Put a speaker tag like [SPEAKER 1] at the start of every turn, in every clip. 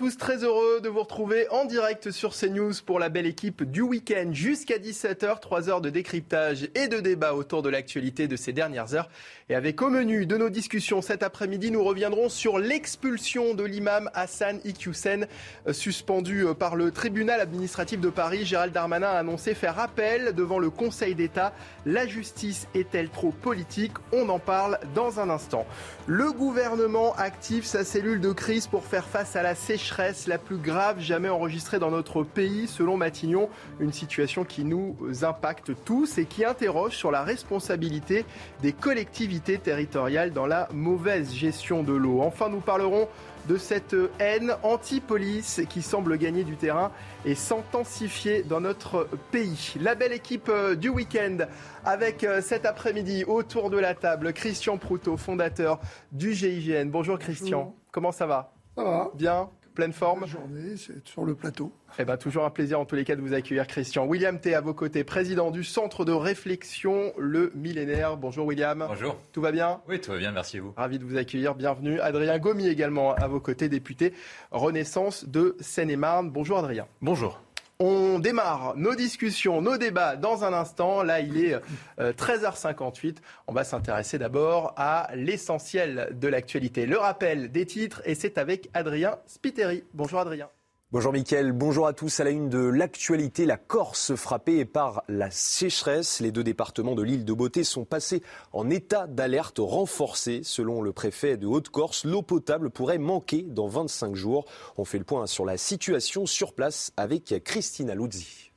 [SPEAKER 1] Tous très heureux de vous retrouver en direct sur CNews pour la belle équipe du week-end jusqu'à 17h, 3 heures de décryptage et de débat autour de l'actualité de ces dernières heures. Et avec au menu de nos discussions cet après-midi, nous reviendrons sur l'expulsion de l'imam Hassan Iqiyoussen, euh, suspendu euh, par le tribunal administratif de Paris. Gérald Darmanin a annoncé faire appel devant le Conseil d'État. La justice est-elle trop politique? On en parle dans un instant. Le gouvernement active sa cellule de crise pour faire face à la sécheresse la plus grave jamais enregistrée dans notre pays, selon Matignon. Une situation qui nous impacte tous et qui interroge sur la responsabilité des collectivités territoriale dans la mauvaise gestion de l'eau. Enfin, nous parlerons de cette haine anti-police qui semble gagner du terrain et s'intensifier dans notre pays. La belle équipe euh, du week-end avec euh, cet après-midi autour de la table Christian Proutot, fondateur du GIGN. Bonjour Christian, comment ça va?
[SPEAKER 2] Ça va.
[SPEAKER 1] Bien? Pleine forme.
[SPEAKER 2] journée, c'est sur le plateau.
[SPEAKER 1] Eh ben, toujours un plaisir en tous les cas de vous accueillir, Christian. William T. à vos côtés, président du Centre de réflexion Le Millénaire. Bonjour William.
[SPEAKER 3] Bonjour.
[SPEAKER 1] Tout va bien?
[SPEAKER 3] Oui, tout va bien, merci à vous.
[SPEAKER 1] Ravi de vous accueillir, bienvenue. Adrien Gomi également à vos côtés, député Renaissance de Seine-et-Marne. Bonjour Adrien.
[SPEAKER 4] Bonjour.
[SPEAKER 1] On démarre nos discussions, nos débats dans un instant. Là, il est 13h58. Euh, On va s'intéresser d'abord à l'essentiel de l'actualité. Le rappel des titres, et c'est avec Adrien Spiteri. Bonjour Adrien.
[SPEAKER 4] Bonjour Mickaël, bonjour à tous. À la une de l'actualité, la Corse frappée par la sécheresse. Les deux départements de l'île de Beauté sont passés en état d'alerte renforcée. Selon le préfet de Haute-Corse, l'eau potable pourrait manquer dans 25 jours. On fait le point sur la situation sur place avec Christina Luzzi.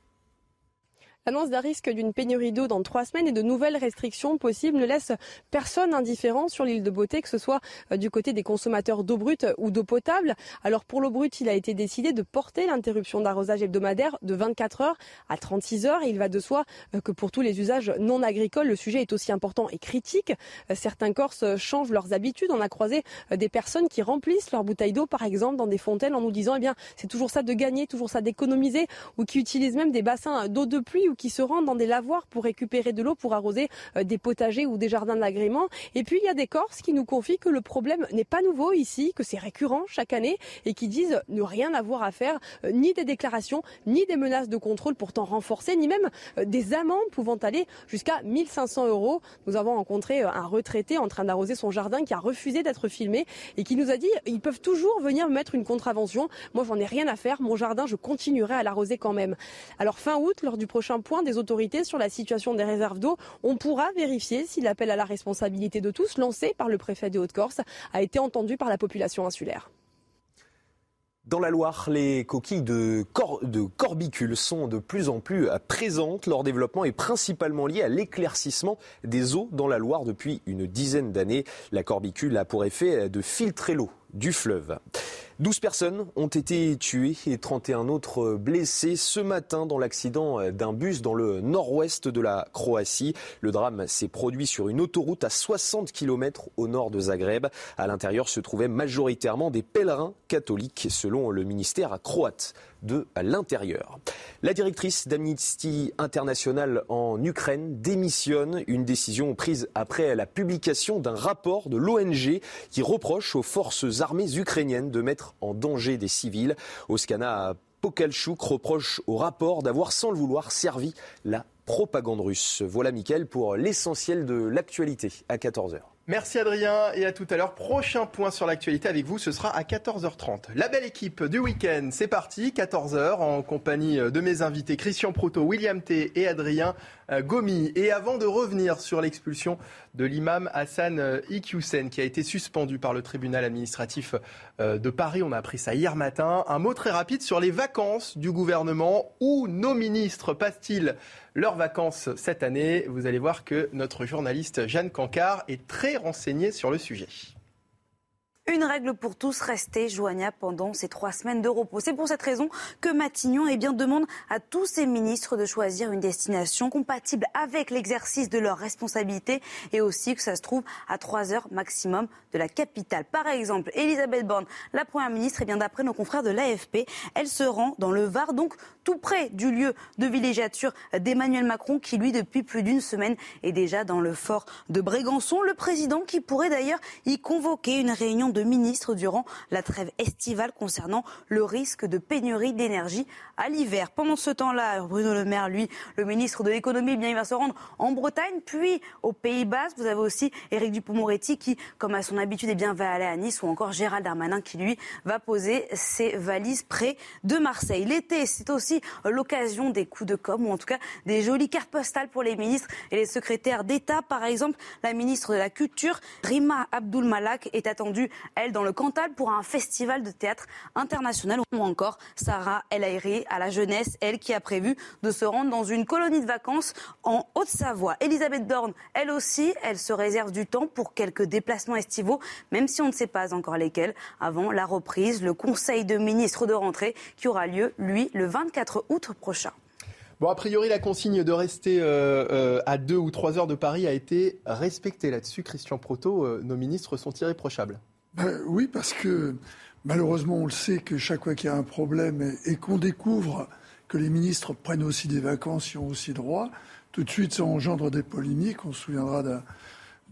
[SPEAKER 5] L'annonce d'un risque d'une pénurie d'eau dans trois semaines et de nouvelles restrictions possibles ne laisse personne indifférent sur l'île de Beauté, que ce soit euh, du côté des consommateurs d'eau brute ou d'eau potable. Alors pour l'eau brute, il a été décidé de porter l'interruption d'arrosage hebdomadaire de 24 heures à 36 heures. Il va de soi euh, que pour tous les usages non agricoles, le sujet est aussi important et critique. Euh, certains Corses changent leurs habitudes. On a croisé des personnes qui remplissent leurs bouteilles d'eau, par exemple, dans des fontaines en nous disant, eh bien, c'est toujours ça de gagner, toujours ça d'économiser, ou qui utilisent même des bassins d'eau de pluie qui se rendent dans des lavoirs pour récupérer de l'eau pour arroser euh, des potagers ou des jardins d'agrément. Et puis il y a des Corses qui nous confient que le problème n'est pas nouveau ici, que c'est récurrent chaque année et qui disent ne rien avoir à faire, euh, ni des déclarations, ni des menaces de contrôle pourtant renforcées, ni même euh, des amendes pouvant aller jusqu'à 1500 euros. Nous avons rencontré un retraité en train d'arroser son jardin qui a refusé d'être filmé et qui nous a dit ils peuvent toujours venir mettre une contravention. Moi, j'en ai rien à faire. Mon jardin, je continuerai à l'arroser quand même. Alors fin août, lors du prochain point des autorités sur la situation des réserves d'eau, on pourra vérifier si l'appel à la responsabilité de tous lancé par le préfet de Haute-Corse a été entendu par la population insulaire.
[SPEAKER 4] Dans la Loire, les coquilles de, corbicules sont de plus en plus présentes. Leur développement est principalement lié à l'éclaircissement des eaux dans la Loire depuis une dizaine d'années. La corbicule a pour effet de filtrer l'eau du fleuve. 12 personnes ont été tuées et 31 autres blessées ce matin dans l'accident d'un bus dans le nord-ouest de la Croatie. Le drame s'est produit sur une autoroute à 60 km au nord de Zagreb. À l'intérieur se trouvaient majoritairement des pèlerins catholiques selon le ministère croate de l'Intérieur. La directrice d'Amnesty International en Ukraine démissionne, une décision prise après la publication d'un rapport de l'ONG qui reproche aux forces armées ukrainiennes de mettre en danger des civils. Oskana Pokalchuk reproche au rapport d'avoir sans le vouloir servi la propagande russe. Voilà Mickaël pour l'essentiel de l'actualité à 14h.
[SPEAKER 1] Merci Adrien et à tout à l'heure. Prochain point sur l'actualité avec vous, ce sera à 14h30. La belle équipe du week-end, c'est parti, 14h en compagnie de mes invités Christian Proto, William T et Adrien euh, Gomi. Et avant de revenir sur l'expulsion de l'imam Hassan euh, Iqiyoussen qui a été suspendu par le tribunal administratif euh, de Paris, on a appris ça hier matin, un mot très rapide sur les vacances du gouvernement. Où nos ministres passent-ils leurs vacances cette année? Vous allez voir que notre journaliste Jeanne Cancard est très renseignée sur le sujet.
[SPEAKER 6] Une règle pour tous, rester joignable pendant ces trois semaines de repos. C'est pour cette raison que Matignon eh bien, demande à tous ses ministres de choisir une destination compatible avec l'exercice de leurs responsabilités et aussi que ça se trouve à trois heures maximum de la capitale. Par exemple, Elisabeth Borne, la première ministre, eh bien d'après nos confrères de l'AFP, elle se rend dans le Var, donc tout près du lieu de villégiature d'Emmanuel Macron, qui lui, depuis plus d'une semaine, est déjà dans le fort de Brégançon. Le président qui pourrait d'ailleurs y convoquer une réunion de ministres durant la trêve estivale concernant le risque de pénurie d'énergie à l'hiver. Pendant ce temps-là, Bruno Le Maire, lui, le ministre de l'économie, bien, il va se rendre en Bretagne, puis aux Pays-Bas. Vous avez aussi Éric Dupond-Moretti qui, comme à son habitude, eh bien, va aller à Nice, ou encore Gérald Darmanin qui, lui, va poser ses valises près de Marseille. L'été, c'est aussi l'occasion des coups de com', ou en tout cas des jolies cartes postales pour les ministres et les secrétaires d'État. Par exemple, la ministre de la Culture, Rima Abdul Malak, est attendue elle, dans le Cantal, pour un festival de théâtre international. Ou encore Sarah El Airi à la jeunesse, elle qui a prévu de se rendre dans une colonie de vacances en Haute-Savoie. Elisabeth Dorn, elle aussi, elle se réserve du temps pour quelques déplacements estivaux, même si on ne sait pas encore lesquels, avant la reprise, le Conseil de ministres de rentrée qui aura lieu, lui, le 24 août prochain.
[SPEAKER 1] Bon, a priori, la consigne de rester euh, euh, à deux ou trois heures de Paris a été respectée là-dessus. Christian Proto, euh, nos ministres sont irréprochables.
[SPEAKER 2] Ben oui, parce que malheureusement, on le sait que chaque fois qu'il y a un problème et, qu'on découvre que les ministres prennent aussi des vacances, y ont aussi droit, tout de suite, ça engendre des polémiques. On se souviendra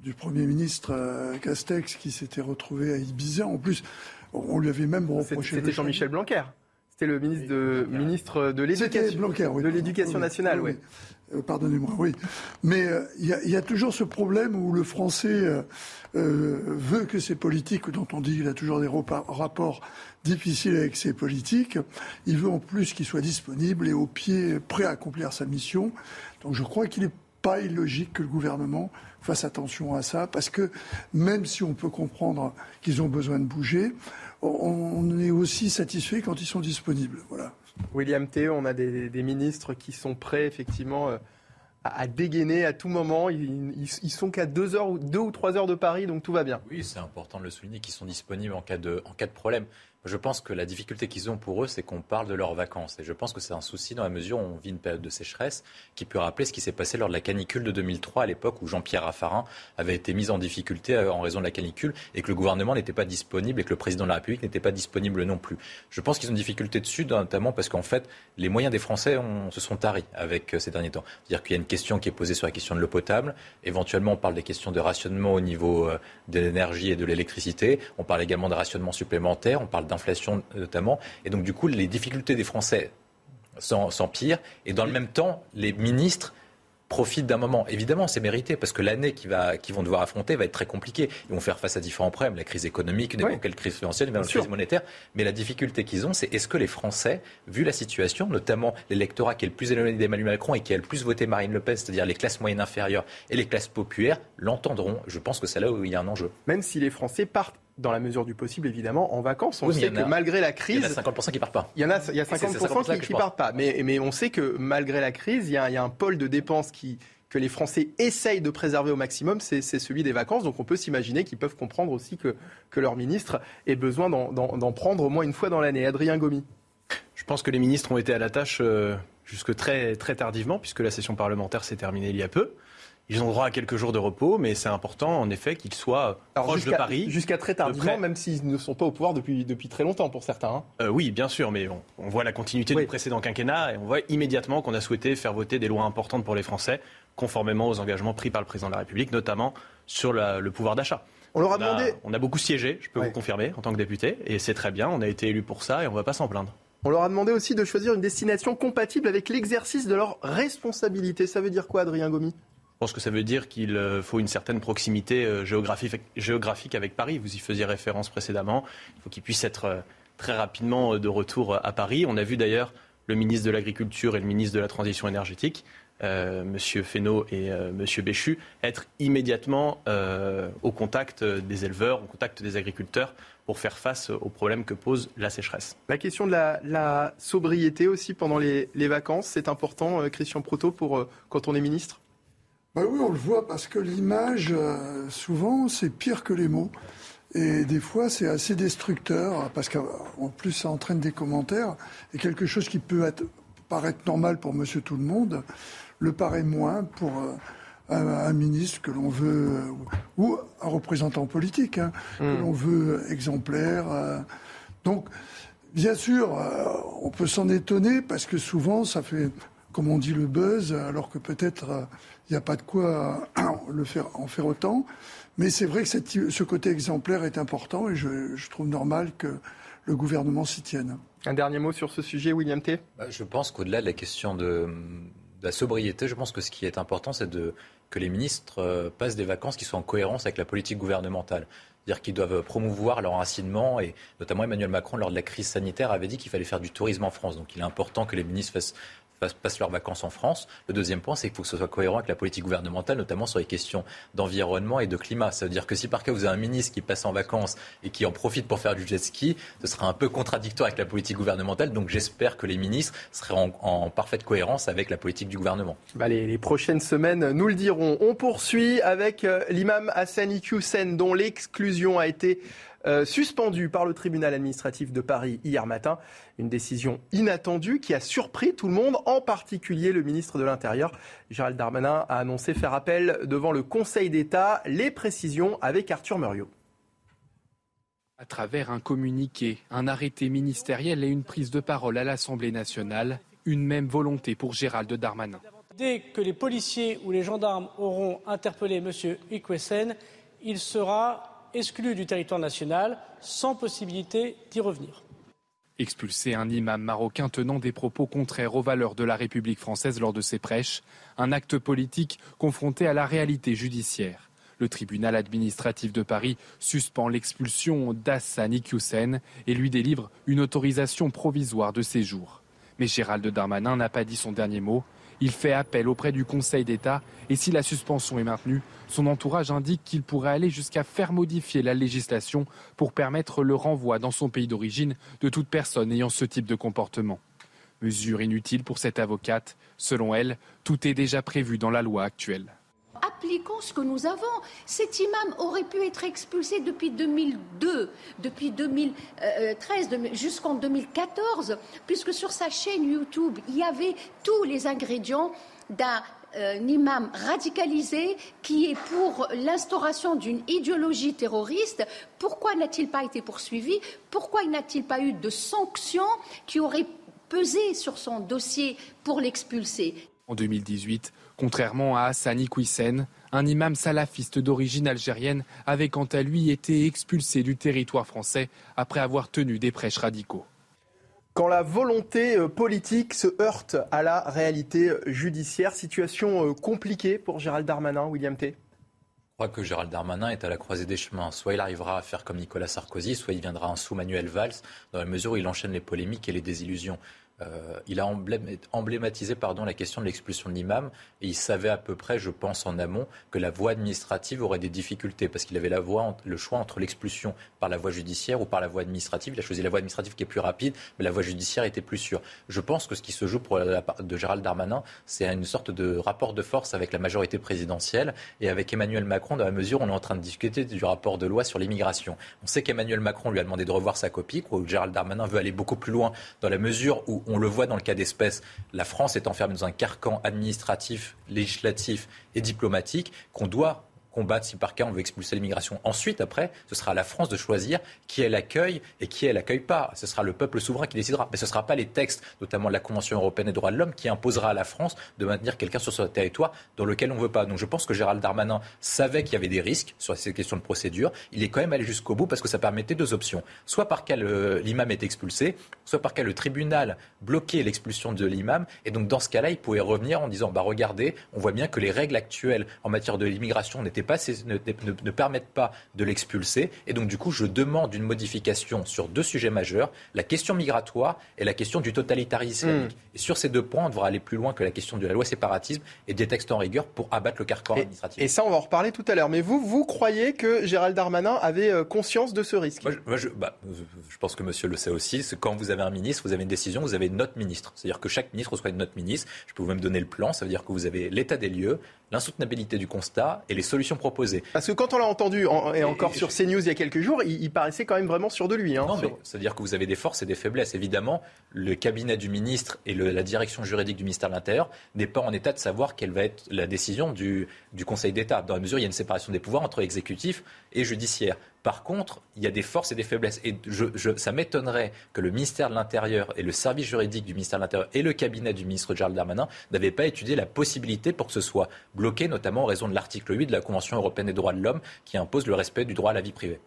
[SPEAKER 2] du Premier ministre euh, Castex qui s'était retrouvé à Ibiza. En plus, on lui avait même reproché.
[SPEAKER 1] C'était Jean-Michel Blanquer. C'était le ministre de, ministre de l'Éducation nationale. Oui.
[SPEAKER 2] Euh, pardonnez-moi, oui. Mais euh, il y, a toujours ce problème où le Français euh, veut que ces politiques, dont on dit qu'il a toujours des rapports difficiles avec ces politiques, il veut en plus qu'ils soient disponibles et au pied, prêts à accomplir sa mission. Donc je crois qu'il n'est pas illogique que le gouvernement fasse attention à ça, parce que même si on peut comprendre qu'ils ont besoin de bouger, on est aussi satisfait quand ils sont disponibles. Voilà.
[SPEAKER 1] William T, on a des, ministres qui sont prêts effectivement euh, à, dégainer à tout moment. Ils, sont qu'à deux, heures, deux ou trois heures de Paris, donc tout va bien.
[SPEAKER 3] Oui, c'est important de le souligner, qu'ils sont disponibles en cas de, en cas de problème. Je pense que la difficulté qu'ils ont pour eux, c'est qu'on parle de leurs vacances. Et je pense que c'est un souci dans la mesure où on vit une période de sécheresse qui peut rappeler ce qui s'est passé lors de la canicule de 2003, à l'époque où Jean-Pierre Raffarin avait été mis en difficulté euh, en raison de la canicule et que le gouvernement n'était pas disponible et que le président de la République n'était pas disponible non plus. Je pense qu'ils ont une difficulté dessus, notamment parce qu'en fait, les moyens des Français se sont taris avec euh, ces derniers temps. C'est-à-dire qu'il y a une question qui est posée sur la question de l'eau potable. Éventuellement, on parle des questions de rationnement au niveau euh, de l'énergie et de l'électricité. On parle également de rationnement supplémentaire. D'inflation notamment. Et donc, du coup, les difficultés des Français s'empirent. Et dans le même temps, les ministres profitent d'un moment. Évidemment, c'est mérité parce que l'année qu'ils vont devoir affronter va être très compliquée. Ils vont faire face à différents problèmes, la crise économique, une crise financière, une crise monétaire. Mais la difficulté qu'ils ont, c'est est-ce que les Français, vu la situation, notamment l'électorat qui est le plus éloigné d'Emmanuel Macron et qui a le plus voté Marine Le Pen, c'est-à-dire les classes moyennes inférieures et les classes populaires, l'entendront Je pense que c'est là où il y a un enjeu.
[SPEAKER 1] Même si les Français partent dans la mesure du possible, évidemment, en vacances. On sait que malgré la crise. Il y
[SPEAKER 3] en a 50% qui partent pas.
[SPEAKER 1] Il y en a, il y a 50%, qui, ne partent pas. Mais, mais on sait que malgré la crise, il y a, il y a un pôle de dépenses qui, que les Français essayent de préserver au maximum, c'est celui des vacances. Donc on peut s'imaginer qu'ils peuvent comprendre aussi que, que leur ministre ait besoin d'en prendre au moins une fois dans l'année. Adrien Gomi.
[SPEAKER 7] Je pense que les ministres ont été à la tâche euh, jusque très, très tardivement, puisque la session parlementaire s'est terminée il y a peu. Ils ont droit à quelques jours de repos, mais c'est important en effet qu'ils soient proches de Paris.
[SPEAKER 1] Jusqu'à très tardivement, même s'ils ne sont pas au pouvoir depuis, depuis très longtemps pour certains. Hein.
[SPEAKER 7] Euh, oui, bien sûr, mais on, voit la continuité du précédent quinquennat et on voit immédiatement qu'on a souhaité faire voter des lois importantes pour les Français, conformément aux engagements pris par le président de la République, notamment sur le pouvoir d'achat. On leur a demandé. On a beaucoup siégé, je peux vous confirmer, en tant que député, et c'est très bien. On a été élu pour ça et on ne va pas s'en plaindre.
[SPEAKER 1] On leur a demandé aussi de choisir une destination compatible avec l'exercice de leurs responsabilités. Ça veut dire quoi, Adrien Gomi
[SPEAKER 7] pense que ça veut dire qu'il euh, faut une certaine proximité euh, géographique, avec Paris. Vous y faisiez référence précédemment. Il faut qu'il puisse être euh, très rapidement de retour à Paris. On a vu d'ailleurs le ministre de l'Agriculture et le ministre de la Transition énergétique, M. Fesneau et M. Béchu, être immédiatement au contact des éleveurs, au contact des agriculteurs pour faire face aux problèmes que pose la sécheresse.
[SPEAKER 1] La question de la, sobriété aussi pendant les, les vacances, c'est important, Christian Proto, pour quand on est ministre?
[SPEAKER 2] Bah oui, on le voit parce que l'image, euh, souvent, c'est pire que les mots. Et des fois, c'est assez destructeur, parce qu'en plus, ça entraîne des commentaires. Et quelque chose qui peut être, paraître normal pour monsieur tout le monde, le paraît moins pour euh, un, ministre que l'on veut, ou un représentant politique, hein, que hmm. l'on veut exemplaire. Euh. donc, bien sûr, euh, on peut s'en étonner, parce que souvent, ça fait, comme on dit, le buzz, alors que peut-être il n'y a pas de quoi le faire, en faire autant. Mais c'est vrai que ce côté exemplaire est important et je, trouve normal que le gouvernement s'y tienne.
[SPEAKER 1] Un dernier mot sur ce sujet, William T.
[SPEAKER 3] Bah, je pense qu'au-delà de la question de, la sobriété, je pense que ce qui est important, c'est que les ministres euh, passent des vacances qui soient en cohérence avec la politique gouvernementale. C'est-à-dire qu'ils doivent promouvoir leur enracinement et notamment Emmanuel Macron, lors de la crise sanitaire, avait dit qu'il fallait faire du tourisme en France. Donc il est important que les ministres fassent passent leurs vacances en France. Le deuxième point, c'est qu'il faut que ce soit cohérent avec la politique gouvernementale, notamment sur les questions d'environnement et de climat. Ça veut dire que si par cas vous avez un ministre qui passe en vacances et qui en profite pour faire du jet ski, ce sera un peu contradictoire avec la politique gouvernementale. Donc j'espère que les ministres seraient en, parfaite cohérence avec la politique du gouvernement.
[SPEAKER 1] Bah, les, prochaines semaines nous le dirons. On poursuit avec euh, l'imam Hassan Iqiyoussen dont l'exclusion a été euh, suspendu par le tribunal administratif de Paris hier matin. Une décision inattendue qui a surpris tout le monde, en particulier le ministre de l'Intérieur. Gérald Darmanin a annoncé faire appel devant le Conseil d'État. Les précisions avec Arthur Muriot.
[SPEAKER 8] À travers un communiqué, un arrêté ministériel et une prise de parole à l'Assemblée nationale, une même volonté pour Gérald Darmanin.
[SPEAKER 9] Dès que les policiers ou les gendarmes auront interpellé M. Ikwesen, il sera exclu du territoire national sans possibilité d'y revenir.
[SPEAKER 8] Expulser un imam marocain tenant des propos contraires aux valeurs de la République française lors de ses prêches, un acte politique confronté à la réalité judiciaire. Le tribunal administratif de Paris suspend l'expulsion d'Hassan Iqiyoussen et lui délivre une autorisation provisoire de séjour. Mais Gérald Darmanin n'a pas dit son dernier mot. Il fait appel auprès du Conseil d'État et si la suspension est maintenue, son entourage indique qu'il pourrait aller jusqu'à faire modifier la législation pour permettre le renvoi dans son pays d'origine de toute personne ayant ce type de comportement. Mesure inutile pour cette avocate. Selon elle, tout est déjà prévu dans la loi actuelle
[SPEAKER 10] appliquons ce que nous avons. Cet imam aurait pu être expulsé depuis 2002, depuis 2013, jusqu'en 2014, puisque sur sa chaîne YouTube, il y avait tous les ingrédients d'un euh, imam radicalisé qui est pour l'instauration d'une idéologie terroriste. Pourquoi n'a-t-il pas été poursuivi? Pourquoi n'a-t-il pas eu de sanctions qui auraient pesé sur son dossier pour l'expulser?
[SPEAKER 8] En 2018, Contrairement à Hassani Kouissen, un imam salafiste d'origine algérienne avait quant à lui été expulsé du territoire français après avoir tenu des prêches radicaux.
[SPEAKER 1] Quand la volonté euh, politique se heurte à la réalité judiciaire, situation euh, compliquée pour Gérald Darmanin, William T.
[SPEAKER 3] Je crois que Gérald Darmanin est à la croisée des chemins. Soit il arrivera à faire comme Nicolas Sarkozy, soit il viendra un sous Manuel Valls, dans la mesure où il enchaîne les polémiques et les désillusions. Euh, il a emblématisé pardon, la question de l'expulsion de l'imam et il savait à peu près, je pense en amont, que la voie administrative aurait des difficultés parce qu'il avait la voie, le choix entre l'expulsion par la voie judiciaire ou par la voie administrative. Il a choisi la voie administrative qui est plus rapide, mais la voie judiciaire était plus sûre. Je pense que ce qui se joue pour de Gérald Darmanin, c'est une sorte de rapport de force avec la majorité présidentielle et avec Emmanuel Macron dans la mesure où on est en train de discuter du rapport de loi sur l'immigration. On sait qu'Emmanuel Macron lui a demandé de revoir sa copie, où Gérald Darmanin veut aller beaucoup plus loin dans la mesure où on le voit dans le cas d'espèce, la France est enfermée dans un carcan administratif, législatif et diplomatique qu'on doit combattre si par cas on veut expulser l'immigration. Ensuite, après, ce sera à la France de choisir qui elle accueille et qui elle accueille pas. Ce sera le peuple souverain qui décidera. Mais ce ne sera pas les textes, notamment la Convention européenne des droits de l'homme, qui imposera à la France de maintenir quelqu'un sur son territoire dans lequel on ne veut pas. Donc je pense que Gérald Darmanin savait qu'il y avait des risques sur ces questions de procédure. Il est quand même allé jusqu'au bout parce que ça permettait deux options. Soit par cas l'imam est expulsé, soit par cas le tribunal bloquait l'expulsion de l'imam. Et donc dans ce cas-là, il pouvait revenir en disant, bah regardez, on voit bien que les règles actuelles en matière de l'immigration n'étaient pas, ne, ne, permettent pas de l'expulser. Et donc, du coup, je demande une modification sur deux sujets majeurs, la question migratoire et la question du totalitarisme islamique. Hmm. Et sur ces deux points, on devra aller plus loin que la question de la loi séparatisme et des textes en rigueur pour abattre le carcan administratif.
[SPEAKER 1] Et ça, on va en reparler tout à l'heure. Mais vous, vous croyez que Gérald Darmanin avait euh, conscience de ce risque?
[SPEAKER 3] Moi, je, bah, je, pense que monsieur le sait aussi. Quand vous avez un ministre, vous avez une décision, vous avez notre ministre. C'est-à-dire que chaque ministre reçoit une note ministre. Je peux vous même donner le plan. Ça veut dire que vous avez l'état des lieux, l'insoutenabilité du constat et les solutions solution proposée.
[SPEAKER 1] Parce que quand on l'a entendu, et encore sur CNews il y a quelques jours, il, paraissait quand même vraiment sûr de lui. Hein,
[SPEAKER 3] non, mais c'est-à-dire que vous avez des forces et des faiblesses. Évidemment, le cabinet du ministre et la direction juridique du ministère de l'Intérieur n'est pas en état de savoir quelle va être la décision du, du Conseil d'État, dans la mesure où il y a une séparation des pouvoirs entre exécutif et judiciaire. Par contre, il y a des forces et des faiblesses. Et je, ça m'étonnerait que le ministère de l'Intérieur et le service juridique du ministère de l'Intérieur et le cabinet du ministre Gérald Darmanin n'avaient pas étudié la possibilité pour que ce soit bloqué, notamment en raison de l'article 8 de la Convention européenne des droits de l'homme qui impose le respect du droit à la vie privée.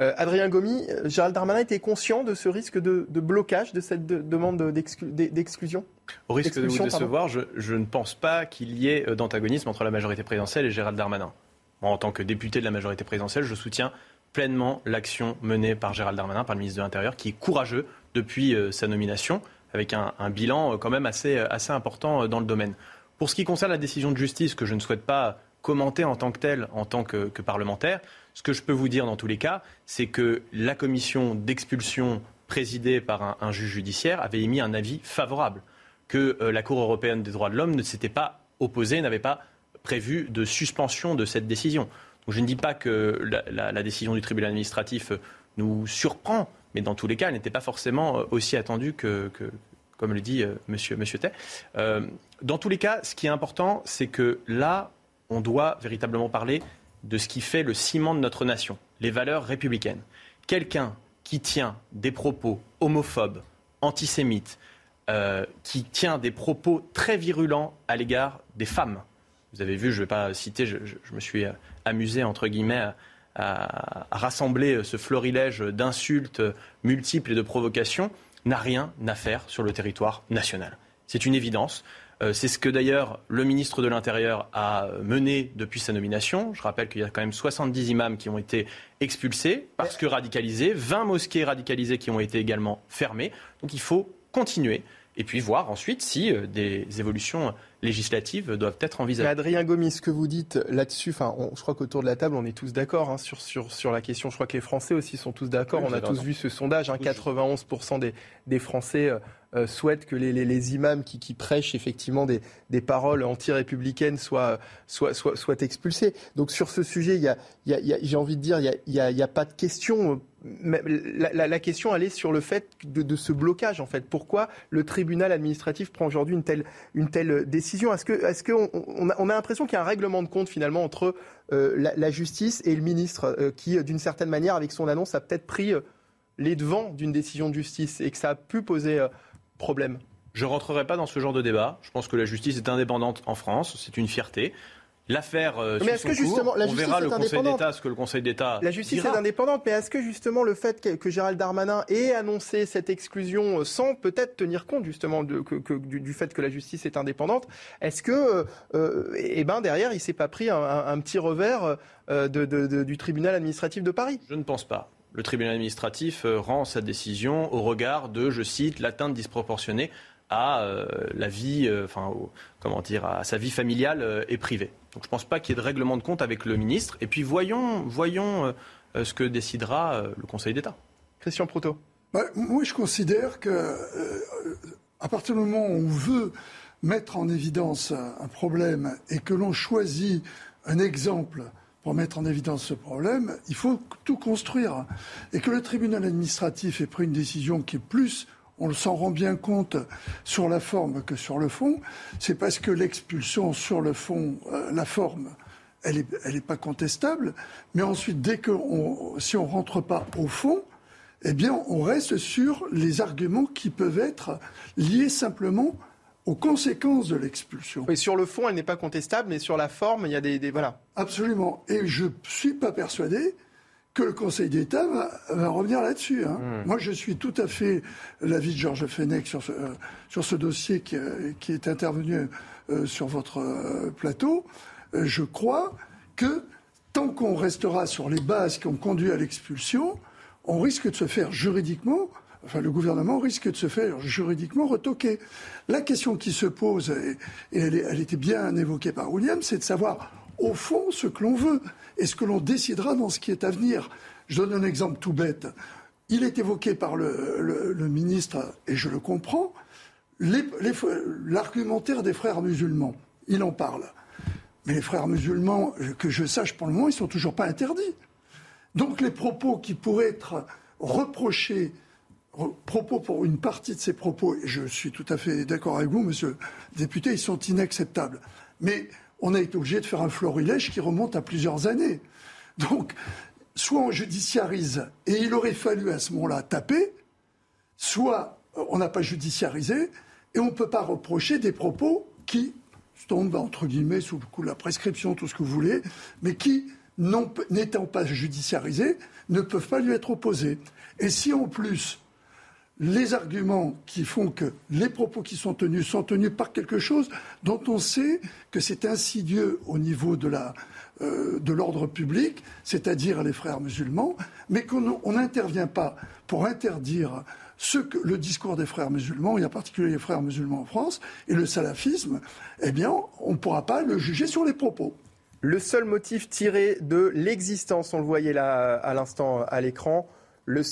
[SPEAKER 1] Euh, Adrien Gomi, Gérald Darmanin était conscient de ce risque de, blocage de cette demande d'exclusion?
[SPEAKER 7] Au risque de vous décevoir, je, je, ne pense pas qu'il y ait euh, d'antagonisme entre la majorité présidentielle et Gérald Darmanin. en tant que député de la majorité présidentielle, je soutiens pleinement l'action menée par Gérald Darmanin, par le ministre de l'Intérieur, qui est courageux depuis euh, sa nomination, avec un, bilan euh, quand même assez, euh, assez important dans le domaine. Pour ce qui concerne la décision de justice, que je ne souhaite pas commenter en tant que telle, en tant que, parlementaire, ce que je peux vous dire dans tous les cas, c'est que la commission d'expulsion présidée par un, juge judiciaire avait émis un avis favorable, que la Cour européenne des droits de l'homme ne s'était pas opposée, n'avait pas prévu de suspension de cette décision je ne dis pas que la, décision du tribunal administratif nous surprend, mais dans tous les cas, elle n'était pas forcément euh, aussi attendue que, comme le dit euh, monsieur, monsieur Tay. Euh, dans tous les cas, ce qui est important, c'est que là, on doit véritablement parler de ce qui fait le ciment de notre nation, les valeurs républicaines. Quelqu'un qui tient des propos homophobes, antisémites, qui tient des propos très virulents à l'égard des femmes. Vous avez vu, je ne vais pas citer, je, me suis amusé, entre guillemets, à, rassembler ce florilège d'insultes multiples et de provocations, n'a rien à faire sur le territoire national. C'est une évidence. Euh, c'est ce que d'ailleurs le ministre de l'Intérieur a mené depuis sa nomination. Je rappelle qu'il y a quand même 70 imams qui ont été expulsés parce que radicalisés, 20 mosquées radicalisées qui ont été également fermées. Donc il faut continuer et puis voir ensuite si euh, des évolutions législatives doivent être envisagées.
[SPEAKER 1] Adrien Gomis, ce que vous dites là-dessus, enfin, je crois qu'autour de la table, on est tous d'accord hein, sur, sur, sur la question. Je crois que les Français aussi sont tous d'accord. on a tous vu ce sondage. Hein, 91% des, des Français euh, euh, souhaitent que les, les, les imams qui, qui, prêchent effectivement des, des paroles anti-républicaines soient, soient, soient, soient, expulsés. Donc sur ce sujet, il y a, il y a, j'ai envie de dire, il n'y a, a, a, pas de question la, la, question, elle est sur le fait de, de, ce blocage, en fait. Pourquoi le tribunal administratif prend aujourd'hui une telle, une telle décision? Est-ce est-ce que on, a, on a l'impression qu'il y a un règlement de compte finalement entre euh, la, justice et le ministre, euh, qui, d'une certaine manière, avec son annonce, a peut-être pris euh, les devants d'une décision de justice et que ça a pu poser problème?
[SPEAKER 7] Je ne rentrerai pas dans ce genre de débat. Je pense que la justice est indépendante en France. C'est une fierté. L'affaire euh, mais est-ce que justement la on verra le Conseil d'État ce que le Conseil d'État
[SPEAKER 1] La justice est indépendante, mais est-ce que justement le fait que, Gérald Darmanin ait annoncé cette exclusion euh, sans peut-être tenir compte justement de, que, du, fait que la justice est indépendante, est-ce que euh, eh ben derrière il s'est pas pris un, petit revers de, du tribunal administratif de Paris?
[SPEAKER 7] Je ne pense pas. Le tribunal administratif rend sa décision au regard de, je cite, l'atteinte disproportionnée à la vie, enfin, comment dire, à sa vie familiale et privée. Donc je ne pense pas qu'il y ait de règlement de compte avec le ministre. Et puis voyons, voyons euh, euh, ce que décidera euh, le Conseil d'État.
[SPEAKER 1] Christian Proto.
[SPEAKER 2] Bah, moi, je considère que à partir du moment où on veut mettre en évidence un problème et que l'on choisit un exemple pour mettre en évidence ce problème, il faut tout construire. Et que le tribunal administratif ait pris une décision qui est plus on s'en rend bien compte sur la forme que sur le fond, c'est parce que l'expulsion sur le fond, euh, la forme, elle n'est elle est pas contestable, mais ensuite, dès que si on rentre pas au fond, eh bien, on reste sur les arguments qui peuvent être liés simplement aux conséquences de l'expulsion.
[SPEAKER 1] Et sur le fond, elle n'est pas contestable, mais sur la forme, il y a des, des voilà.
[SPEAKER 2] Absolument. Et je suis pas persuadé que le Conseil d'État va, revenir là-dessus. Hein. Hmm. Moi, je suis tout à fait l'avis de Georges Fenech sur ce, euh, sur ce dossier qui, euh, qui est intervenu euh, sur votre plateau. je crois que tant qu'on restera sur les bases qui ont conduit à l'expulsion, on risque de se faire juridiquement, enfin le gouvernement risque de se faire juridiquement retoquer. La question qui se pose, et, elle, elle, était bien évoquée par William, c'est de savoir au fond ce que l'on veut et ce que l'on décidera dans ce qui est à venir. Je donne un exemple tout bête. Il est évoqué par le, ministre, et je le comprends, l'argumentaire des frères musulmans. Il en parle. Mais les frères musulmans, que je sache pour le moment, ils ne sont toujours pas interdits. Donc les propos qui pourraient être reprochés, propos pour une partie de ces propos, et je suis tout à fait d'accord avec vous, monsieur le député, ils sont inacceptables. Mais on a été obligé de faire un florilège qui remonte à plusieurs années. Donc, soit on judiciarise, et il aurait fallu à ce moment-là taper, soit on n'a pas judiciarisé, et on ne peut pas reprocher des propos qui tombent, entre guillemets, sous le coup de la prescription, tout ce que vous voulez, mais qui, n'étant pas judiciarisés, ne peuvent pas lui être opposés. Et si en plus, les arguments qui font que les propos qui sont tenus sont tenus par quelque chose dont on sait que c'est insidieux au niveau de la, euh, de l'ordre public, c'est-à-dire les frères musulmans, mais qu'on n'intervient pas pour interdire le discours des frères musulmans, et en particulier les frères musulmans en France, et le salafisme, eh bien, on ne pourra pas le juger sur les propos.
[SPEAKER 1] Le seul motif tiré de l'existence, on le voyait là à l'instant à l'écran,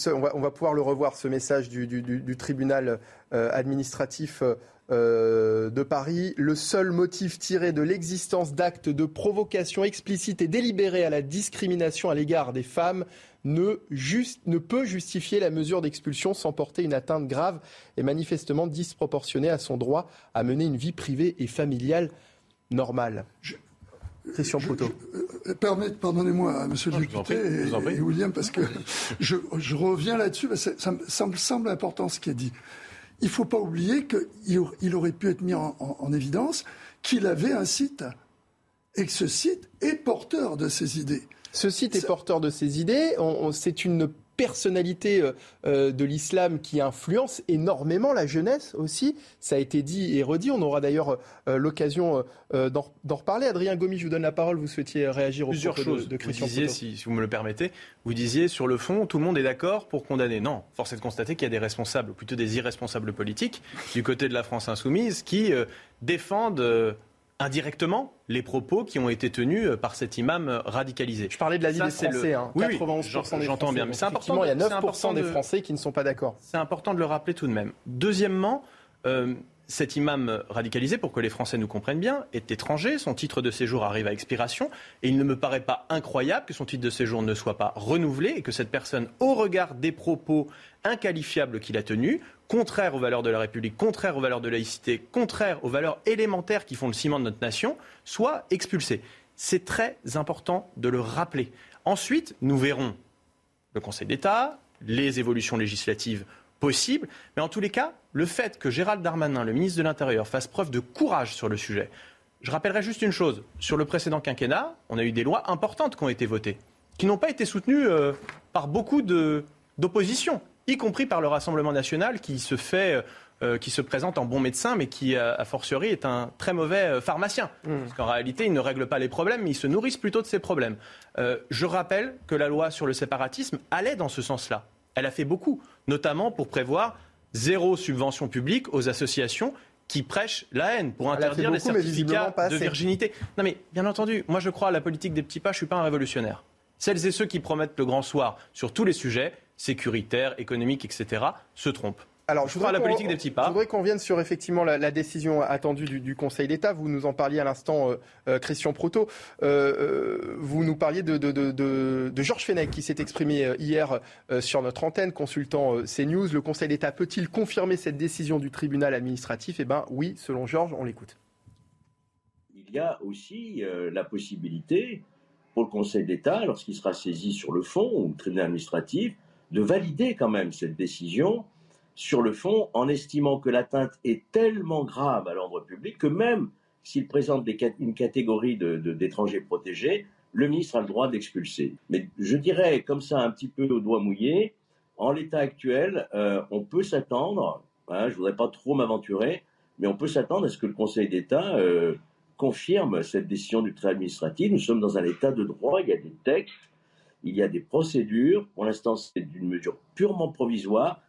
[SPEAKER 1] on, va, pouvoir le revoir, ce message du, tribunal euh, administratif euh, de Paris. Le seul motif tiré de l'existence d'actes de provocation explicite et délibérée à la discrimination à l'égard des femmes ne peut justifier la mesure d'expulsion sans porter une atteinte grave et manifestement disproportionnée à son droit à mener une vie privée et familiale normale. Christian Proto.
[SPEAKER 2] Euh, pardonnez-moi, monsieur le député et, William, parce que je, reviens là-dessus, ça, me semble important ce qui est dit. Il ne faut pas oublier qu'il aurait pu être mis en évidence qu'il avait un site et que ce site est porteur de ces idées.
[SPEAKER 1] Ce site est porteur de ces idées. c'est une personnalité euh, euh, de l'islam qui influence énormément la jeunesse aussi. Ça a été dit et redit. On aura d'ailleurs euh, l'occasion d'en reparler. Adrien Gomi, je vous donne la parole. Vous souhaitiez réagir
[SPEAKER 7] au Plusieurs choses. De, Christian vous disiez, si, vous me le permettez, vous disiez sur le fond, tout le monde est d'accord pour condamner. Non, force est de constater qu'il y a des responsables, ou plutôt des irresponsables politiques, du côté de la France insoumise, qui défendent indirectement les propos qui ont été tenus euh, par cet imam euh, radicalisé.
[SPEAKER 1] Je parlais de la vie des Français, hein. oui, 91% j'entends bien, mais c'est important. il y a 9% des Français qui ne sont pas d'accord.
[SPEAKER 7] C'est important de le rappeler tout de même. Deuxièmement, euh, cet imam radicalisé, pour que les Français nous comprennent bien, est étranger, son titre de séjour arrive à expiration, et il ne me paraît pas incroyable que son titre de séjour ne soit pas renouvelé et que cette personne, au regard des propos inqualifiables qu'il a tenus, contraires aux valeurs de la République, contraires aux valeurs de laïcité, contraires aux valeurs élémentaires qui font le ciment de notre nation, soit expulsée. C'est très important de le rappeler. Ensuite, nous verrons le Conseil d'État, les évolutions législatives possible. Mais en tous les cas, le fait que Gérald Darmanin, le ministre de l'Intérieur, fasse preuve de courage sur le sujet. Je rappellerai juste une chose. Sur le précédent quinquennat, on a eu des lois importantes qui ont été votées, qui n'ont pas été soutenues euh, par beaucoup d'opposition, y compris par le Rassemblement national qui se fait. Euh, qui se présente en bon médecin, mais qui, a fortiori, est un très mauvais euh, pharmacien. Mmh. Parce qu'en réalité, il ne règle pas les problèmes, mais il se nourrissent plutôt de ces problèmes. je rappelle que la loi sur le séparatisme allait dans ce sens-là elle a fait beaucoup, notamment pour prévoir zéro subvention publique aux associations qui prêchent la haine, pour interdire les certificats de virginité. Non mais, bien entendu, moi je crois à la politique des petits pas, je ne suis pas un révolutionnaire. Celles et ceux qui promettent le grand soir sur tous les sujets, sécuritaires, économiques, etc., se trompent.
[SPEAKER 1] Alors, je voudrais, la politique des petits pas. Je voudrais qu'on vienne sur effectivement la, décision attendue du, Conseil d'État. Vous nous en parliez à l'instant, euh, euh, Christian Proto. Euh, vous nous parliez de, de, Georges Fenech qui s'est exprimé hier sur notre antenne, consultant CNews. Le Conseil d'État peut-il confirmer cette décision du tribunal administratif? Eh bien, oui, selon Georges, on l'écoute.
[SPEAKER 11] Il y a aussi la possibilité pour le Conseil d'État, lorsqu'il sera saisi sur le fond ou le tribunal administratif, de valider quand même cette décision sur le fond en estimant que l'atteinte est tellement grave à l'ordre public que même s'il présente une catégorie d'étrangers protégés, le ministre a le droit d'expulser. Mais je dirais comme ça un petit peu au doigt mouillé, en l'état actuel, euh, on peut s'attendre, hein, je ne voudrais pas trop m'aventurer, mais on peut s'attendre à ce que le Conseil d'État euh, confirme cette décision du tribunal administratif. Nous sommes dans un état de droit, il y a des textes, il y a des procédures. Pour l'instant, c'est une mesure purement provisoire.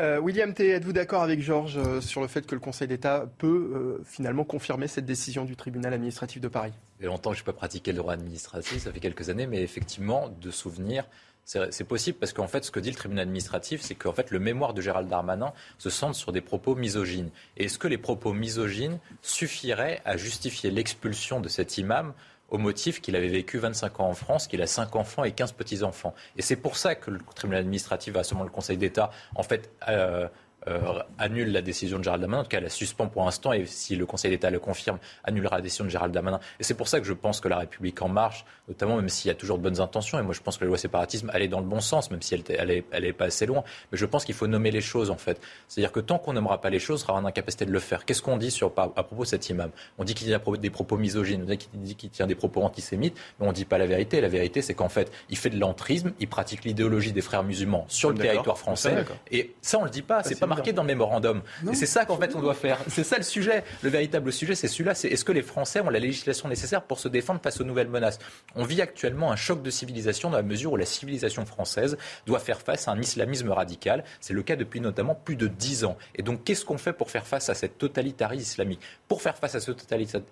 [SPEAKER 1] Euh, William T, êtes-vous d'accord avec Georges euh, sur le fait que le Conseil d'État peut euh, finalement confirmer cette décision du tribunal administratif de Paris?
[SPEAKER 3] Ça fait longtemps que je n'ai pas pratiqué le droit administratif, ça fait quelques années, mais effectivement, de souvenir, C'est possible parce qu'en fait, ce que dit le tribunal administratif, c'est qu'en fait, le mémoire de Gérald Darmanin se centre sur des propos misogynes. Et est-ce que les propos misogynes suffiraient à justifier l'expulsion de cet imam au motif qu'il avait vécu 25 ans en France, qu'il a 5 enfants et 15 petits-enfants. Et c'est pour ça que le tribunal administratif, à seulement le Conseil d'État, en fait, euh, euh, annule la décision de Gérald Darmanin. En tout cas, la suspend pour l'instant et si le Conseil d'État le confirme, annulera la décision de Gérald Darmanin. Et c'est pour ça que je pense que la République en marche, notamment même s'il y a toujours de bonnes intentions, et moi je pense que la loi séparatisme allait dans le bon sens, même si elle n'est pas assez loin. Mais je pense qu'il faut nommer les choses en fait. C'est-à-dire que tant qu'on nommera pas les choses, on sera en incapacité de le faire. Qu'est-ce qu'on dit sur, à propos de cet imam? On dit qu'il tient des propos misogynes, on dit qu'il tient des propos antisémites, mais on ne dit pas la vérité. La vérité, c'est qu'en fait, il fait de l'entrisme, il pratique l'idéologie des frères musulmans sur le territoire français. Et ça, on le dit pas, c'est pas marqué dans le mémorandum et c'est ça qu'en fait on doit faire. C'est ça le sujet. Le véritable sujet, c'est celui-là. C'est est-ce que les Français ont la législation nécessaire pour se défendre face aux nouvelles menaces? On vit actuellement un choc de civilisation dans la mesure où la civilisation française doit faire face à un islamisme radical. C'est le cas depuis notamment plus de dix ans. Et donc qu'est-ce qu'on fait pour faire face à cette totalitarisme islamique? Pour faire face à ce totalitarisme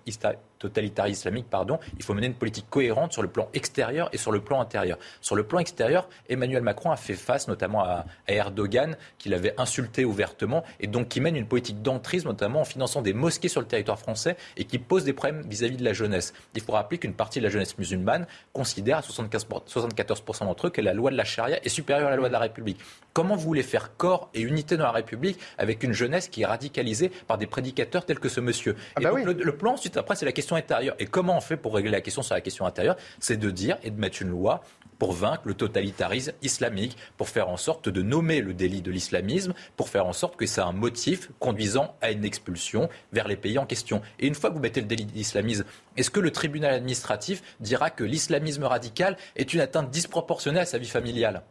[SPEAKER 3] islamique, pardon, il faut mener une politique cohérente sur le plan extérieur et sur le plan intérieur. Sur le plan extérieur, Emmanuel Macron a fait face notamment à, à Erdogan, qu'il avait insulté ouvertement, et donc qui mène une politique d'entrisme, notamment en finançant des mosquées sur le territoire français et qui pose des problèmes vis-à-vis de la jeunesse. Il faut rappeler qu'une partie de la jeunesse musulmane considère à 75, 74% d'entre eux que la loi de la charia est supérieure à la loi de la République. Comment vous voulez faire corps et unité dans la République avec une jeunesse qui est radicalisée par des prédicateurs tels que ce monsieur?
[SPEAKER 1] Ah bah
[SPEAKER 3] le, le, plan, ensuite, après, c'est la question intérieure. Et comment on fait pour régler la question sur la question intérieure? C'est de dire et de mettre une loi pour vaincre le totalitarisme islamique, pour faire en sorte de nommer le délit de l'islamisme, pour faire en sorte que c'est un motif conduisant à une expulsion vers les pays en question. Et une fois que vous mettez le délit d'islamisme, est-ce que le tribunal administratif dira que l'islamisme radical est une atteinte disproportionnée à sa vie familiale?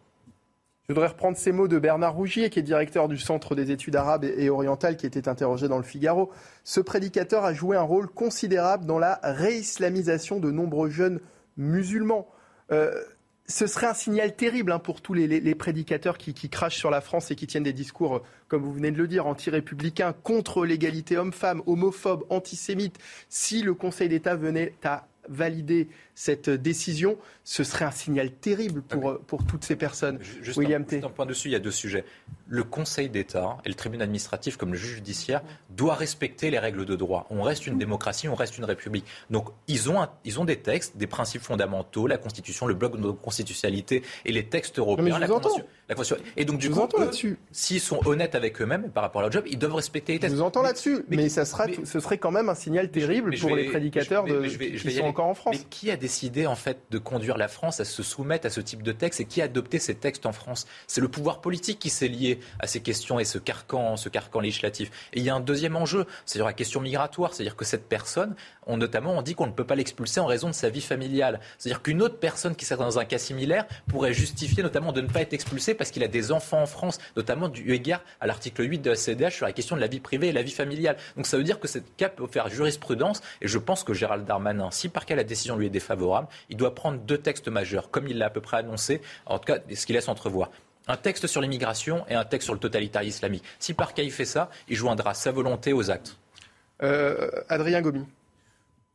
[SPEAKER 1] Je voudrais reprendre ces mots de Bernard Rougier, qui est directeur du Centre des études arabes et orientales, qui était interrogé dans le Figaro. Ce prédicateur a joué un rôle considérable dans la réislamisation de nombreux jeunes musulmans. Euh, ce serait un signal terrible hein, pour tous les, prédicateurs qui, crachent sur la France et qui tiennent des discours, euh, comme vous venez de le dire, anti-républicains, contre l'égalité homme-femme, homophobes, antisémites. Si le Conseil d'État venait à valider cette décision, ce serait un signal terrible pour, ah pour toutes ces personnes.
[SPEAKER 3] Juste William un, T. point dessus, il y a deux sujets. Le Conseil d'État et le tribunal administratif, comme le juge judiciaire, doit respecter les règles de droit. On reste une démocratie, on reste une république. Donc ils ont, ils ont des textes, des principes fondamentaux, la Constitution, le bloc de constitutionnalité et les textes européens.
[SPEAKER 1] La
[SPEAKER 3] convention, la convention, Et donc du coup, s'ils sont honnêtes avec eux-mêmes par rapport à leur job, ils doivent respecter les textes.
[SPEAKER 1] Je vous entends là-dessus, mais, ça sera, ce serait quand même un signal terrible pour les prédicateurs de, qui sont encore en France.
[SPEAKER 3] Mais qui a décidé en fait de conduire la France à se soumettre à ce type de texte et qui a adopté ces textes en France? C'est le pouvoir politique qui s'est lié à ces questions et ce carcan, ce carcan législatif. Et il y a un deuxième enjeu, c'est-à-dire la question migratoire, c'est-à-dire que cette personne, on, notamment, on dit qu'on ne peut pas l'expulser en raison de sa vie familiale. C'est-à-dire qu'une autre personne qui serait dans un cas similaire pourrait justifier notamment de ne pas être expulsé parce qu'il a des enfants en France, notamment du égard à l'article 8 de la CDH sur la question de la vie privée et la vie familiale. Donc ça veut dire que cette cas peut faire jurisprudence et je pense que Gérald Darmanin, si par cas la décision lui est défavorable, il doit prendre deux textes majeurs, comme il l'a à peu près annoncé, en tout cas ce qu'il laisse entrevoir un texte sur l'immigration et un texte sur le totalitarisme islamique. Si par cas il fait ça, il joindra sa volonté aux actes.
[SPEAKER 1] Euh, Adrien Gomi.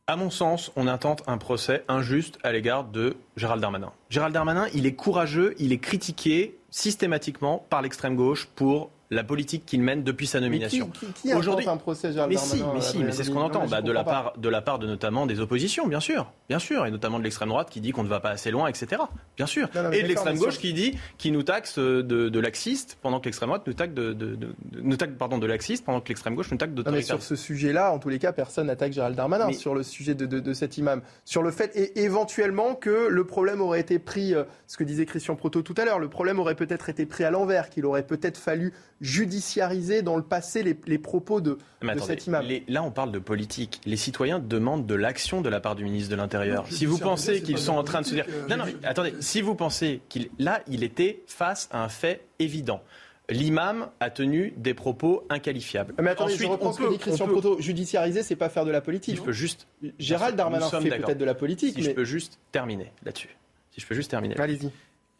[SPEAKER 7] À mon sens, on intente un procès injuste à l'égard de Gérald Darmanin. Gérald Darmanin, il est courageux, il est critiqué systématiquement par l'extrême gauche pour la politique qu'il mène depuis sa nomination.
[SPEAKER 1] Mais qui, qui Aujourd'hui, un procès Gérald
[SPEAKER 7] mais si, mais si, mais c'est ce qu'on entend, bah, de la part, de la part de notamment des oppositions, bien sûr, bien sûr, et notamment de l'extrême droite qui dit qu'on ne va pas assez loin, etc. Bien sûr, et de l'extrême gauche qui dit, qui nous taxe de, de laxiste pendant que l'extrême droite nous taxe de, de, nous taxe, pardon, de laxiste pendant que l'extrême gauche nous taxe de.
[SPEAKER 1] Sur ce sujet-là, en tous les cas, personne n'attaque Gérald Darmanin sur le sujet de, cet imam, sur le fait et éventuellement que le problème aurait été pris, euh, ce que disait Christian Proto tout à l'heure, le problème aurait peut-être été pris à l'envers, qu'il aurait peut-être fallu judiciariser dans le passé les, propos de, cet imam.
[SPEAKER 7] là, on parle de politique. Les citoyens demandent de l'action de la part du ministre de l'Intérieur. Si vous pensez qu'ils sont en train de se dire... Non, non, attendez. Si vous pensez qu'il... Là, il était face à un fait évident. L'imam a tenu des propos inqualifiables.
[SPEAKER 1] Mais attendez, Ensuite, je reprends ce que dit Christian Proto. Judiciariser, c'est pas faire de la politique.
[SPEAKER 7] je peux juste...
[SPEAKER 1] Gérald Darmanin fait peut-être de la politique.
[SPEAKER 7] Si je peux juste terminer là-dessus. Si je peux juste terminer.
[SPEAKER 1] Allez-y.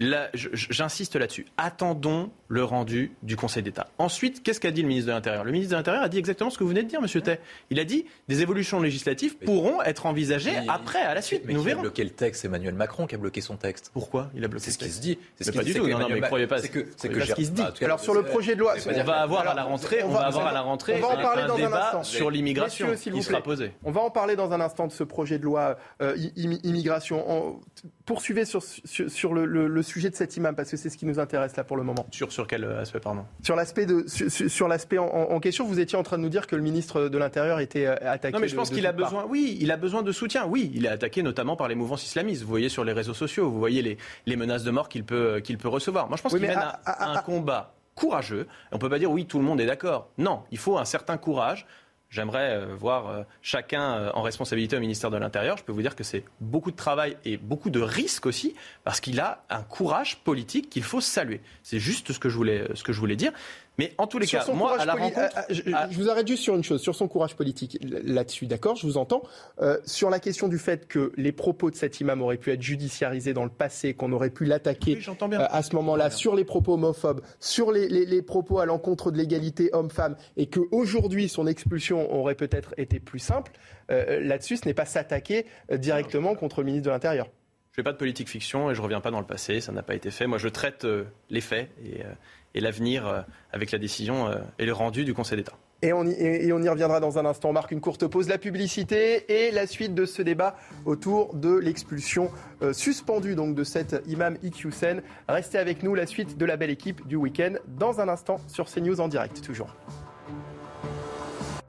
[SPEAKER 7] J'insiste là-dessus. Attendons le rendu du Conseil d'État. Ensuite, qu'est-ce qu'a dit le ministre de l'Intérieur? Le ministre de l'Intérieur a dit exactement ce que vous venez de dire, Monsieur Tay. Il a dit des évolutions législatives pourront être envisagées après, à la suite.
[SPEAKER 3] Mais
[SPEAKER 7] Nous
[SPEAKER 3] qui
[SPEAKER 7] verrons.
[SPEAKER 3] a bloqué le texte Emmanuel Macron qui a bloqué son texte.
[SPEAKER 7] Pourquoi? Il a bloqué
[SPEAKER 3] C'est ce qui se dit. C'est ce
[SPEAKER 7] pas
[SPEAKER 3] qui-
[SPEAKER 7] du tout. Non, mais
[SPEAKER 3] Ma-
[SPEAKER 7] croyez pas-
[SPEAKER 3] C'est que c'est que
[SPEAKER 7] ce qui se dit.
[SPEAKER 3] bah,
[SPEAKER 1] Alors sur le projet de loi,
[SPEAKER 7] On va avoir à la rentrée, on, va, avoir à la rentrée
[SPEAKER 1] on va en
[SPEAKER 7] un-
[SPEAKER 1] parler dans un
[SPEAKER 7] débat
[SPEAKER 1] instant.
[SPEAKER 7] sur l'immigration qui sera posé.
[SPEAKER 1] On va en parler dans un instant de ce projet de loi euh, immigration. En- Poursuivez sur, sur, le sujet de cet imam parce que c'est ce qui nous intéresse là pour le moment.
[SPEAKER 7] Sur, sur quel euh, aspect, pardon?
[SPEAKER 1] Sur l'aspect de sur, l'aspect en, en question, vous étiez en train de nous dire que le ministre de l'Intérieur était euh, attaqué.
[SPEAKER 7] Non, mais je pense
[SPEAKER 1] de
[SPEAKER 7] qu'il a besoin, oui, il a besoin de soutien. Oui, il est attaqué notamment par les mouvances islamistes. Vous voyez sur les réseaux sociaux, vous voyez les, les menaces de mort qu'il peut, qu'il peut recevoir. Moi, je pense
[SPEAKER 1] Oui,
[SPEAKER 7] qu'il mène
[SPEAKER 1] à-
[SPEAKER 7] un,
[SPEAKER 1] à- à-
[SPEAKER 7] un combat courageux. On peut pas dire oui, tout le monde est d'accord. Non, il faut un certain courage. J'aimerais euh, voir euh, chacun euh, en responsabilité au ministère de l'Intérieur. Je peux vous dire que c'est beaucoup de travail et beaucoup de risques aussi, parce qu'il a un courage politique qu'il faut saluer. C'est juste ce que je voulais, ce que je voulais dire. Mais en tous les
[SPEAKER 1] Sur
[SPEAKER 7] cas, moi,
[SPEAKER 1] courage
[SPEAKER 7] à la
[SPEAKER 1] poli-
[SPEAKER 7] rencontre,
[SPEAKER 1] ah, ah, je, vous arrête juste sur une chose, sur son courage politique là-dessus, d'accord, je vous entends. Euh, sur la question du fait que les propos de cet imam auraient pu être judiciarisés dans le passé, qu'on aurait pu l'attaquer
[SPEAKER 7] Oui,
[SPEAKER 1] euh, à ce moment-là, sur les propos homophobes, sur les, les- les propos à l'encontre de l'égalité homme-femme, et qu'aujourd'hui son expulsion aurait peut-être été plus simple, euh, là-dessus, ce n'est pas s'attaquer euh, directement contre le ministre de l'Intérieur.
[SPEAKER 7] Je fais pas de politique fiction et je reviens pas dans le passé, ça n'a pas été fait. Moi, je traite euh, les faits et, euh, et l'avenir euh, avec la décision euh, et le rendu du Conseil d'État.
[SPEAKER 1] Et on, y, reviendra dans un instant. On marque une courte pause, la publicité et la suite de ce débat autour de l'expulsion euh, suspendue donc de cet imam Iqiyoussen. Restez avec nous, la suite de la belle équipe du week-end dans un instant sur CNews en direct, toujours.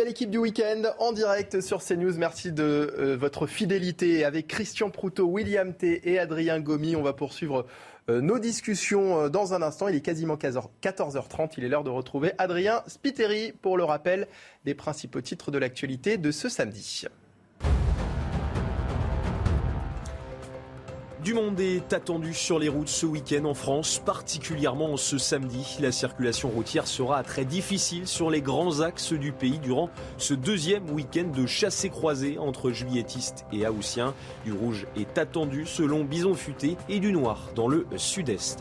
[SPEAKER 1] L'équipe du week-end en direct sur CNews. Merci de votre fidélité. Avec Christian Proutot, William T et Adrien Gomi, on va poursuivre nos discussions euh, dans un instant. Il est quasiment 15h 14h30. Il est l'heure de retrouver Adrien Spiteri pour le rappel des principaux titres de l'actualité de ce samedi.
[SPEAKER 4] Du monde est attendu sur les routes ce week-end en France, particulièrement ce samedi. La circulation routière sera très difficile sur les grands axes du pays durant ce deuxième week-end de chassé-croisé entre juilletistes et haussiens. Du rouge est attendu selon Bison Futé et du noir dans le sud-est.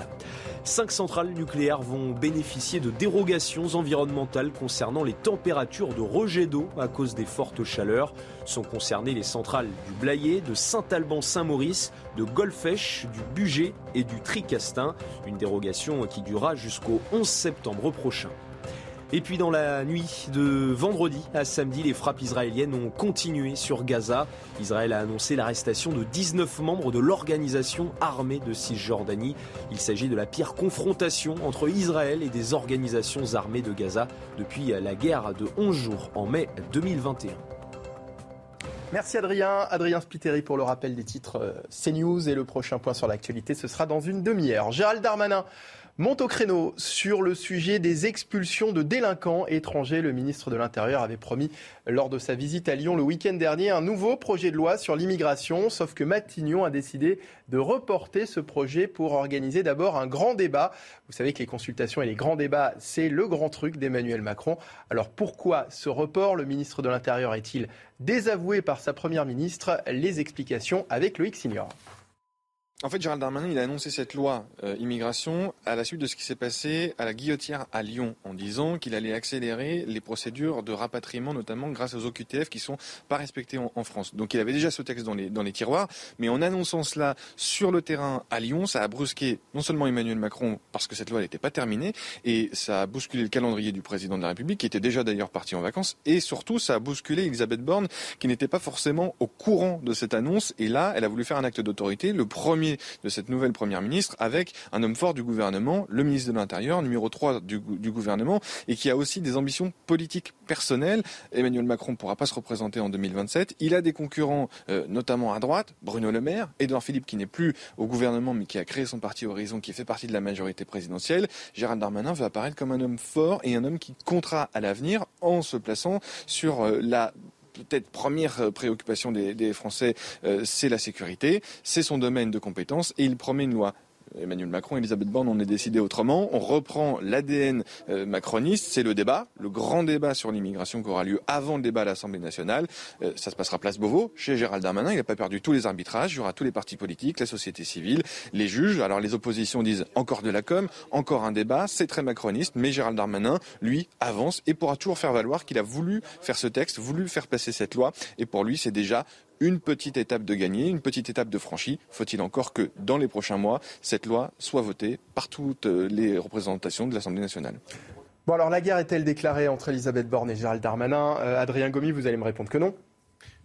[SPEAKER 4] Cinq centrales nucléaires vont bénéficier de dérogations environnementales concernant les températures de rejet d'eau à cause des fortes chaleurs. Sont concernées les centrales du Blayet, de Saint-Alban-Saint-Maurice, de Golfech, du Bugey et du Tricastin. Une dérogation qui durera jusqu'au 11 septembre prochain. Et puis dans la nuit de vendredi à samedi, les frappes israéliennes ont continué sur Gaza. Israël a annoncé l'arrestation de 19 membres de l'organisation armée de Cisjordanie. Il s'agit de la pire confrontation entre Israël et des organisations armées de Gaza depuis la guerre de 11 jours en mai 2021.
[SPEAKER 1] Merci Adrien. Adrien Spiteri pour le rappel des titres euh, CNews et le prochain point sur l'actualité, ce sera dans une demi-heure. Gérald Darmanin monte au créneau sur le sujet des expulsions de délinquants étrangers. Le ministre de l'Intérieur avait promis lors de sa visite à Lyon le week-end dernier un nouveau projet de loi sur l'immigration, sauf que Matignon a décidé de reporter ce projet pour organiser d'abord un grand débat. Vous savez que les consultations et les grands débats, c'est le grand truc d'Emmanuel Macron. Alors pourquoi ce report? Le ministre de l'Intérieur est-il désavoué par sa première ministre? Les explications avec Loïc Signor.
[SPEAKER 12] En fait, Gérald Darmanin, il a annoncé cette loi euh, immigration à la suite de ce qui s'est passé à la Guillotière à Lyon, en disant qu'il allait accélérer les procédures de rapatriement, notamment grâce aux OQTF qui sont pas respectés en, France. Donc, il avait déjà ce texte dans les, dans les tiroirs, mais en annonçant cela sur le terrain à Lyon, ça a brusqué non seulement Emmanuel Macron parce que cette loi n'était pas terminée, et ça a bousculé le calendrier du président de la République, qui était déjà d'ailleurs parti en vacances, et surtout ça a bousculé Elisabeth Borne, qui n'était pas forcément au courant de cette annonce, et là, elle a voulu faire un acte d'autorité, le premier de cette nouvelle première ministre avec un homme fort du gouvernement, le ministre de l'Intérieur, numéro 3 du, gouvernement, et qui a aussi des ambitions politiques personnelles. Emmanuel Macron ne pourra pas se représenter en 2027. Il a des concurrents, euh, notamment à droite, Bruno Le Maire, Edouard Philippe qui n'est plus au gouvernement mais qui a créé son parti Horizon, qui fait partie de la majorité présidentielle. Gérald Darmanin veut apparaître comme un homme fort et un homme qui comptera à l'avenir en se plaçant sur euh, la peut-être première préoccupation des, des Français, euh, c'est la sécurité, c'est son domaine de compétence et il promet une loi Emmanuel Macron et Elisabeth Borne, on est décidé autrement. On reprend l'ADN euh, macroniste, c'est le débat, le grand débat sur l'immigration qui aura lieu avant le débat à l'Assemblée nationale. Euh, ça se passera place Beauvau, chez Gérald Darmanin. Il n'a pas perdu tous les arbitrages. Il y aura tous les partis politiques, la société civile, les juges. Alors les oppositions disent encore de la com, encore un débat. C'est très macroniste, mais Gérald Darmanin, lui, avance et pourra toujours faire valoir qu'il a voulu faire ce texte, voulu faire passer cette loi. Et pour lui, c'est déjà une petite étape de gagner, une petite étape de franchie. Faut-il encore que dans les prochains mois, cette loi soit votée par toutes les représentations de l'Assemblée nationale?
[SPEAKER 1] Bon, alors la guerre est-elle déclarée entre Elisabeth Borne et Gérald Darmanin? Euh, Adrien Gomi, vous allez me répondre que non.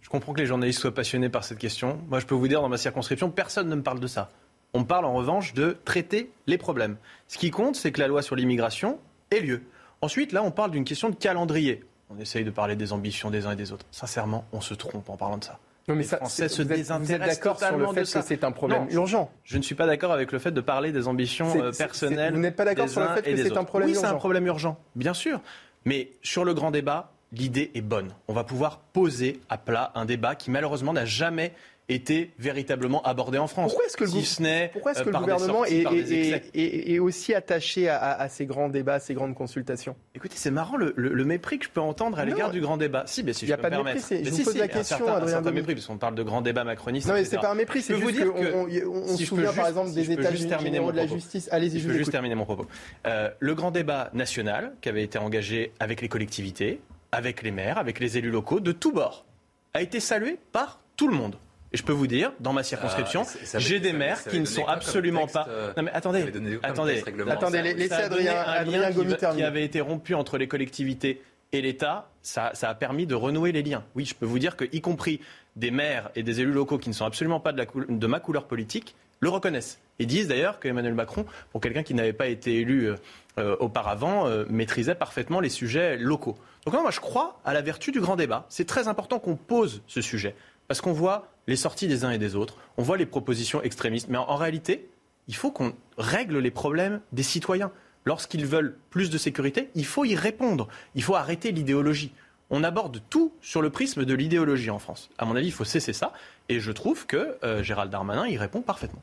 [SPEAKER 7] Je comprends que les journalistes soient passionnés par cette question. Moi, je peux vous dire, dans ma circonscription, personne ne me parle de ça. On parle en revanche de traiter les problèmes. Ce qui compte, c'est que la loi sur l'immigration ait lieu. Ensuite, là, on parle d'une question de calendrier. On essaye de parler des ambitions des uns et des autres. Sincèrement, on se trompe en parlant de ça.
[SPEAKER 1] Non, mais ça,
[SPEAKER 7] Français se
[SPEAKER 1] vous êtes,
[SPEAKER 7] désintéressent
[SPEAKER 1] d'accord sur le fait que c'est un problème
[SPEAKER 7] Non,
[SPEAKER 1] urgent
[SPEAKER 7] Je ne suis pas d'accord avec le fait de parler des ambitions euh, personnelles.
[SPEAKER 1] vous n'êtes pas d'accord sur le fait que c'est un problème
[SPEAKER 7] Oui, c'est un
[SPEAKER 1] urgent
[SPEAKER 7] problème urgent, bien sûr. Mais sur le grand débat, l'idée est bonne. On va pouvoir poser à plat un débat qui malheureusement n'a jamais été véritablement abordé en France.
[SPEAKER 1] Pourquoi est-ce que le,
[SPEAKER 7] si
[SPEAKER 1] gou-
[SPEAKER 7] ce n'est
[SPEAKER 1] pourquoi est-ce
[SPEAKER 7] euh,
[SPEAKER 1] que le gouvernement est, aussi attaché à, à- à ces grands débats, à ces grandes consultations?
[SPEAKER 7] Écoutez, c'est marrant le, le- le mépris que je peux entendre à l'égard du grand débat. Si, mais si
[SPEAKER 1] Il
[SPEAKER 7] je peux
[SPEAKER 1] pas
[SPEAKER 7] me
[SPEAKER 1] de mépris,
[SPEAKER 7] permettre.
[SPEAKER 1] je
[SPEAKER 7] Mais
[SPEAKER 1] vous
[SPEAKER 7] si,
[SPEAKER 1] pose
[SPEAKER 7] si,
[SPEAKER 1] la
[SPEAKER 7] un
[SPEAKER 1] question,
[SPEAKER 7] un
[SPEAKER 1] Adrien
[SPEAKER 7] certain
[SPEAKER 1] Gomi.
[SPEAKER 7] mépris, parce qu'on parle de grand débat macroniste.
[SPEAKER 1] Non, mais c'est pas un mépris, c'est juste qu'on
[SPEAKER 7] que-
[SPEAKER 1] on, se souvient par exemple des états généraux de la justice. Allez-y, je
[SPEAKER 7] peux juste terminer mon propos. Euh, le grand débat national qui avait été engagé avec les collectivités, avec les maires, avec les élus locaux de tous bords, a été salué par tout le monde. Et je peux vous dire, dans ma circonscription,
[SPEAKER 3] Ah,
[SPEAKER 7] j'ai des maires qui ne sont absolument
[SPEAKER 3] texte,
[SPEAKER 7] pas.
[SPEAKER 3] euh,
[SPEAKER 7] Non mais attendez, attendez,
[SPEAKER 1] Attendez, laissez Adrien- Adrien
[SPEAKER 7] lien qui
[SPEAKER 1] Gomi
[SPEAKER 7] avait été rompu entre les collectivités et l'État. Ça, ça a permis de renouer les liens. Oui, je peux vous dire que, y compris des maires et des élus locaux qui ne sont absolument pas de, la coul- de ma couleur politique, le reconnaissent. Et disent d'ailleurs qu'Emmanuel Macron, pour quelqu'un qui n'avait pas été élu euh, euh, auparavant, euh, maîtrisait parfaitement les sujets locaux. Donc non, moi je crois à la vertu du grand débat. C'est très important qu'on pose ce sujet. Parce qu'on voit les sorties des uns et des autres, on voit les propositions extrémistes. Mais en, en réalité, il faut qu'on règle les problèmes des citoyens. Lorsqu'ils veulent plus de sécurité, il faut y répondre. Il faut arrêter l'idéologie. On aborde tout sur le prisme de l'idéologie en France. À mon avis, il faut cesser ça. Et je trouve que euh, Gérald Darmanin y répond parfaitement.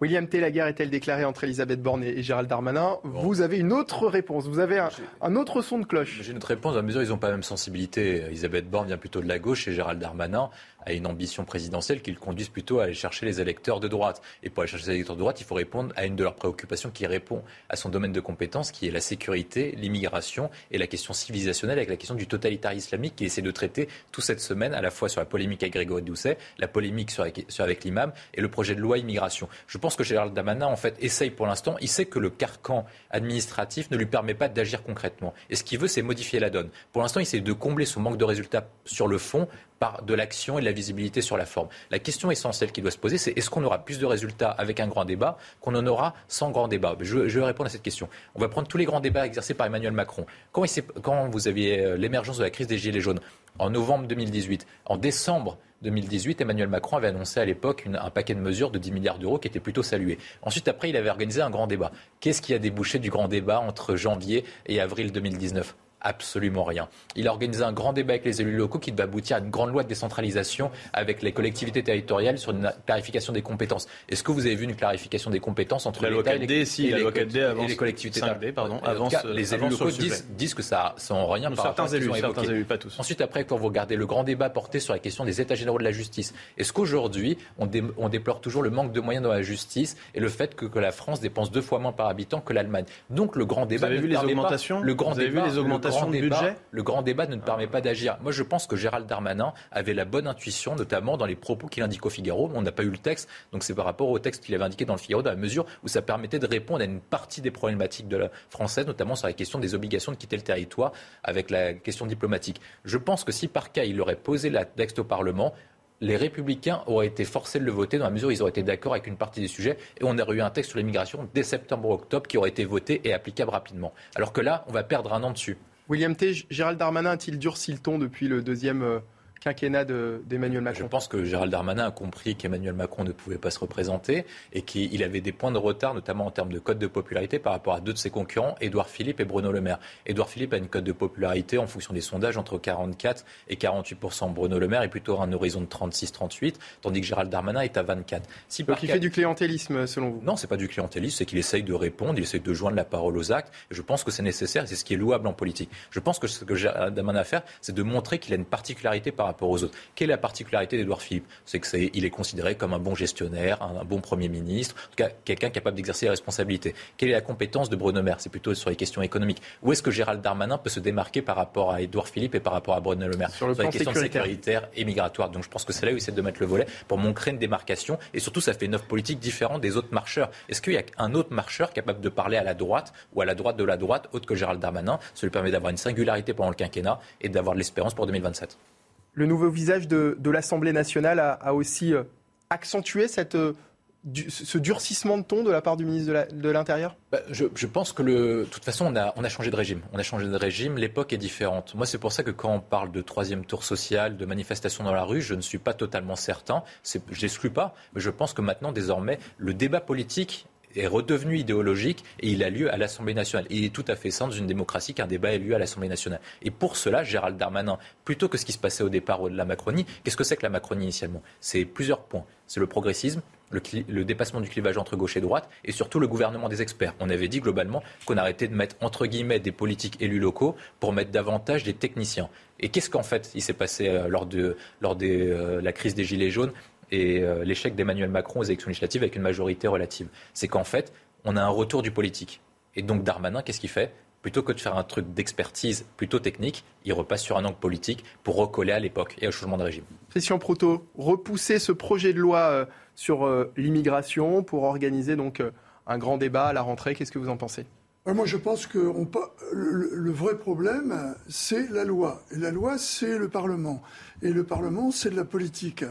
[SPEAKER 1] William T, la guerre est-elle déclarée entre Elisabeth Borne et Gérald Darmanin? Vous avez une autre réponse, vous avez un, un autre son de cloche.
[SPEAKER 3] J'ai une autre réponse, à mesure ils n'ont pas la même sensibilité. Elisabeth Borne vient plutôt de la gauche et Gérald Darmanin a une ambition présidentielle qui le conduise plutôt à aller chercher les électeurs de droite. Et pour aller chercher les électeurs de droite, il faut répondre à une de leurs préoccupations qui répond à son domaine de compétence, qui est la sécurité, l'immigration et la question civilisationnelle avec la question du totalitarisme islamique qu'il essaie de traiter toute cette semaine, à la fois sur la polémique avec Grégory Doucet, la polémique sur, avec l'imam et le projet de loi immigration. Je pense que Gérald Darmanin, en fait, essaye pour l'instant, il sait que le carcan administratif ne lui permet pas d'agir concrètement. Et ce qu'il veut, c'est modifier la donne. Pour l'instant, il essaie de combler son manque de résultats sur le fond par de l'action et de la visibilité sur la forme. La question essentielle qui doit se poser, c'est est-ce qu'on aura plus de résultats avec un grand débat qu'on en aura sans grand débat? Je, vais répondre à cette question. On va prendre tous les grands débats exercés par Emmanuel Macron. Quand, vous aviez euh, l'émergence de la crise des Gilets jaunes en novembre 2018, en décembre 2018, Emmanuel Macron avait annoncé à l'époque un paquet de mesures de 10 milliards d'euros qui était plutôt salué. Ensuite, après, il avait organisé un grand débat. Qu'est-ce qui a débouché du grand débat entre janvier et avril 2019 Absolument rien. Il a organisé un grand débat avec les élus locaux qui devait aboutir à une grande loi de décentralisation avec les collectivités territoriales sur une clarification des compétences. Est-ce que vous avez vu une clarification des compétences entre
[SPEAKER 7] La loi
[SPEAKER 3] l'État et les,
[SPEAKER 7] 4D, si,
[SPEAKER 3] et
[SPEAKER 7] la
[SPEAKER 3] les
[SPEAKER 7] loi
[SPEAKER 3] co-
[SPEAKER 7] 4D
[SPEAKER 3] et
[SPEAKER 7] avance-
[SPEAKER 3] les collectivités
[SPEAKER 7] 5D, pardon,
[SPEAKER 3] En tout cas,
[SPEAKER 7] avance,
[SPEAKER 3] les
[SPEAKER 7] euh,
[SPEAKER 3] élus
[SPEAKER 7] avance
[SPEAKER 3] locaux disent, que ça sans rien par
[SPEAKER 7] Certains élus, certains élus, pas tous.
[SPEAKER 3] Ensuite, après, quand vous regardez le grand débat porté sur la question des états généraux de la justice, est-ce qu'aujourd'hui, on, dé- on déplore toujours le manque de moyens dans la justice et le fait que, que la France dépense deux fois moins par habitant que l'Allemagne? Donc, le grand débat
[SPEAKER 7] avez
[SPEAKER 3] ne
[SPEAKER 7] vu les
[SPEAKER 3] permet pas-
[SPEAKER 7] augmentations?
[SPEAKER 3] le grand
[SPEAKER 7] Vous avez vu les augmentations
[SPEAKER 3] le grand
[SPEAKER 7] de
[SPEAKER 3] débat-
[SPEAKER 7] budget
[SPEAKER 3] Le grand débat ne permet pas d'agir. Moi, je pense que Gérald Darmanin avait la bonne intuition, notamment dans les propos qu'il indique au Figaro. On n'a pas eu le texte, donc c'est par rapport au texte qu'il avait indiqué dans le Figaro, dans la mesure où ça permettait de répondre à une partie des problématiques de la française, notamment sur la question des obligations de quitter le territoire avec la question diplomatique. Je pense que si par cas il aurait posé le texte au Parlement, les républicains auraient été forcés de le voter dans la mesure où ils auraient été d'accord avec une partie des sujets et on aurait eu un texte sur l'immigration dès septembre-octobre qui aurait été voté et applicable rapidement. Alors que là, on va perdre un an dessus.
[SPEAKER 1] William T, Gérald Darmanin a-t-il durci le ton depuis le deuxième euh, quinquennat d'Emmanuel Macron
[SPEAKER 3] Je pense que Gérald Darmanin a compris qu'Emmanuel Macron ne pouvait pas se représenter et qu'il avait des points de retard, notamment en termes de code de popularité par rapport à deux de ses concurrents, Édouard Philippe et Bruno Le Maire. Édouard Philippe a une cote de popularité en fonction des sondages entre 44 et 48% Bruno Le Maire est plutôt à un horizon de 36-38, tandis que Gérald Darmanin est à 24.
[SPEAKER 1] Si Donc il fait du clientélisme, selon vous?
[SPEAKER 3] Non, c'est pas du clientélisme, c'est qu'il essaye de répondre, il essaye de joindre la parole aux actes. Et je pense que c'est nécessaire, c'est ce qui est louable en politique. Je pense que ce que Gérald Darmanin a à faire, c'est de montrer qu'il a une particularité par rapport aux autres. Quelle est la particularité d'Édouard Philippe? C'est qu'il est, est considéré comme un bon gestionnaire, un, bon Premier ministre, en tout cas quelqu'un capable d'exercer les responsabilités. Quelle est la compétence de Bruno Maire? C'est plutôt sur les questions économiques. Où est-ce que Gérald Darmanin peut se démarquer par rapport à Édouard Philippe et par rapport à Bruno Le Maire?
[SPEAKER 1] Sur, le les questions
[SPEAKER 3] sécuritaires et migratoires. Donc je pense que c'est là où il essaie de mettre le volet pour montrer une démarcation. Et surtout, ça fait une offre politique différente des autres marcheurs. Est-ce qu'il y a un autre marcheur capable de parler à la droite ou à la droite de la droite, autre que Gérald Darmanin? Ça lui permet d'avoir une singularité pendant le quinquennat et d'avoir de l'espérance pour 2027.
[SPEAKER 1] Le nouveau visage de, l'Assemblée nationale a, aussi euh, accentué euh, ce durcissement de ton de la part du ministre de l'Intérieur?
[SPEAKER 3] Bah, je, pense que, de toute façon, on a, on a changé de régime. On a changé de régime, l'époque est différente. Moi, c'est pour ça que quand on parle de troisième tour social, de manifestation dans la rue, je ne suis pas totalement certain. Je n'exclus pas, mais je pense que maintenant, désormais, le débat politique est redevenu idéologique et il a lieu à l'Assemblée nationale. il est tout à fait sain dans une démocratie qu'un débat ait lieu à l'Assemblée nationale. Et pour cela, Gérald Darmanin, plutôt que ce qui se passait au départ de la Macronie, qu'est-ce que c'est que la Macronie initialement? C'est plusieurs points. C'est le progressisme, le, dépassement du clivage entre gauche et droite et surtout le gouvernement des experts. On avait dit globalement qu'on arrêtait de mettre entre guillemets des politiques élus locaux pour mettre davantage des techniciens. Et qu'est-ce qu'en fait il s'est passé euh, lors de lors euh, la crise des Gilets jaunes? Et euh, l'échec d'Emmanuel Macron aux élections législatives avec une majorité relative C'est qu'en fait, on a un retour du politique. Et donc Darmanin, qu'est-ce qu'il fait? Plutôt que de faire un truc d'expertise plutôt technique, il repasse sur un angle politique pour recoller à l'époque et au changement de régime.
[SPEAKER 1] Christian Proto, repousser ce projet de loi sur euh, l'immigration pour organiser donc euh, un grand débat à la rentrée. Qu'est-ce que vous en pensez?
[SPEAKER 2] Moi, je pense que le, vrai problème, c'est la loi. Et la loi, c'est le Parlement. Et le Parlement, c'est de la politique.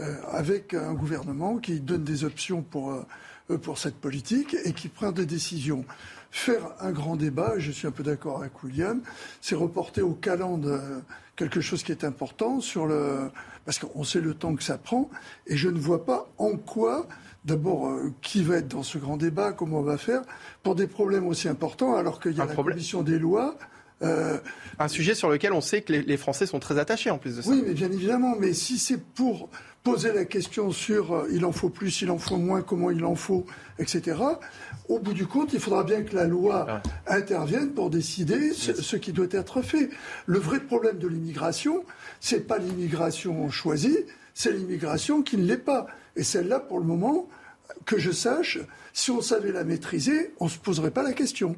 [SPEAKER 2] Euh, avec un gouvernement qui donne des options pour, pour cette politique et qui prend des décisions. Faire un grand débat, je suis un peu d'accord avec William, c'est reporter au calendrier quelque chose qui est important sur le parce qu'on sait le temps que ça prend et je ne vois pas en quoi d'abord euh, qui va être dans ce grand débat, comment on va faire pour des problèmes aussi importants alors qu'il y a la commission des lois
[SPEAKER 1] euh, un sujet sur lequel on sait que les, Français sont très attachés en plus de ça.
[SPEAKER 2] Oui, mais bien évidemment. Mais si c'est pour poser la question sur euh, il en faut plus, il en faut moins, comment il en faut, etc., au bout du compte, il faudra bien que la loi intervienne pour décider ce, qui doit être fait. Le vrai problème de l'immigration, c'est pas l'immigration choisie, c'est l'immigration qui ne l'est pas. Et celle-là, pour le moment, que je sache, si on savait la maîtriser, on ne se poserait pas la question.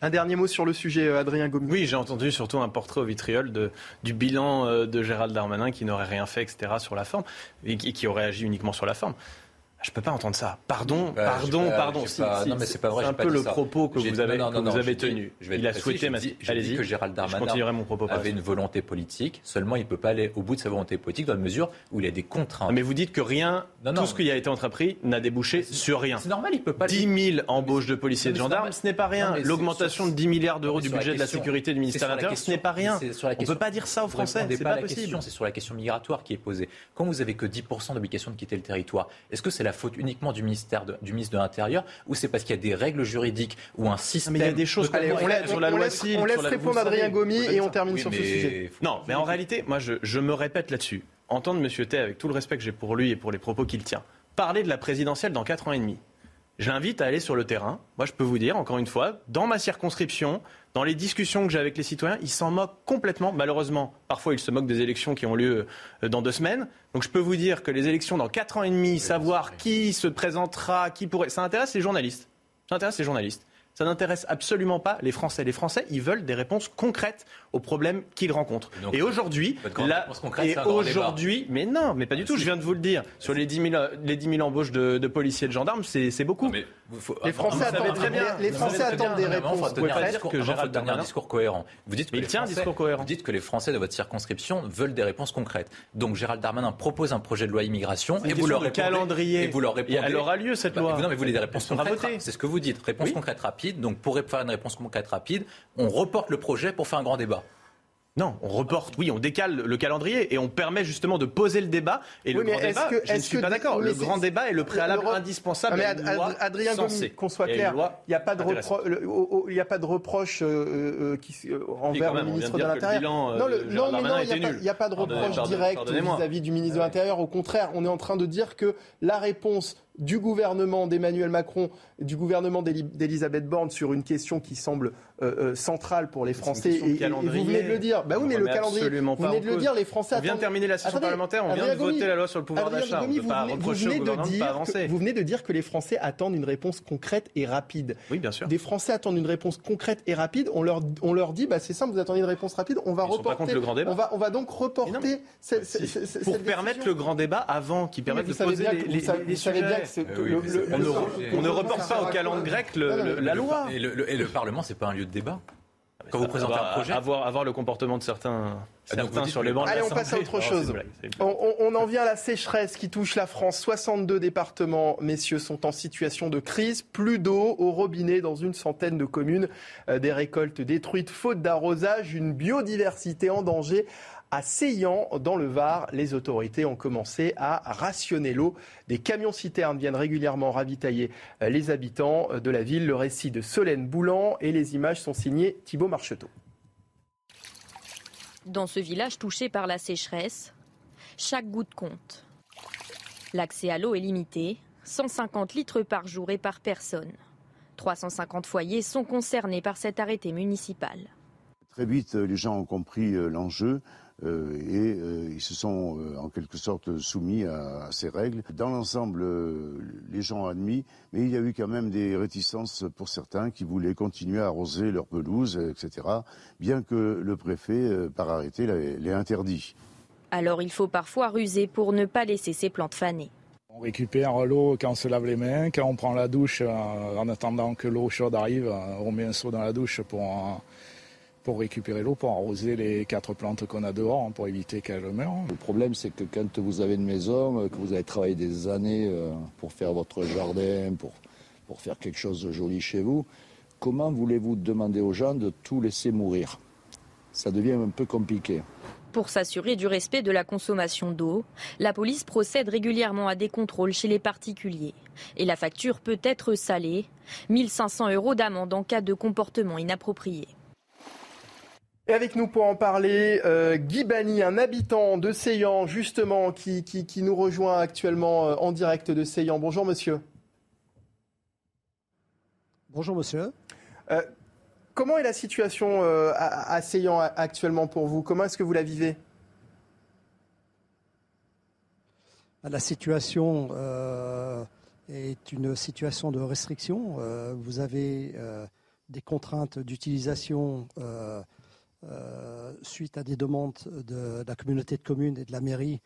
[SPEAKER 1] Un dernier mot sur le sujet, euh, Adrien Gomis.
[SPEAKER 7] Oui, j'ai entendu surtout un portrait au vitriol de, du bilan euh, de Gérald Darmanin qui n'aurait rien fait, etc., sur la forme, et qui aurait agi uniquement sur la forme. Je peux pas entendre ça. Pardon, pardon, pardon.
[SPEAKER 3] non, mais c'est pas vrai.
[SPEAKER 7] C'est un peu le propos que vous avez, vous avez tenu.
[SPEAKER 3] Je vais Il a souhaité. Allez-y. que Gérald Darmanin mon propos avait une volonté politique. Seulement, il peut pas aller au bout de sa volonté politique dans la mesure où il a des contraintes.
[SPEAKER 7] Mais vous dites que rien, tout ce qui a été entrepris n'a débouché sur rien.
[SPEAKER 3] C'est normal, il peut pas.
[SPEAKER 7] 10 000 embauches de policiers et de gendarmes, ce n'est pas rien. L'augmentation de 10 milliards d'euros du budget de la sécurité du ministère de l'Intérieur, ce n'est pas rien. On ne peut pas dire ça aux Français. C'est pas possible.
[SPEAKER 3] C'est sur la question migratoire qui est posée. Quand vous avez que 10% d'obligation de quitter le territoire, est-ce que c'est la faute uniquement du ministère du ministre de l'Intérieur ou c'est parce qu'il y a des règles juridiques ou un système.
[SPEAKER 7] Mais il y a des choses.
[SPEAKER 1] Allez, on, laisse, sur la loi on laisse répondre Adrien Gomi et on termine sur ce sujet.
[SPEAKER 7] Non, mais en réalité, moi, je, je me répète là-dessus. Entendre M. Tay, avec tout le respect que j'ai pour lui et pour les propos qu'il tient, parler de la présidentielle dans 4 ans et demi. Je l'invite à aller sur le terrain. Moi, je peux vous dire, encore une fois, dans ma circonscription, dans les discussions que j'ai avec les citoyens, ils s'en moquent complètement. Malheureusement, parfois, ils se moquent des élections qui ont lieu euh, dans deux semaines. Donc, je peux vous dire que les élections dans quatre ans et demi, savoir qui se présentera, qui pourrait, ça intéresse les journalistes. Ça intéresse les journalistes. Ça n'intéresse absolument pas les Français. Les Français, ils veulent des réponses concrètes aux problèmes qu'ils rencontrent. et aujourd'hui, et aujourd'hui, mais non, mais pas du tout. Je viens de vous le dire. Sur les 10 000, les 10 000 embauches de, policiers et de gendarmes, c'est beaucoup.
[SPEAKER 1] Les Français attendent, très bien, les Français attendent des réponses
[SPEAKER 3] concrètes. que Gérald tenir un discours cohérent. Vous dites que
[SPEAKER 7] il tient un discours cohérent.
[SPEAKER 3] Vous dites que les Français de votre circonscription veulent des réponses concrètes. Donc Gérald Darmanin propose un projet de loi immigration
[SPEAKER 7] et vous leur répondez, calendrier. Et vous leur répondez. Elle aura lieu cette bah, loi.
[SPEAKER 3] Non, mais vous voulez des réponses concrètes. C'est ce que vous dites. Réponses concrètes rapides. Donc pour faire une réponse concrète rapide, on reporte le projet pour faire un grand débat.
[SPEAKER 7] Non, on reporte, oui, on décale le calendrier et on permet justement de poser le débat. Et le grand débat, je ne suis pas d'accord. Le grand débat est le préalable indispensable
[SPEAKER 1] mais Adrien qu'on soit clair, il n'y a, pas de a pas de reproche euh, euh, euh, envers le ministre de l'Intérieur.
[SPEAKER 7] Non, non,
[SPEAKER 1] il n'y a, pas de reproche direct vis-à-vis du ministre de l'Intérieur. Au contraire, on est en train de dire que la réponse du gouvernement d'Emmanuel Macron, du gouvernement d'Elisabeth Borne sur une question qui semble euh, euh, centrale pour les Français. Et, vous venez de le dire. Bah oui, mais le calendrier. Vous venez de le dire, les Français.
[SPEAKER 7] On vient de terminer la session parlementaire, on vient de voter la loi sur le pouvoir d'achat. On ne pas reprocher au gouvernement de pas avancer.
[SPEAKER 1] Vous venez de dire que les Français attendent une réponse concrète et rapide.
[SPEAKER 7] Oui, bien sûr.
[SPEAKER 1] Des Français attendent une réponse concrète et rapide. On leur, on leur dit, bah, c'est simple, vous attendez une réponse rapide. On va reporter.
[SPEAKER 7] le grand débat.
[SPEAKER 1] On va, on va donc reporter.
[SPEAKER 7] Pour permettre le grand débat avant, qui permette de poser les sujets. On ne reporte pas au calendrier grec la loi.
[SPEAKER 3] Et le Parlement, c'est pas un lieu de débat quand vous présentez un projet
[SPEAKER 7] avoir, avoir le comportement de certains, ah, certains sur les bancs
[SPEAKER 1] Allez, on passe à autre chose. On, en vient à la sécheresse qui touche la France. 62 départements, messieurs, sont en situation de crise. Plus d'eau au robinet dans une centaine de communes. Euh, des récoltes détruites faute d'arrosage, une biodiversité en danger. À Seyan, dans le Var, les autorités ont commencé à rationner l'eau. Des camions-citernes viennent régulièrement ravitailler euh, les habitants euh, de la ville. Le récit de Solène Boulan et les images sont signées Thibault Marcheteau.
[SPEAKER 13] Dans ce village touché par la sécheresse, chaque goutte compte. L'accès à l'eau est limité, 150 litres par jour et par personne. 350 foyers sont concernés par cet arrêté municipal.
[SPEAKER 14] Très vite, les gens ont compris euh, l'enjeu. Euh, et euh, ils se sont euh, en quelque sorte soumis à, ces règles. Dans l'ensemble, les gens ont admis, mais il y a eu quand même des réticences pour certains qui voulaient continuer à arroser leurs pelouses, etc., bien que le préfet, par arrêté, l'ait interdit.
[SPEAKER 13] Alors il faut parfois ruser pour ne pas laisser ces plantes faner.
[SPEAKER 15] On récupère l'eau quand on se lave les mains, quand on prend la douche, en attendant que l'eau chaude arrive, on met un seau dans la douche pour pour récupérer l'eau, pour arroser les quatre plantes qu'on a dehors, hein, pour éviter qu'elles meurent.
[SPEAKER 16] Le problème, c'est que quand vous avez une maison, euh, que vous avez travaillé des années euh, pour faire votre jardin, pour, pour faire quelque chose de joli chez vous, comment voulez-vous demander aux gens de tout laisser mourir? Ça devient un peu compliqué.
[SPEAKER 13] Pour s'assurer du respect de la consommation d'eau, la police procède régulièrement à des contrôles chez les particuliers. Et la facture peut être salée, 1500 euros d'amende en cas de comportement inapproprié.
[SPEAKER 1] Et avec nous pour en parler, euh, Guy Bani, un habitant de Seyan, justement, qui, qui, nous rejoint actuellement euh, en direct de Seyan. Bonjour, monsieur.
[SPEAKER 17] Bonjour, monsieur.
[SPEAKER 1] Euh, comment est la situation à, à Seyan actuellement pour vous? Comment est-ce que vous la vivez?
[SPEAKER 17] La situation est une situation de restriction. vous avez des contraintes d'utilisation euh, suite à des demandes de, la communauté de communes et de la mairie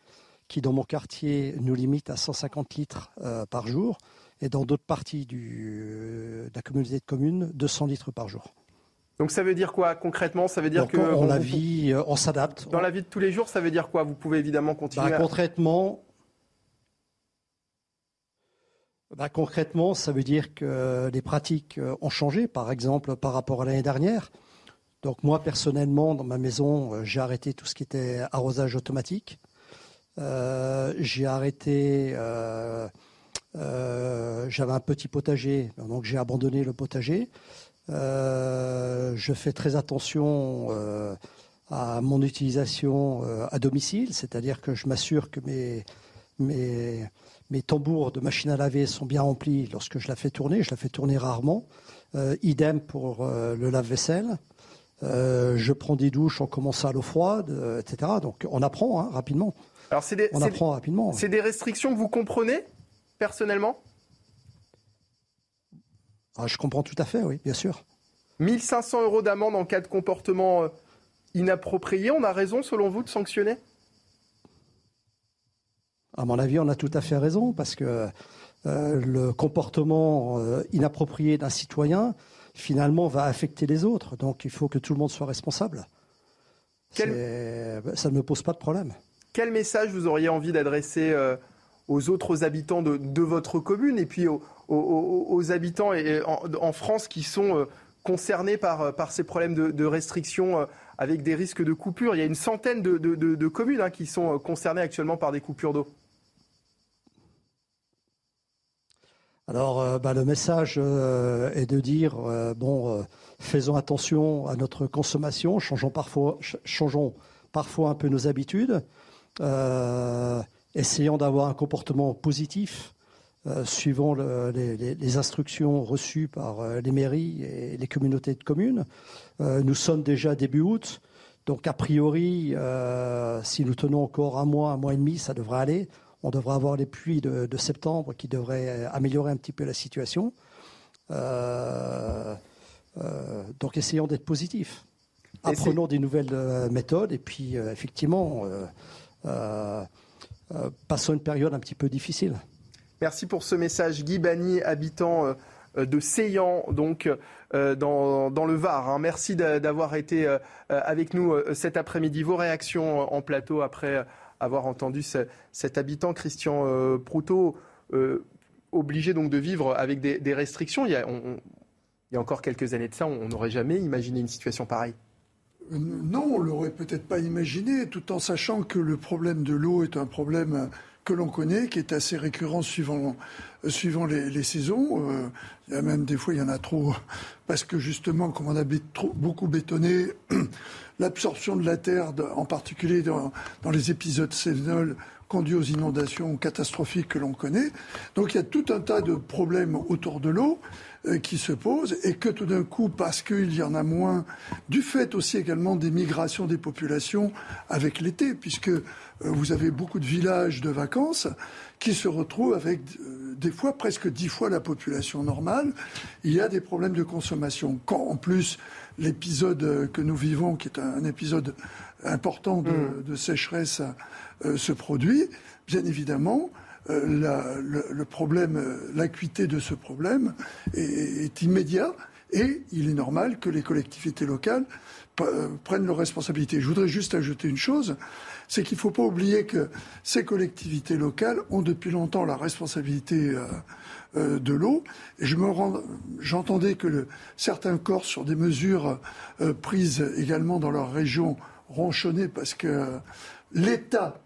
[SPEAKER 17] qui, dans mon quartier, nous limite à 150 litres euh, par jour, et dans d'autres parties de la communauté de communes, 200 litres par jour.
[SPEAKER 1] Donc ça veut dire quoi concrètement? Ça veut dire que
[SPEAKER 17] on, la vie, euh, on s'adapte.
[SPEAKER 1] Dans la vie de tous les jours, ça veut dire quoi? Vous pouvez évidemment continuer.
[SPEAKER 17] Bah, concrètement, bah, concrètement, ça veut dire que les pratiques ont changé. Par exemple, par rapport à l'année dernière, donc moi personnellement, dans ma maison, euh, j'ai arrêté tout ce qui était arrosage automatique. Euh, j'ai arrêté. Euh, j'avais un petit potager, donc j'ai abandonné le potager. je fais très attention à mon utilisation à domicile, c'est-à-dire que je m'assure que mes, mes, mes tambours de machine à laver sont bien remplis lorsque je la fais tourner. Je la fais tourner rarement. idem pour le lave-vaisselle. Euh, je prends des douches en commençant à l'eau froide, euh, etc. Donc on apprend hein, rapidement.
[SPEAKER 1] Alors c'est des,
[SPEAKER 17] on apprend rapidement.
[SPEAKER 1] C'est des restrictions que vous comprenez personnellement?
[SPEAKER 17] Ah, Je comprends tout à fait, oui, bien sûr.
[SPEAKER 1] 1500 euros d'amende en cas de comportement euh, inapproprié, on a raison selon vous de sanctionner?
[SPEAKER 17] À mon avis, on a tout à fait raison parce que le comportement inapproprié d'un citoyen, finalement va affecter les autres. Donc il faut que tout le monde soit responsable. Ça ne me pose pas de problème.
[SPEAKER 1] Quel message vous auriez envie d'adresser euh, aux autres habitants de, votre commune et puis aux, habitants en, France qui sont euh, concernés par, par ces problèmes de, restriction avec des risques de coupure? Il y a une centaine de, communes hein, qui sont concernées actuellement par des coupures d'eau.
[SPEAKER 17] Alors, bah, le message est de dire bon, faisons attention à notre consommation, changeons parfois, changeons parfois un peu nos habitudes, essayons d'avoir un comportement positif euh, suivant les, instructions reçues par euh, les mairies et les communautés de communes. Euh, nous sommes déjà début août, donc a priori, si nous tenons encore un mois, un mois et demi, ça devrait aller. On devrait avoir les pluies de, septembre qui devraient améliorer un petit peu la situation. donc essayons d'être positifs. Apprenons des nouvelles méthodes et puis effectivement, passons une période un petit peu difficile.
[SPEAKER 1] Merci pour ce message, Guy Bani, habitant euh, euh, de Seyan, donc euh, dans, le Var. Hein. Merci d'avoir été avec nous cet après-midi. Vos réactions en plateau après avoir entendu cet habitant, Christian Proutot, obligé donc de vivre avec des, restrictions. Il y, a, encore quelques années de ça, on n'aurait jamais imaginé une situation pareille.
[SPEAKER 2] Non, on l'aurait peut-être pas imaginé, tout en sachant que le problème de l'eau est un problème que l'on connaît, qui est assez récurrent suivant, euh, suivant les, saisons. Euh, il y a même des fois, il y en a trop, parce que justement, comme on a beaucoup bétonné, l'absorption de la terre, en particulier dans, les épisodes sévenols, conduit aux inondations catastrophiques que l'on connaît. Donc il y a tout un tas de problèmes autour de l'eau. Euh, qui se posent et que tout d'un coup, parce qu'il y en a moins, du fait aussi également des migrations des populations avec l'été, puisque euh, vous avez beaucoup de villages de vacances qui se retrouvent avec euh, des fois presque dix fois la population normale, il y a des problèmes de consommation. Quand en plus l'épisode que nous vivons, qui est un, épisode important de, mmh. de sécheresse, se produit, bien évidemment, euh, le, problème, euh, l'acuité de ce problème est, immédiat et il est normal que les collectivités locales euh, prennent leurs responsabilités. Je voudrais juste ajouter une chose, c'est qu'il ne faut pas oublier que ces collectivités locales ont depuis longtemps la responsabilité de l'eau. J'entendais que certains Corses, sur des mesures prises également dans leur région, ronchonnaient parce que l'État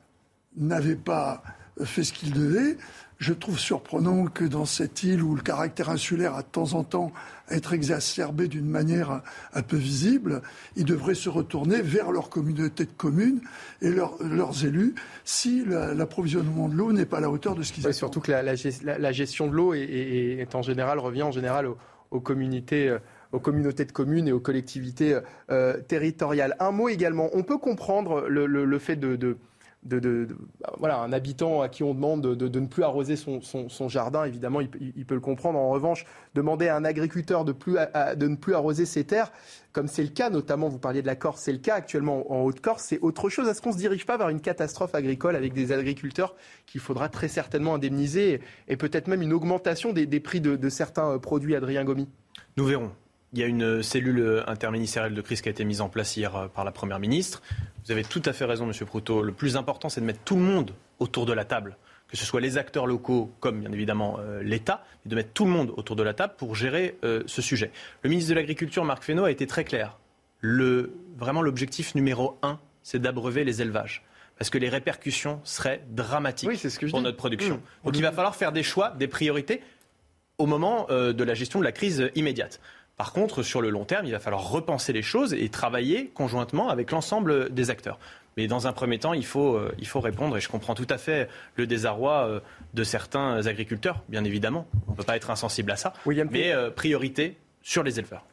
[SPEAKER 2] n'avait pas fait ce qu'il devait. Je trouve surprenant que dans cette île où le caractère insulaire a de temps en temps être exacerbé d'une manière un peu visible, ils devraient se retourner vers leur communauté de communes et leurs élus si l'approvisionnement de l'eau n'est pas à la hauteur de ce qu'ils
[SPEAKER 1] oui, Surtout que la, gestion de l'eau est, en général revient en général aux, communautés. Euh, aux communautés de communes et aux collectivités euh, territoriales. Un mot également, on peut comprendre le, fait de de, voilà, un habitant à qui on demande de, ne plus arroser son, jardin, évidemment, il, peut le comprendre. En revanche, demander à un agriculteur de, ne plus arroser ses terres, comme c'est le cas, notamment, vous parliez de la Corse, c'est le cas actuellement en Haute-Corse, c'est autre chose. Est-ce qu'on ne se dirige pas vers une catastrophe agricole avec des agriculteurs qu'il faudra très certainement indemniser et, peut-être même une augmentation des, prix de, certains euh, produits, Adrien Gomi
[SPEAKER 7] Nous verrons. Il y a une cellule interministérielle de crise qui a été mise en place hier euh, par la Première ministre. Vous avez tout à fait raison, Monsieur Proutot. Le plus important, c'est de mettre tout le monde autour de la table, que ce soit les acteurs locaux, comme bien évidemment euh, l'État, et de mettre tout le monde autour de la table pour gérer euh, ce sujet. Le ministre de l'Agriculture, Marc Fesneau, a été très clair. Le, vraiment, l'objectif numéro un, c'est d'abreuver les élevages parce que les répercussions seraient dramatiques pour notre production. Mmh. Donc il va falloir faire des choix, des priorités au moment euh, de la gestion de la crise immédiate. Par contre, sur le long terme, il va falloir repenser les choses et travailler conjointement avec l'ensemble des acteurs. Mais dans un premier temps, il faut, euh, il faut répondre, et je comprends tout à fait le désarroi euh, de certains agriculteurs, bien évidemment. On ne peut pas être insensible à ça. mais euh, priorité sur les éleveurs.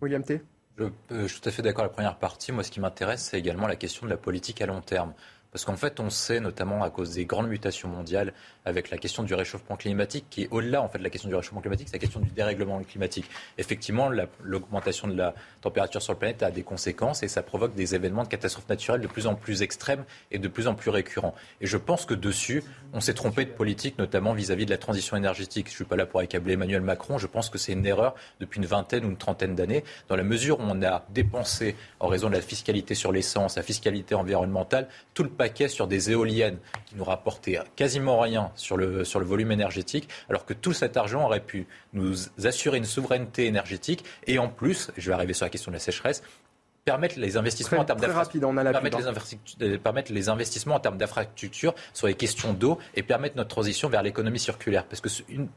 [SPEAKER 1] William T.
[SPEAKER 3] Je, je suis tout à fait d'accord avec la première partie. Moi, ce qui m'intéresse, c'est également la question de la politique à long terme. Parce qu'en fait, on sait, notamment à cause des grandes mutations mondiales, avec la question du réchauffement climatique, qui est au-delà en fait de la question du réchauffement climatique, c'est la question du dérèglement climatique. Effectivement, l'augmentation de la température sur la planète a des conséquences et ça provoque des événements de catastrophes naturelles de plus en plus extrêmes et de plus en plus récurrents. Et je pense que dessus, on s'est trompé de politique, notamment vis-à-vis de la transition énergétique. Je ne suis pas là pour accabler Emmanuel Macron. Je pense que c'est une erreur depuis une vingtaine ou une trentaine d'années, dans la mesure où on a dépensé, en raison de la fiscalité sur l'essence, la fiscalité environnementale, tout le sur des éoliennes qui nous rapportaient quasiment rien sur le, sur le volume énergétique, alors que tout cet argent aurait pu nous assurer une souveraineté énergétique. Et en plus, je vais arriver sur la question de la sécheresse, permettre les investissements en termes d'infrastructures, euh, permettre, les investissements en termes d'infrastructures sur les questions d'eau et permettre notre transition vers l'économie circulaire. Parce que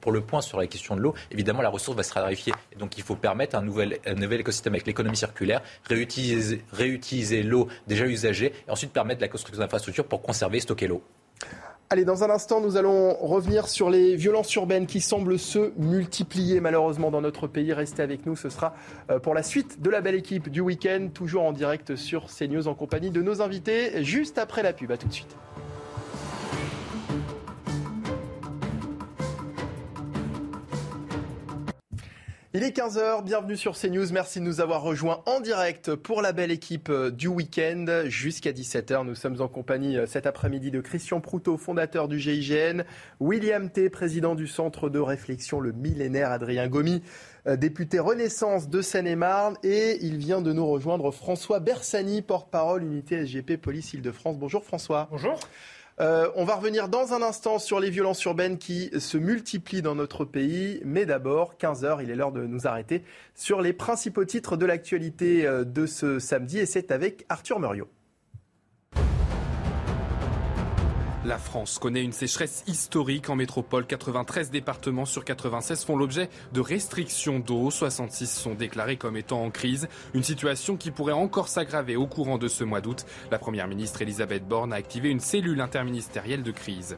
[SPEAKER 3] pour le point sur la question de l'eau, évidemment, la ressource va se rarifier. Et donc, il faut permettre un nouvel, un nouvel écosystème avec l'économie circulaire, réutiliser, réutiliser l'eau déjà usagée et ensuite permettre la construction d'infrastructures pour conserver et stocker l'eau.
[SPEAKER 1] Allez, dans un instant, nous allons revenir sur les violences urbaines qui semblent se multiplier malheureusement dans notre pays. Restez avec nous, ce sera euh, pour la suite de la belle équipe du week-end, toujours en direct sur CNews en compagnie de nos invités, juste après la pub. A tout de suite. Il est 15h, bienvenue sur CNews. Merci de nous avoir rejoints en direct pour la belle équipe euh, du week-end jusqu'à 17h. Nous sommes en compagnie euh, cet après-midi de Christian Proutot, fondateur du GIGN, William T, président du centre de réflexion Le Millénaire, Adrien Gomi, euh, député Renaissance de Seine-et-Marne, et il vient de nous rejoindre François Bersani, porte-parole unité SGP Police Île-de-France. Bonjour François.
[SPEAKER 18] Bonjour.
[SPEAKER 1] Euh, on va revenir dans un instant sur les violences urbaines qui se multiplient dans notre pays. Mais d'abord, 15h, il est l'heure de nous arrêter sur les principaux titres de l'actualité euh, de ce samedi. Et c'est avec Arthur Muriot.
[SPEAKER 8] La France connaît une sécheresse historique en métropole. 93 départements sur 96 font l'objet de restrictions d'eau. 66 sont déclarés comme étant en crise. Une situation qui pourrait encore s'aggraver au courant de ce mois d'août. La première ministre Elisabeth Borne a activé une cellule interministérielle de crise.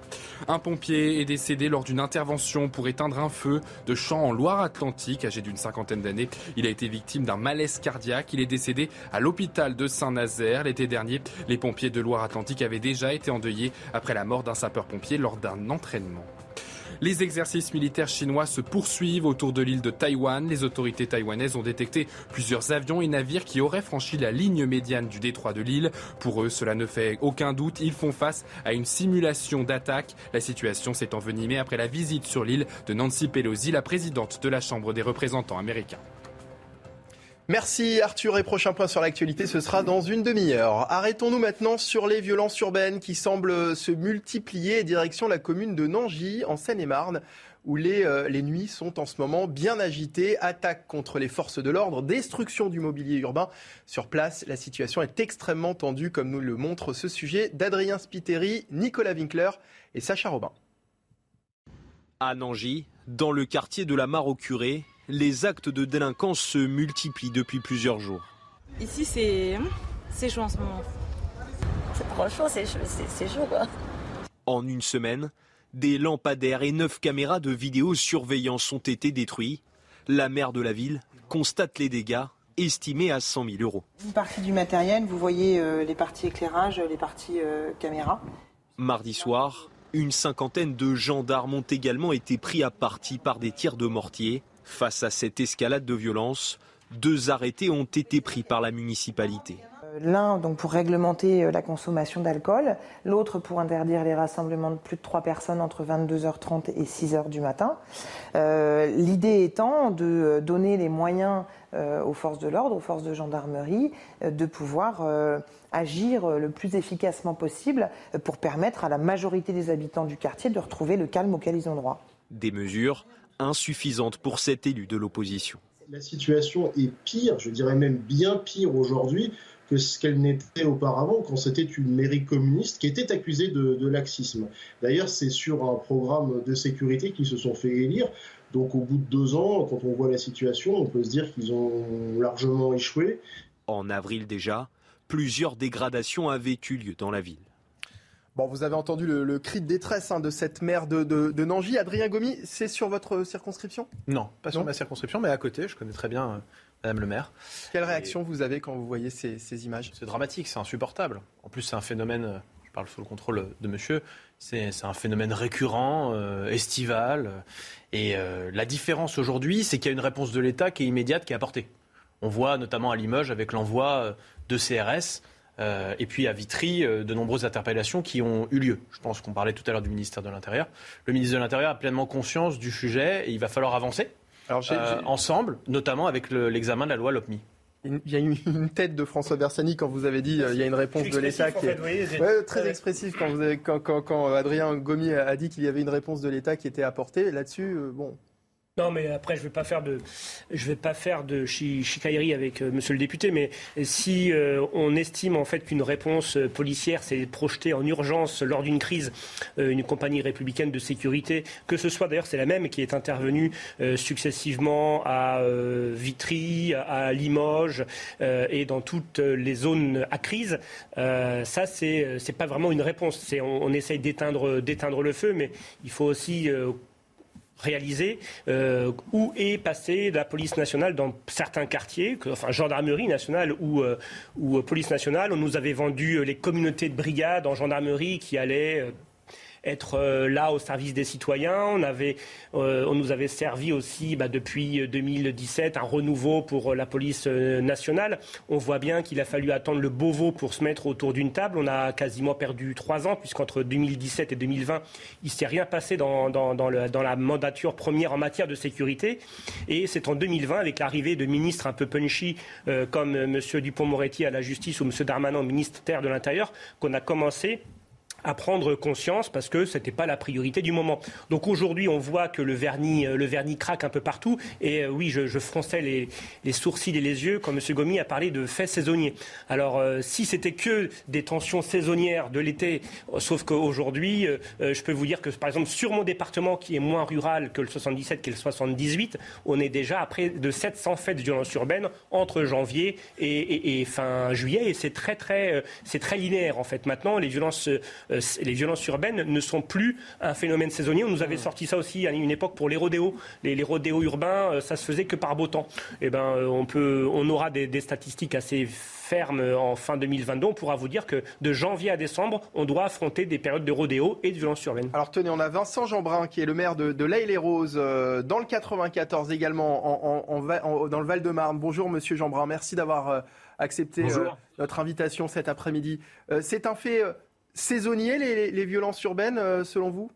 [SPEAKER 8] Un pompier est décédé lors d'une intervention pour éteindre un feu de champ en Loire-Atlantique. Âgé d'une cinquantaine d'années, il a été victime d'un malaise cardiaque. Il est décédé à l'hôpital de Saint-Nazaire. L'été dernier, les pompiers de Loire-Atlantique avaient déjà été endeuillés après la mort d'un sapeur-pompier lors d'un entraînement. Les exercices militaires chinois se poursuivent autour de l'île de Taïwan. Les autorités taïwanaises ont détecté plusieurs avions et navires qui auraient franchi la ligne médiane du détroit de l'île. Pour eux, cela ne fait aucun doute. Ils font face à une simulation d'attaque. La situation s'est envenimée après la visite sur l'île de Nancy Pelosi, la présidente de la Chambre des représentants américains.
[SPEAKER 1] Merci Arthur et prochain point sur l'actualité, ce sera dans une demi-heure. Arrêtons-nous maintenant sur les violences urbaines qui semblent se multiplier direction la commune de Nangy en Seine-et-Marne où les, euh, nuits sont en ce moment bien agitées. Attaques contre les forces de l'ordre, destruction du mobilier urbain. Sur place, la situation est extrêmement tendue, comme nous le montre ce sujet d'Adrien Spiteri, Nicolas Winkler et Sacha Robin.
[SPEAKER 4] À Nangy, dans le quartier de la Mare au Curé, les actes de délinquance se multiplient depuis plusieurs jours.
[SPEAKER 19] Ici, c'est c'est chaud en ce moment.
[SPEAKER 20] C'est chaud, quoi.
[SPEAKER 4] En une semaine, des lampadaires et neuf caméras de vidéosurveillance ont été détruits. La maire de la ville constate les dégâts estimés à 100 000 euros.
[SPEAKER 21] Une partie du matériel, vous voyez euh, les parties éclairage, les parties euh, caméras.
[SPEAKER 4] Mardi soir, une cinquantaine de gendarmes ont également été pris à partie par des tirs de mortier. Face à cette escalade de violence, deux arrêtés ont été pris par la municipalité.
[SPEAKER 21] Euh, l'un donc pour réglementer euh, la consommation d'alcool, l'autre pour interdire les rassemblements de plus de trois personnes entre 22h30 et 6h du matin. Euh, l'idée étant de donner les moyens aux forces de l'ordre, aux forces de gendarmerie, de pouvoir agir le plus efficacement possible pour permettre à la majorité des habitants du quartier de retrouver le calme auquel ils ont droit.
[SPEAKER 4] Des mesures insuffisante pour cet élu de l'opposition.
[SPEAKER 22] La situation est pire, je dirais même bien pire aujourd'hui que ce qu'elle n'était auparavant quand c'était une mairie communiste qui était accusée de, laxisme. D'ailleurs, c'est sur un programme de sécurité qu'ils se sont fait élire. Donc au bout de deux ans, quand on voit la situation, on peut se dire qu'ils ont largement échoué.
[SPEAKER 4] En avril déjà, plusieurs dégradations avaient eu lieu dans la ville.
[SPEAKER 1] Bon, vous avez entendu le, cri de détresse hein, de cette maire de, de, Nangy. Adrien Gomi, c'est sur votre circonscription?
[SPEAKER 7] Non, pas sur ma circonscription, mais à côté. Je connais très bien euh, Madame le maire.
[SPEAKER 1] Quelle réaction vous avez quand vous voyez ces, images?
[SPEAKER 7] C'est dramatique, c'est insupportable. En plus, c'est un phénomène, euh, je parle sous le contrôle de monsieur, c'est un phénomène récurrent, euh, estival. Et la différence aujourd'hui, c'est qu'il y a une réponse de l'État qui est immédiate, qui est apportée. On voit notamment à Limoges avec l'envoi de CRS euh, et puis à Vitry, euh, de nombreuses interpellations qui ont eu lieu. Je pense qu'on parlait tout à l'heure du ministère de l'Intérieur. Le ministre de l'Intérieur a pleinement conscience du sujet et il va falloir avancer euh, ensemble, notamment avec l'examen de la loi LOPMI.
[SPEAKER 1] Il y a eu une tête de François Bersani quand vous avez dit il y a une réponse de l'État qui est très expressif quand, vous avez, quand, quand, Adrien Gomi a dit qu'il y avait une réponse de l'État qui était apportée. Là-dessus, bon,
[SPEAKER 23] non, mais après, je ne vais pas faire de, je vais pas faire de chicaillerie avec euh, Monsieur le député, mais si euh, on estime en fait qu'une réponse euh, policière s'est projetée en urgence lors d'une crise, une compagnie républicaine de sécurité, que ce soit d'ailleurs c'est la même qui est intervenue successivement à Vitry, à Limoges et dans toutes les zones à crise, ça c'est c'est pas vraiment une réponse. C'est on, on essaye d'éteindre d'éteindre le feu, mais il faut aussi réalisé euh, où est passée la police nationale dans certains quartiers, enfin gendarmerie nationale ou, euh, ou police nationale. On nous avait vendu les communautés de brigades en gendarmerie qui allaient euh, être euh, là au service des citoyens. On, avait, euh, on nous avait servi aussi bah, depuis 2017 un renouveau pour euh, la police nationale. On voit bien qu'il a fallu attendre le Beauvau pour se mettre autour d'une table. On a quasiment perdu trois ans puisqu'entre 2017 et 2020, il ne s'est rien passé dans, dans, dans, la mandature première en matière de sécurité. Et c'est en 2020, avec l'arrivée de ministres un peu punchy comme M. Dupont-Moretti à la justice ou M. Darmanin au ministère de l'Intérieur, qu'on a commencé à prendre conscience parce que ce n'était pas la priorité du moment. Donc aujourd'hui, on voit que le vernis, euh, le vernis craque un peu partout. Et euh, oui, je, je fronçais les, les, sourcils et les yeux quand M. Gomi a parlé de faits saisonniers. Alors euh, si c'était que des tensions saisonnières de l'été, sauf qu'aujourd'hui, je peux vous dire que par exemple sur mon département qui est moins rural que le 77 qu'est le 78, on est déjà à près de 700 faits de violence urbaine entre janvier et, et, fin juillet. Et c'est très très, c'est très linéaire en fait. Maintenant, les violences euh, les violences urbaines ne sont plus un phénomène saisonnier. On nous avait sorti ça aussi à une époque pour les rodéos. Les, rodéos urbains, euh, ça se faisait que par beau temps. Eh ben, euh, on, peut, on aura des, statistiques assez fermes en fin 2022. On pourra vous dire que de janvier à décembre, on doit affronter des périodes de rodéo et de violences urbaines.
[SPEAKER 1] Alors tenez, on a Vincent Jeanbrun qui est le maire de, de les roses dans le 94 également, en, dans le Val-de-Marne. Bonjour Monsieur Jeanbrun, merci d'avoir accepté notre invitation cet après-midi. C'est un fait saisonniers, les, violences urbaines, euh, selon vous?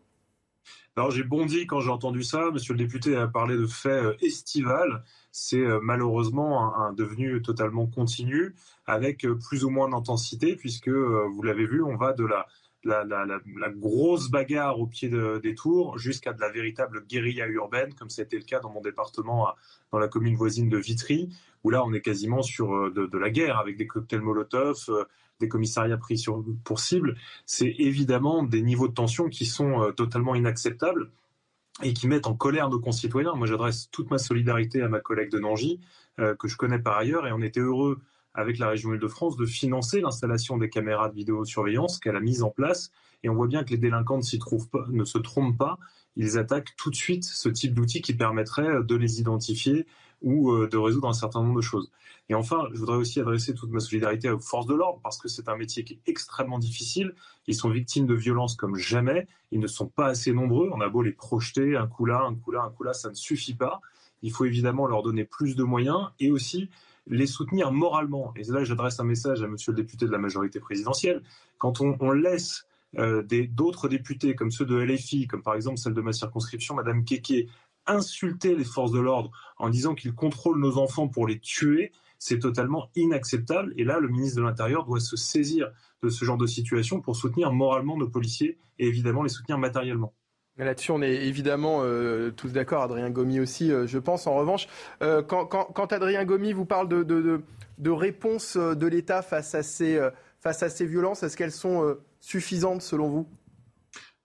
[SPEAKER 24] Alors j'ai bondi quand j'ai entendu ça. Monsieur le député a parlé de faits euh, estivales. C'est euh, malheureusement un, devenu totalement continu, avec plus ou moins d'intensité, puisque vous l'avez vu, on va de la, la, grosse bagarre au pied des tours jusqu'à de la véritable guérilla urbaine, comme c'était le cas dans mon département, dans la commune voisine de Vitry, où là on est quasiment sur de, de la guerre avec des cocktails Molotov, des commissariats pris sur, pour cible, c'est évidemment des niveaux de tension qui sont euh, totalement inacceptables et qui mettent en colère nos concitoyens. Moi, j'adresse toute ma solidarité à ma collègue de Nangy, euh, que je connais par ailleurs, et on était heureux avec la région Île-de-France de financer l'installation des caméras de vidéosurveillance qu'elle a mise en place. Et on voit bien que les délinquants ne, se trompent pas. Ils attaquent tout de suite ce type d'outil qui permettrait de les identifier ou euh, de résoudre un certain nombre de choses. Et enfin, je voudrais aussi adresser toute ma solidarité aux forces de l'ordre parce que c'est un métier qui est extrêmement difficile. Ils sont victimes de violences comme jamais. Ils ne sont pas assez nombreux. On a beau les projeter un coup là, un coup là, un coup là, ça ne suffit pas. Il faut évidemment leur donner plus de moyens et aussi les soutenir moralement. Et là, j'adresse un message à monsieur le député de la majorité présidentielle. Quand on, laisse euh, d'autres députés comme ceux de LFI, comme par exemple celle de ma circonscription, Madame Keke, insulter les forces de l'ordre en disant qu'ils contrôlent nos enfants pour les tuer, c'est totalement inacceptable. Et là, le ministre de l'Intérieur doit se saisir de ce genre de situation pour soutenir moralement nos policiers et évidemment les soutenir matériellement.
[SPEAKER 1] Là-dessus, on est évidemment euh, tous d'accord, Adrien Gomi aussi, euh, je pense. En revanche, euh, quand, Adrien Gomi vous parle de, de, réponse de l'État face, à face à ces violences, est-ce qu'elles sont suffisantes selon vous?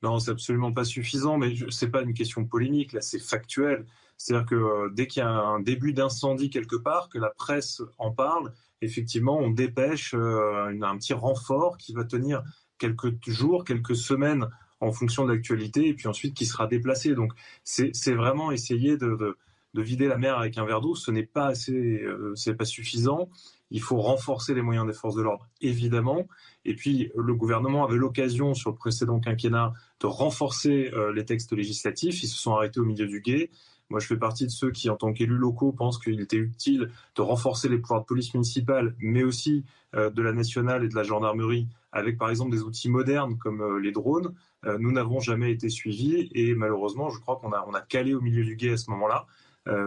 [SPEAKER 24] Non, c'est absolument pas suffisant, mais ce n'est pas une question polémique, là c'est factuel. C'est-à-dire que euh, dès qu'il y a un début d'incendie quelque part, que la presse en parle, effectivement, on dépêche euh, un petit renfort qui va tenir quelques jours, quelques semaines en fonction de l'actualité, et puis ensuite qui sera déplacé. Donc c'est vraiment essayer de, vider la mer avec un verre d'eau. Ce n'est pas euh, pas suffisant. Il faut renforcer les moyens des forces de l'ordre, évidemment. Et puis le gouvernement avait l'occasion sur le précédent quinquennat de renforcer les textes législatifs. Ils se sont arrêtés au milieu du guet. Moi, je fais partie de ceux qui, en tant qu'élus locaux, pensent qu'il était utile de renforcer les pouvoirs de police municipale, mais aussi euh, de la nationale et de la gendarmerie, avec par exemple des outils modernes comme euh, les drones. Euh, nous n'avons jamais été suivis et malheureusement, je crois qu'on a, a calé au milieu du guet à ce moment-là.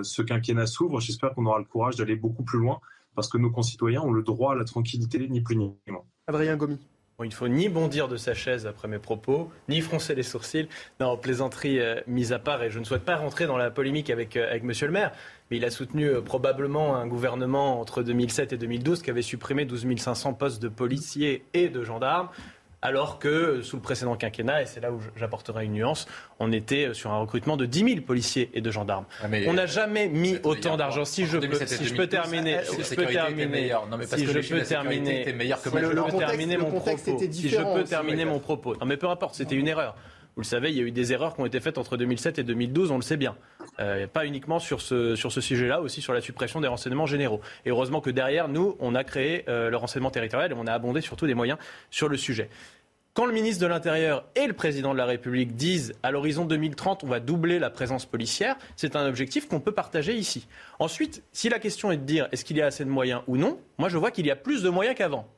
[SPEAKER 24] ce quinquennat s'ouvre. J'espère qu'on aura le courage d'aller beaucoup plus loin parce que nos concitoyens ont le droit à la tranquillité, ni plus ni moins.
[SPEAKER 1] Adrien Gomi.
[SPEAKER 7] il ne faut ni bondir de sa chaise après mes propos, ni froncer les sourcils. Non, plaisanterie euh, mise à part, et je ne souhaite pas rentrer dans la polémique avec, euh, avec Monsieur le maire, mais il a soutenu euh, probablement un gouvernement entre 2007 et 2012 qui avait supprimé 12 500 postes de policiers et de gendarmes alors que sous le précédent quinquennat, et c'est là où j'apporterai une nuance, on était sur un recrutement de 10 000 policiers et de gendarmes. Ah, on n'a jamais mis autant d'argent. Si je peux, si je peux terminer, si je peux terminer, si je peux terminer, je peux terminer mon propos, si je peux terminer mon propos. Non mais peu importe, c'était une erreur. Vous le savez, il y a eu des erreurs qui ont été faites entre 2007 et 2012, on le sait bien. Euh, pas uniquement sur ce, sur ce sujet-là, aussi sur la suppression des renseignements généraux. Et heureusement que derrière, nous, on a créé euh, le renseignement territorial et on a abondé surtout des moyens sur le sujet. Quand le ministre de l'Intérieur et le président de la République disent à l'horizon 2030, on va doubler la présence policière, c'est un objectif qu'on peut partager ici. Ensuite, si la question est de dire est-ce qu'il y a assez de moyens ou non, moi je vois qu'il y a plus de moyens qu'avant.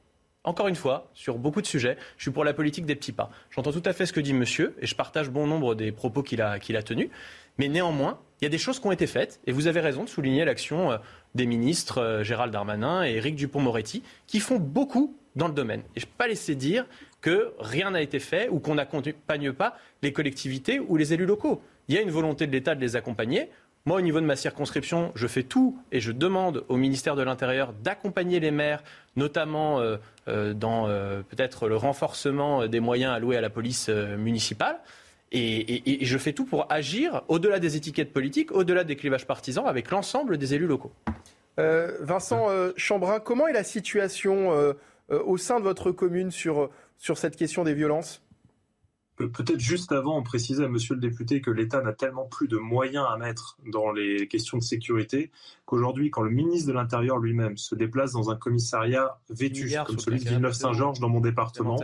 [SPEAKER 7] Encore une fois, sur beaucoup de sujets, je suis pour la politique des petits pas. J'entends tout à fait ce que dit monsieur et je partage bon nombre des propos qu'il a, tenus. Mais néanmoins, il y a des choses qui ont été faites et vous avez raison de souligner l'action euh, des ministres euh, Gérald Darmanin et Éric Dupont-Moretti qui font beaucoup dans le domaine. Et je ne peux pas laisser dire que rien n'a été fait ou qu'on n'accompagne pas les collectivités ou les élus locaux. Il y a une volonté de l'État de les accompagner. Moi, au niveau de ma circonscription, je fais tout et je demande au ministère de l'Intérieur d'accompagner les maires, notamment euh, euh, dans euh, peut-être le renforcement des moyens alloués à la police municipale. Et, et, je fais tout pour agir au-delà des étiquettes politiques, au-delà des clivages partisans, avec l'ensemble des élus locaux.
[SPEAKER 1] Vincent Chambrin, comment est la situation au sein de votre commune sur sur cette question des violences
[SPEAKER 24] Peut-être juste avant, préciser à monsieur le député que l'État n'a tellement plus de moyens à mettre dans les questions de sécurité qu'aujourd'hui, quand le ministre de l'Intérieur lui-même se déplace dans un commissariat vêtu, comme celui de Villeneuve-Saint-Georges dans mon département,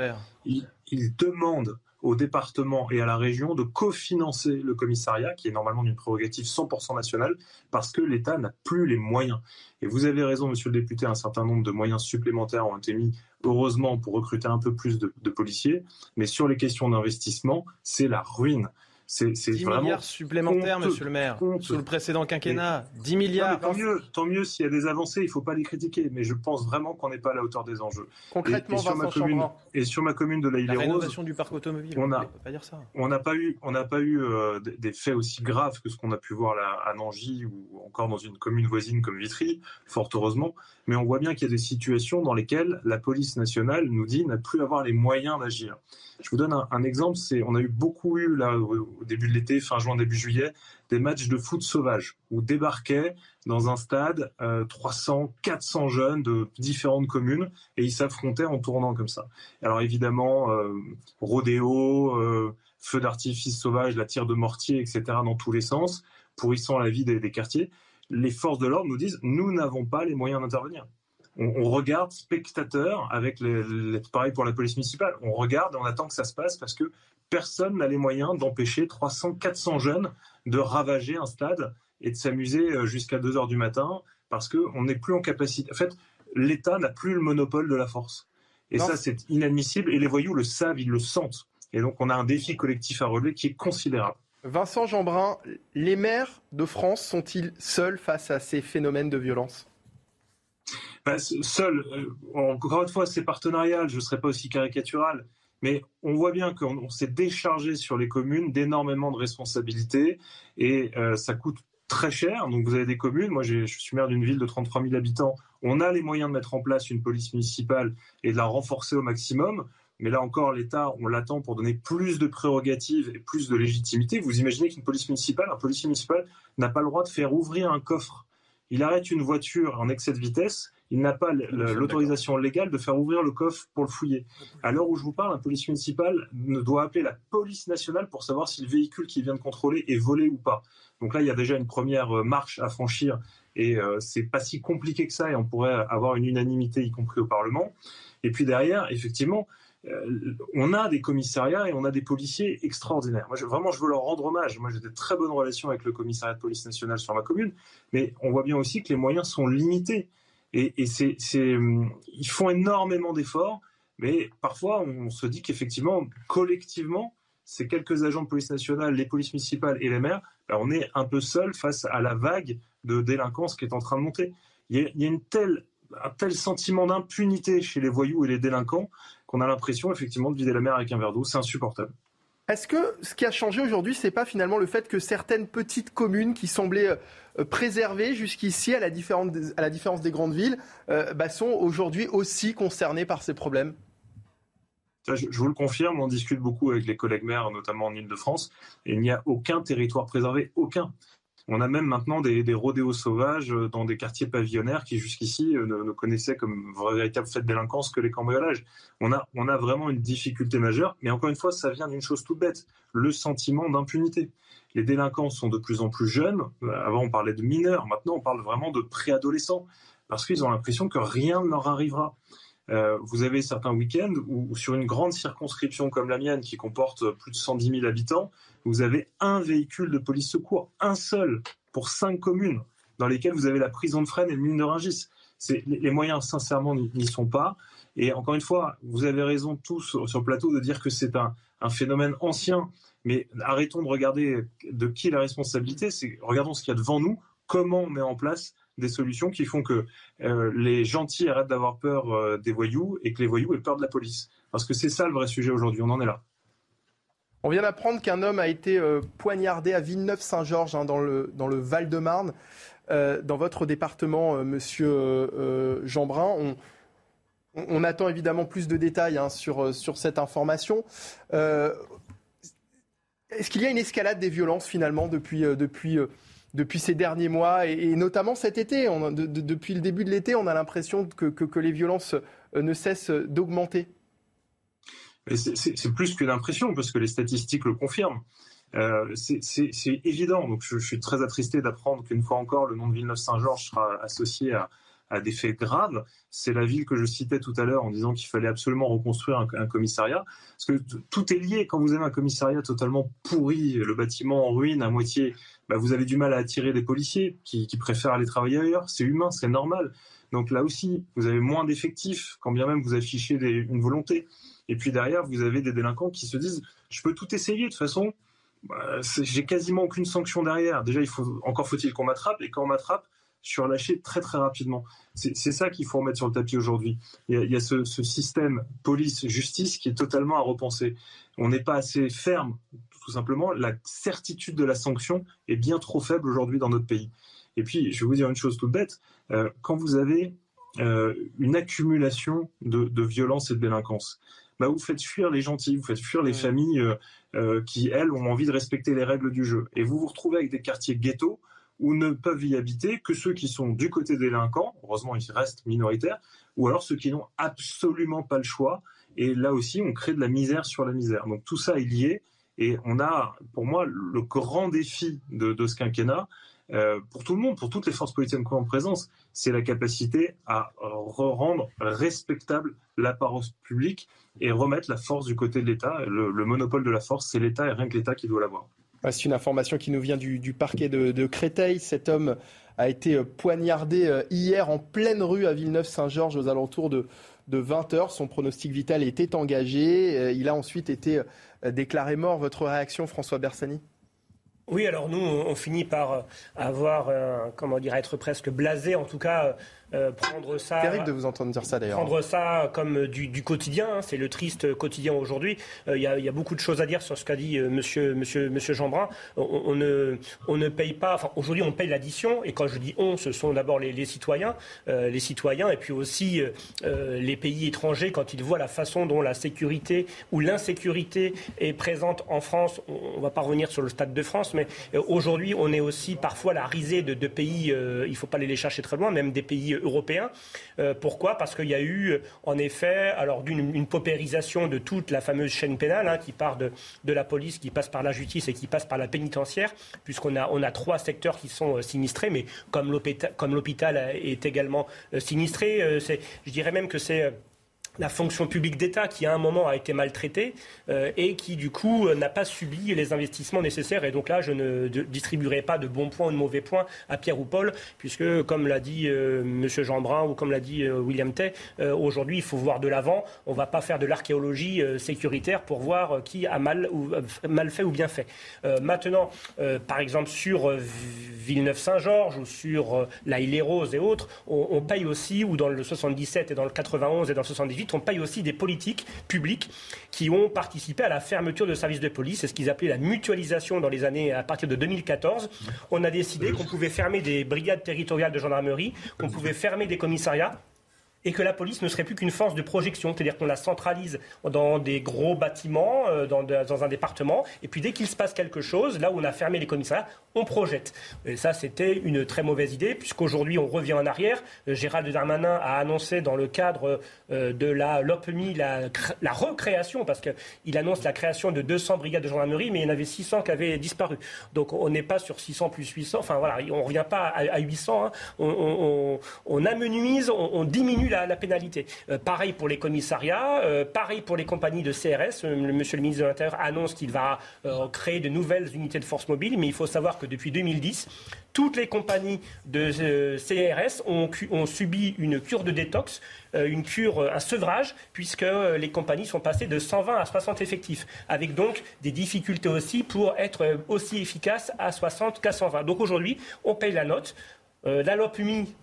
[SPEAKER 24] il, il demande au département et à la région de cofinancer le commissariat, qui est normalement une prérogative 100% nationale, parce que l'État n'a plus les moyens. Et vous avez raison, monsieur le député, un certain nombre de moyens supplémentaires ont été mis, heureusement, pour recruter un peu plus de, policiers. Mais sur les questions d'investissement, c'est la ruine.
[SPEAKER 7] C'est 10 milliards supplémentaires, monsieur le maire, sous le précédent quinquennat. 10 milliards.
[SPEAKER 24] tant mieux, tant mieux s'il y a des avancées, il ne faut pas les critiquer, mais je pense vraiment qu'on n'est pas à la hauteur des enjeux.
[SPEAKER 1] Concrètement,
[SPEAKER 24] et, sur, ma commune, et sur ma commune de la
[SPEAKER 7] La rénovation du parc automobile, on n'a
[SPEAKER 24] pas, eu, on n'a pas eu euh, des faits aussi graves que ce qu'on a pu voir là, à Nangy ou encore dans une commune voisine comme Vitry, fort heureusement, mais on voit bien qu'il y a des situations dans lesquelles la police nationale nous dit n'a plus avoir les moyens d'agir. Je vous donne un, exemple, c'est on a eu beaucoup eu là au, début de l'été, fin juin, début juillet, des matchs de foot sauvage où débarquaient dans un stade 300, euh, 400 jeunes de différentes communes et ils s'affrontaient en tournant comme ça. Alors évidemment, euh, rodéo, euh, feu d'artifice sauvage, la tire de mortier, etc. dans tous les sens, pourrissant la vie des quartiers. Les forces de l'ordre nous disent nous n'avons pas les moyens d'intervenir on, regarde spectateur avec les, pareil pour la police municipale. On regarde et on attend que ça se passe parce que personne n'a les moyens d'empêcher 300, 400 jeunes de ravager un stade et de s'amuser euh, jusqu'à 2 heures du matin parce qu'on n'est plus en capacité. En fait, l'État n'a plus le monopole de la force. Et ça, c'est inadmissible. Et les voyous le savent, ils le sentent. Et donc, on a un défi collectif à relever qui est considérable.
[SPEAKER 1] Vincent Jeanbrun, les maires de France sont-ils seuls face à ces phénomènes de violence?
[SPEAKER 24] Bah, seul, euh, encore une fois, c'est partenarial, je ne serai pas aussi caricatural, mais on voit bien qu'on s'est déchargé sur les communes d'énormément de responsabilités et euh, ça coûte très cher. Donc vous avez des communes, moi je suis maire d'une ville de 33 000 habitants, on a les moyens de mettre en place une police municipale et de la renforcer au maximum. Mais là encore, l'État, on l'attend pour donner plus de prérogatives et plus de légitimité. Vous imaginez qu'une police municipale, un policier municipal n'a pas le droit de faire ouvrir un coffre. Il arrête une voiture en excès de vitesse, il n'a pas l'autorisation légale de faire ouvrir le coffre pour le fouiller. À l'heure où je vous parle, un policier municipal ne doit appeler la police nationale pour savoir si le véhicule qu'il vient de contrôler est volé ou pas. Donc là, il y a déjà une première euh, marche à franchir et euh, c'est pas si compliqué que ça et on pourrait avoir une unanimité, y compris au Parlement. Et puis derrière, effectivement, euh, on a des commissariats et on a des policiers extraordinaires. Moi, vraiment, je veux leur rendre hommage. Moi, j'ai de très bonnes relations avec le commissariat de police nationale sur ma commune, mais on voit bien aussi que les moyens sont limités. Et, hum, ils font énormément d'efforts, mais parfois on se dit qu'effectivement, collectivement, ces quelques agents de police nationale, les polices municipales et les maires, ben, on est un peu seul face à la vague de délinquance qui est en train de monter. Il y a, une telle un tel sentiment d'impunité chez les voyous et les délinquants qu'on a l'impression effectivement de vider la mer avec un verre d'eau. C'est insupportable.
[SPEAKER 1] Est-ce que ce qui a changé aujourd'hui, c'est pas finalement le fait que certaines petites communes qui semblaient euh, préservées jusqu'ici, à, la différence, des grandes villes, euh, bah, sont aujourd'hui aussi concernées par ces problèmes?
[SPEAKER 24] Je, vous le confirme, on discute beaucoup avec les collègues maires, notamment en Ile-de-France, et il n'y a aucun territoire préservé, aucun. On a même maintenant des, rodéos sauvages dans des quartiers pavillonnaires qui jusqu'ici euh, ne, connaissaient comme véritable fait de délinquance que les cambriolages. On a, on a vraiment une difficulté majeure, mais encore une fois, ça vient d'une chose toute bête, le sentiment d'impunité. Les délinquants sont de plus en plus jeunes. Euh, avant, on parlait de mineurs. Maintenant, on parle vraiment de préadolescents parce qu'ils ont l'impression que rien ne leur arrivera. Euh, vous avez certains week-ends où, sur une grande circonscription comme la mienne, qui comporte plus de 110 000 habitants, vous avez un véhicule de police secours, un seul, pour cinq communes, dans lesquelles vous avez la prison de Fresnes et le mine de Rungis. Les, moyens, sincèrement, n'y sont pas. Et encore une fois, vous avez raison tous sur, le plateau de dire que c'est un, phénomène ancien. Mais arrêtons de regarder de qui est la responsabilité. regardons ce qu'il y a devant nous. Comment on met en place des solutions qui font que euh, les gentils arrêtent d'avoir peur euh, des voyous et que les voyous aient peur de la police. Parce que c'est ça le vrai sujet aujourd'hui, on en est là.
[SPEAKER 1] On vient d'apprendre qu'un homme a été euh, poignardé à Villeneuve-Saint-Georges, hein, dans, le, Val-de-Marne. dans votre département, monsieur Jeanbrun, on, on, attend évidemment plus de détails hein, sur, cette information. Est-ce qu'il y a une escalade des violences finalement depuis, ces derniers mois et, notamment cet été. depuis le début de l'été, on a l'impression que, les violences euh, ne cessent d'augmenter?
[SPEAKER 24] C'est plus qu'une impression, parce que les statistiques le confirment. Euh, c'est évident. Donc, je, suis très attristé d'apprendre qu'une fois encore, le nom de Villeneuve-Saint-Georges sera associé à, des faits graves. C'est la ville que je citais tout à l'heure en disant qu'il fallait absolument reconstruire un, commissariat. Parce que tout est lié. Quand vous avez un commissariat totalement pourri, le bâtiment en ruine à moitié, bah, vous avez du mal à attirer des policiers qui, préfèrent aller travailler ailleurs. C'est humain, c'est normal. Donc là aussi, vous avez moins d'effectifs, quand bien même vous affichez une volonté. Et puis derrière, vous avez des délinquants qui se disent, je peux tout essayer de toute façon. Bah, j'ai quasiment aucune sanction derrière. Déjà, encore faut-il qu'on m'attrape. Et quand on m'attrape, surlâché très très rapidement. C'est ça qu'il faut remettre sur le tapis aujourd'hui. Il, y a, ce, système police-justice qui est totalement à repenser. On n'est pas assez ferme, tout simplement. La certitude de la sanction est bien trop faible aujourd'hui dans notre pays. Et puis, je vais vous dire une chose toute bête. Euh, quand vous avez euh, une accumulation de, de violence et de délinquance, bah vous faites fuir les gentils, vous faites fuir les familles euh, qui, elles, ont envie de respecter les règles du jeu. Et vous vous retrouvez avec des quartiers ghettos ou ne peuvent y habiter que ceux qui sont du côté délinquants, heureusement ils restent minoritaires, ou alors ceux qui n'ont absolument pas le choix. Et là aussi, on crée de la misère sur la misère. Donc tout ça est lié. Et on a, pour moi, le grand défi de, ce quinquennat, euh, pour tout le monde, pour toutes les forces politiques en présence, c'est la capacité à rendre respectable l'apparence publique et remettre la force du côté de l'État. Le, le monopole de la force, c'est l'État et rien que l'État qui doit l'avoir.
[SPEAKER 1] C'est une information qui nous vient du, parquet de, Créteil. Cet homme a été euh, poignardé euh, hier en pleine rue à Villeneuve-Saint-Georges aux alentours de, 20 heures. Son pronostic vital était engagé. Euh, il a ensuite été déclaré mort. Votre réaction, François Bersani?
[SPEAKER 23] Oui, alors nous, on finit par avoir, comment dire, être presque blasé, en tout cas, euh, prendre ça.
[SPEAKER 1] Terrible de vous entendre dire ça d'ailleurs.
[SPEAKER 23] Prendre ça comme du, quotidien, hein, c'est le triste quotidien aujourd'hui. Euh, il y, a beaucoup de choses à dire sur ce qu'a dit euh, Monsieur Monsieur Monsieur Jeanbrun. On, ne on ne paye pas. Enfin, aujourd'hui, on paye l'addition. Et quand je dis on, ce sont d'abord les, citoyens, les citoyens, et puis aussi les pays étrangers quand ils voient la façon dont la sécurité ou l'insécurité est présente en France. On, ne va pas revenir sur le stade de France, mais aujourd'hui, on est aussi parfois la risée de, de pays. il ne faut pas aller les chercher très loin, même des pays européen. Euh, pourquoi? Parce qu'il y a eu, en effet, alors d'une une paupérisation de toute la fameuse chaîne pénale hein, qui part de, la police, qui passe par la justice et qui passe par la pénitentiaire, puisqu'on a, on a trois secteurs qui sont euh, sinistrés, mais comme l'hôpital est également euh, sinistré, je dirais même que c'est la fonction publique d'État qui à un moment a été maltraitée euh, et qui du coup n'a pas subi les investissements nécessaires. Et donc là, je ne distribuerai pas de bons points ou de mauvais points à Pierre ou Paul, puisque comme l'a dit euh, M. Jean Brun ou comme l'a dit euh, William Tay, aujourd'hui il faut voir de l'avant. On ne va pas faire de l'archéologie sécuritaire pour voir qui a mal, mal fait ou bien fait. maintenant, par exemple sur Villeneuve-Saint-Georges ou sur la Île-et-Rose et autres, on, on paye aussi, ou dans le 77 et dans le 91 et dans le 78, on paye aussi des politiques publiques qui ont participé à la fermeture de services de police. C'est ce qu'ils appelaient la mutualisation dans les années à partir de 2014. On a décidé qu'on pouvait fermer des brigades territoriales de gendarmerie, qu'on pouvait fermer des commissariats et que la police ne serait plus qu'une force de projection, c'est-à-dire qu'on la centralise dans des gros bâtiments, euh, dans, un département, et puis dès qu'il se passe quelque chose, là où on a fermé les commissariats, on projette. Et ça, c'était une très mauvaise idée, puisqu'aujourd'hui, on revient en arrière. Euh, Gérald Darmanin a annoncé dans le cadre euh, de la LOPMI la, recréation, parce qu'il annonce la création de 200 brigades de gendarmerie, mais il y en avait 600 qui avaient disparu. Donc on n'est pas sur 600 plus 800, enfin voilà, on ne revient pas à, 800, hein. on, amenuise, on, diminue la, pénalité. Euh, pareil pour les commissariats, pareil pour les compagnies de CRS. Le, monsieur le ministre de l'Intérieur annonce qu'il va créer de nouvelles unités de force mobile, mais il faut savoir que depuis 2010, toutes les compagnies de euh, CRS ont, subi une cure de détox, euh, une cure, euh, un sevrage, puisque les compagnies sont passées de 120 à 60 effectifs, avec donc des difficultés aussi pour être aussi efficaces à 60 qu'à 120. Donc aujourd'hui, on paye la note. la LOPMI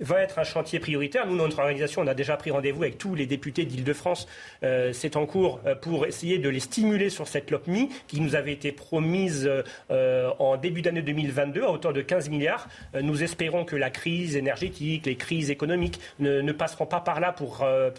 [SPEAKER 23] va être un chantier prioritaire. Nous, notre organisation, on a déjà pris rendez-vous avec tous les députés d'Île-de-France. Euh, c'est en cours euh, pour essayer de les stimuler sur cette LOPMI qui nous avait été promise euh, en début d'année 2022 à hauteur de 15 milliards. nous espérons que la crise énergétique, les crises économiques ne, ne passeront pas par là pour euh,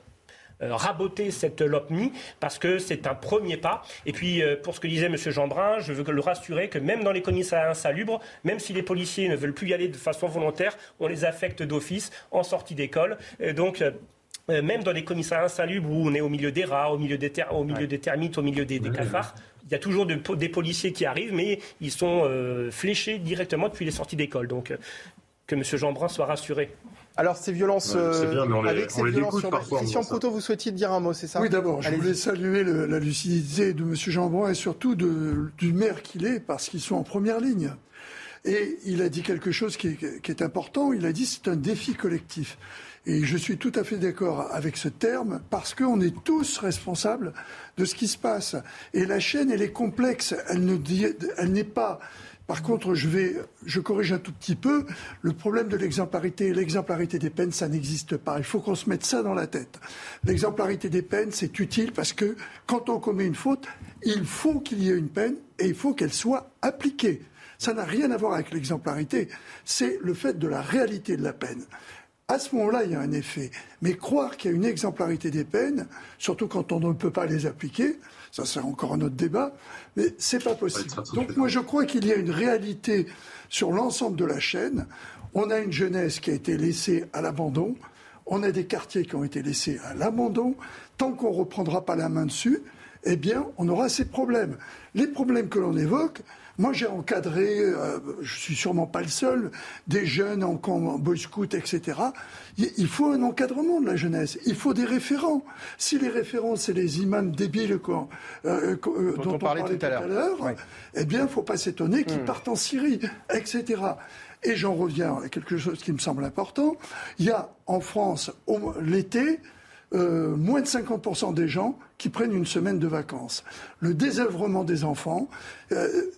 [SPEAKER 23] raboter cette LOPMI parce que c'est un premier pas. Et puis, euh, pour ce que disait M. Jeanbrun, je veux le rassurer que même dans les commissariats insalubres, même si les policiers ne veulent plus y aller de façon volontaire, on les affecte d'office en sortie d'école. Donc, euh, même dans les commissariats insalubres où on est au milieu des rats, au milieu des, au milieu des termites, au milieu des, cafards, il y a toujours des policiers qui arrivent, mais ils sont fléchés directement depuis les sorties d'école. Donc, que M. Jeanbrun soit rassuré.
[SPEAKER 1] Alors ces violences, euh, avec ces violences sur Christian Proto, vous souhaitiez dire un mot, c'est ça
[SPEAKER 2] Oui, d'abord, je voulais saluer la lucidité de M. Jean et surtout du maire qu'il est, parce qu'ils sont en première ligne. Et il a dit quelque chose qui est, qui est important. Il a dit c'est un défi collectif. Et je suis tout à fait d'accord avec ce terme parce qu'on est tous responsables de ce qui se passe. Et la chaîne, elle est complexe. Elle ne elle n'est pas par contre, je corrige un tout petit peu. Le problème de l'exemplarité, l'exemplarité des peines, ça n'existe pas. Il faut qu'on se mette ça dans la tête. L'exemplarité des peines, c'est utile parce que quand on commet une faute, il faut qu'il y ait une peine et il faut qu'elle soit appliquée. Ça n'a rien à voir avec l'exemplarité. C'est le fait de la réalité de la peine. À ce moment-là, il y a un effet. Mais croire qu'il y a une exemplarité des peines, surtout quand on ne peut pas les appliquer, ça c'est encore un autre débat, mais c'est pas possible. Donc moi je crois qu'il y a une réalité sur l'ensemble de la chaîne. On a une jeunesse qui a été laissée à l'abandon, on a des quartiers qui ont été laissés à l'abandon. Tant qu'on ne reprendra pas la main dessus, eh bien, on aura ces problèmes. Les problèmes que l'on évoque, moi, j'ai encadré, euh, je suis sûrement pas le seul, des jeunes en, en boy scout, etc. Il faut un encadrement de la jeunesse. Il faut des référents. Si les référents, c'est les imams débiles quoi, euh, euh, dont, on parlait, tout à l'heure, eh bien, il ne faut pas s'étonner qu'ils hmm. partent en Syrie, etc. Et j'en reviens à quelque chose qui me semble important. Il y a en France, l'été, euh, moins de 50% des gens qui prennent une semaine de vacances. Le désœuvrement des enfants euh,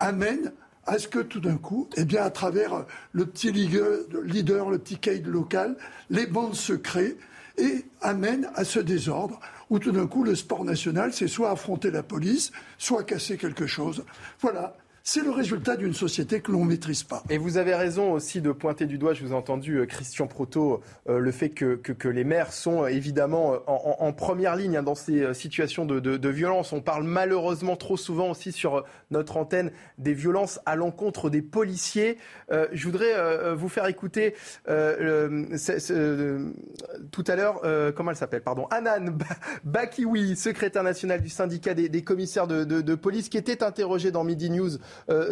[SPEAKER 2] amène à ce que tout d'un coup, eh bien, à travers le petit leader, le petit caïd local, les bandes se créent et amènent à ce désordre où tout d'un coup le sport national, c'est soit affronter la police, soit casser quelque chose. Voilà, c'est le résultat d'une société que l'on ne maîtrise pas.
[SPEAKER 1] Et vous avez raison aussi de pointer du doigt, je vous ai entendu euh, Christian Proto, euh, le fait que, que, les maires sont euh, évidemment en, première ligne hein, dans ces situations de, de, violence. On parle malheureusement trop souvent aussi sur notre antenne des violences à l'encontre des policiers. je voudrais vous faire écouter tout à l'heure, comment elle s'appelle Pardon, Anan Bakiwi, secrétaire national du syndicat des, commissaires de, de, police, qui était interrogé dans Midi News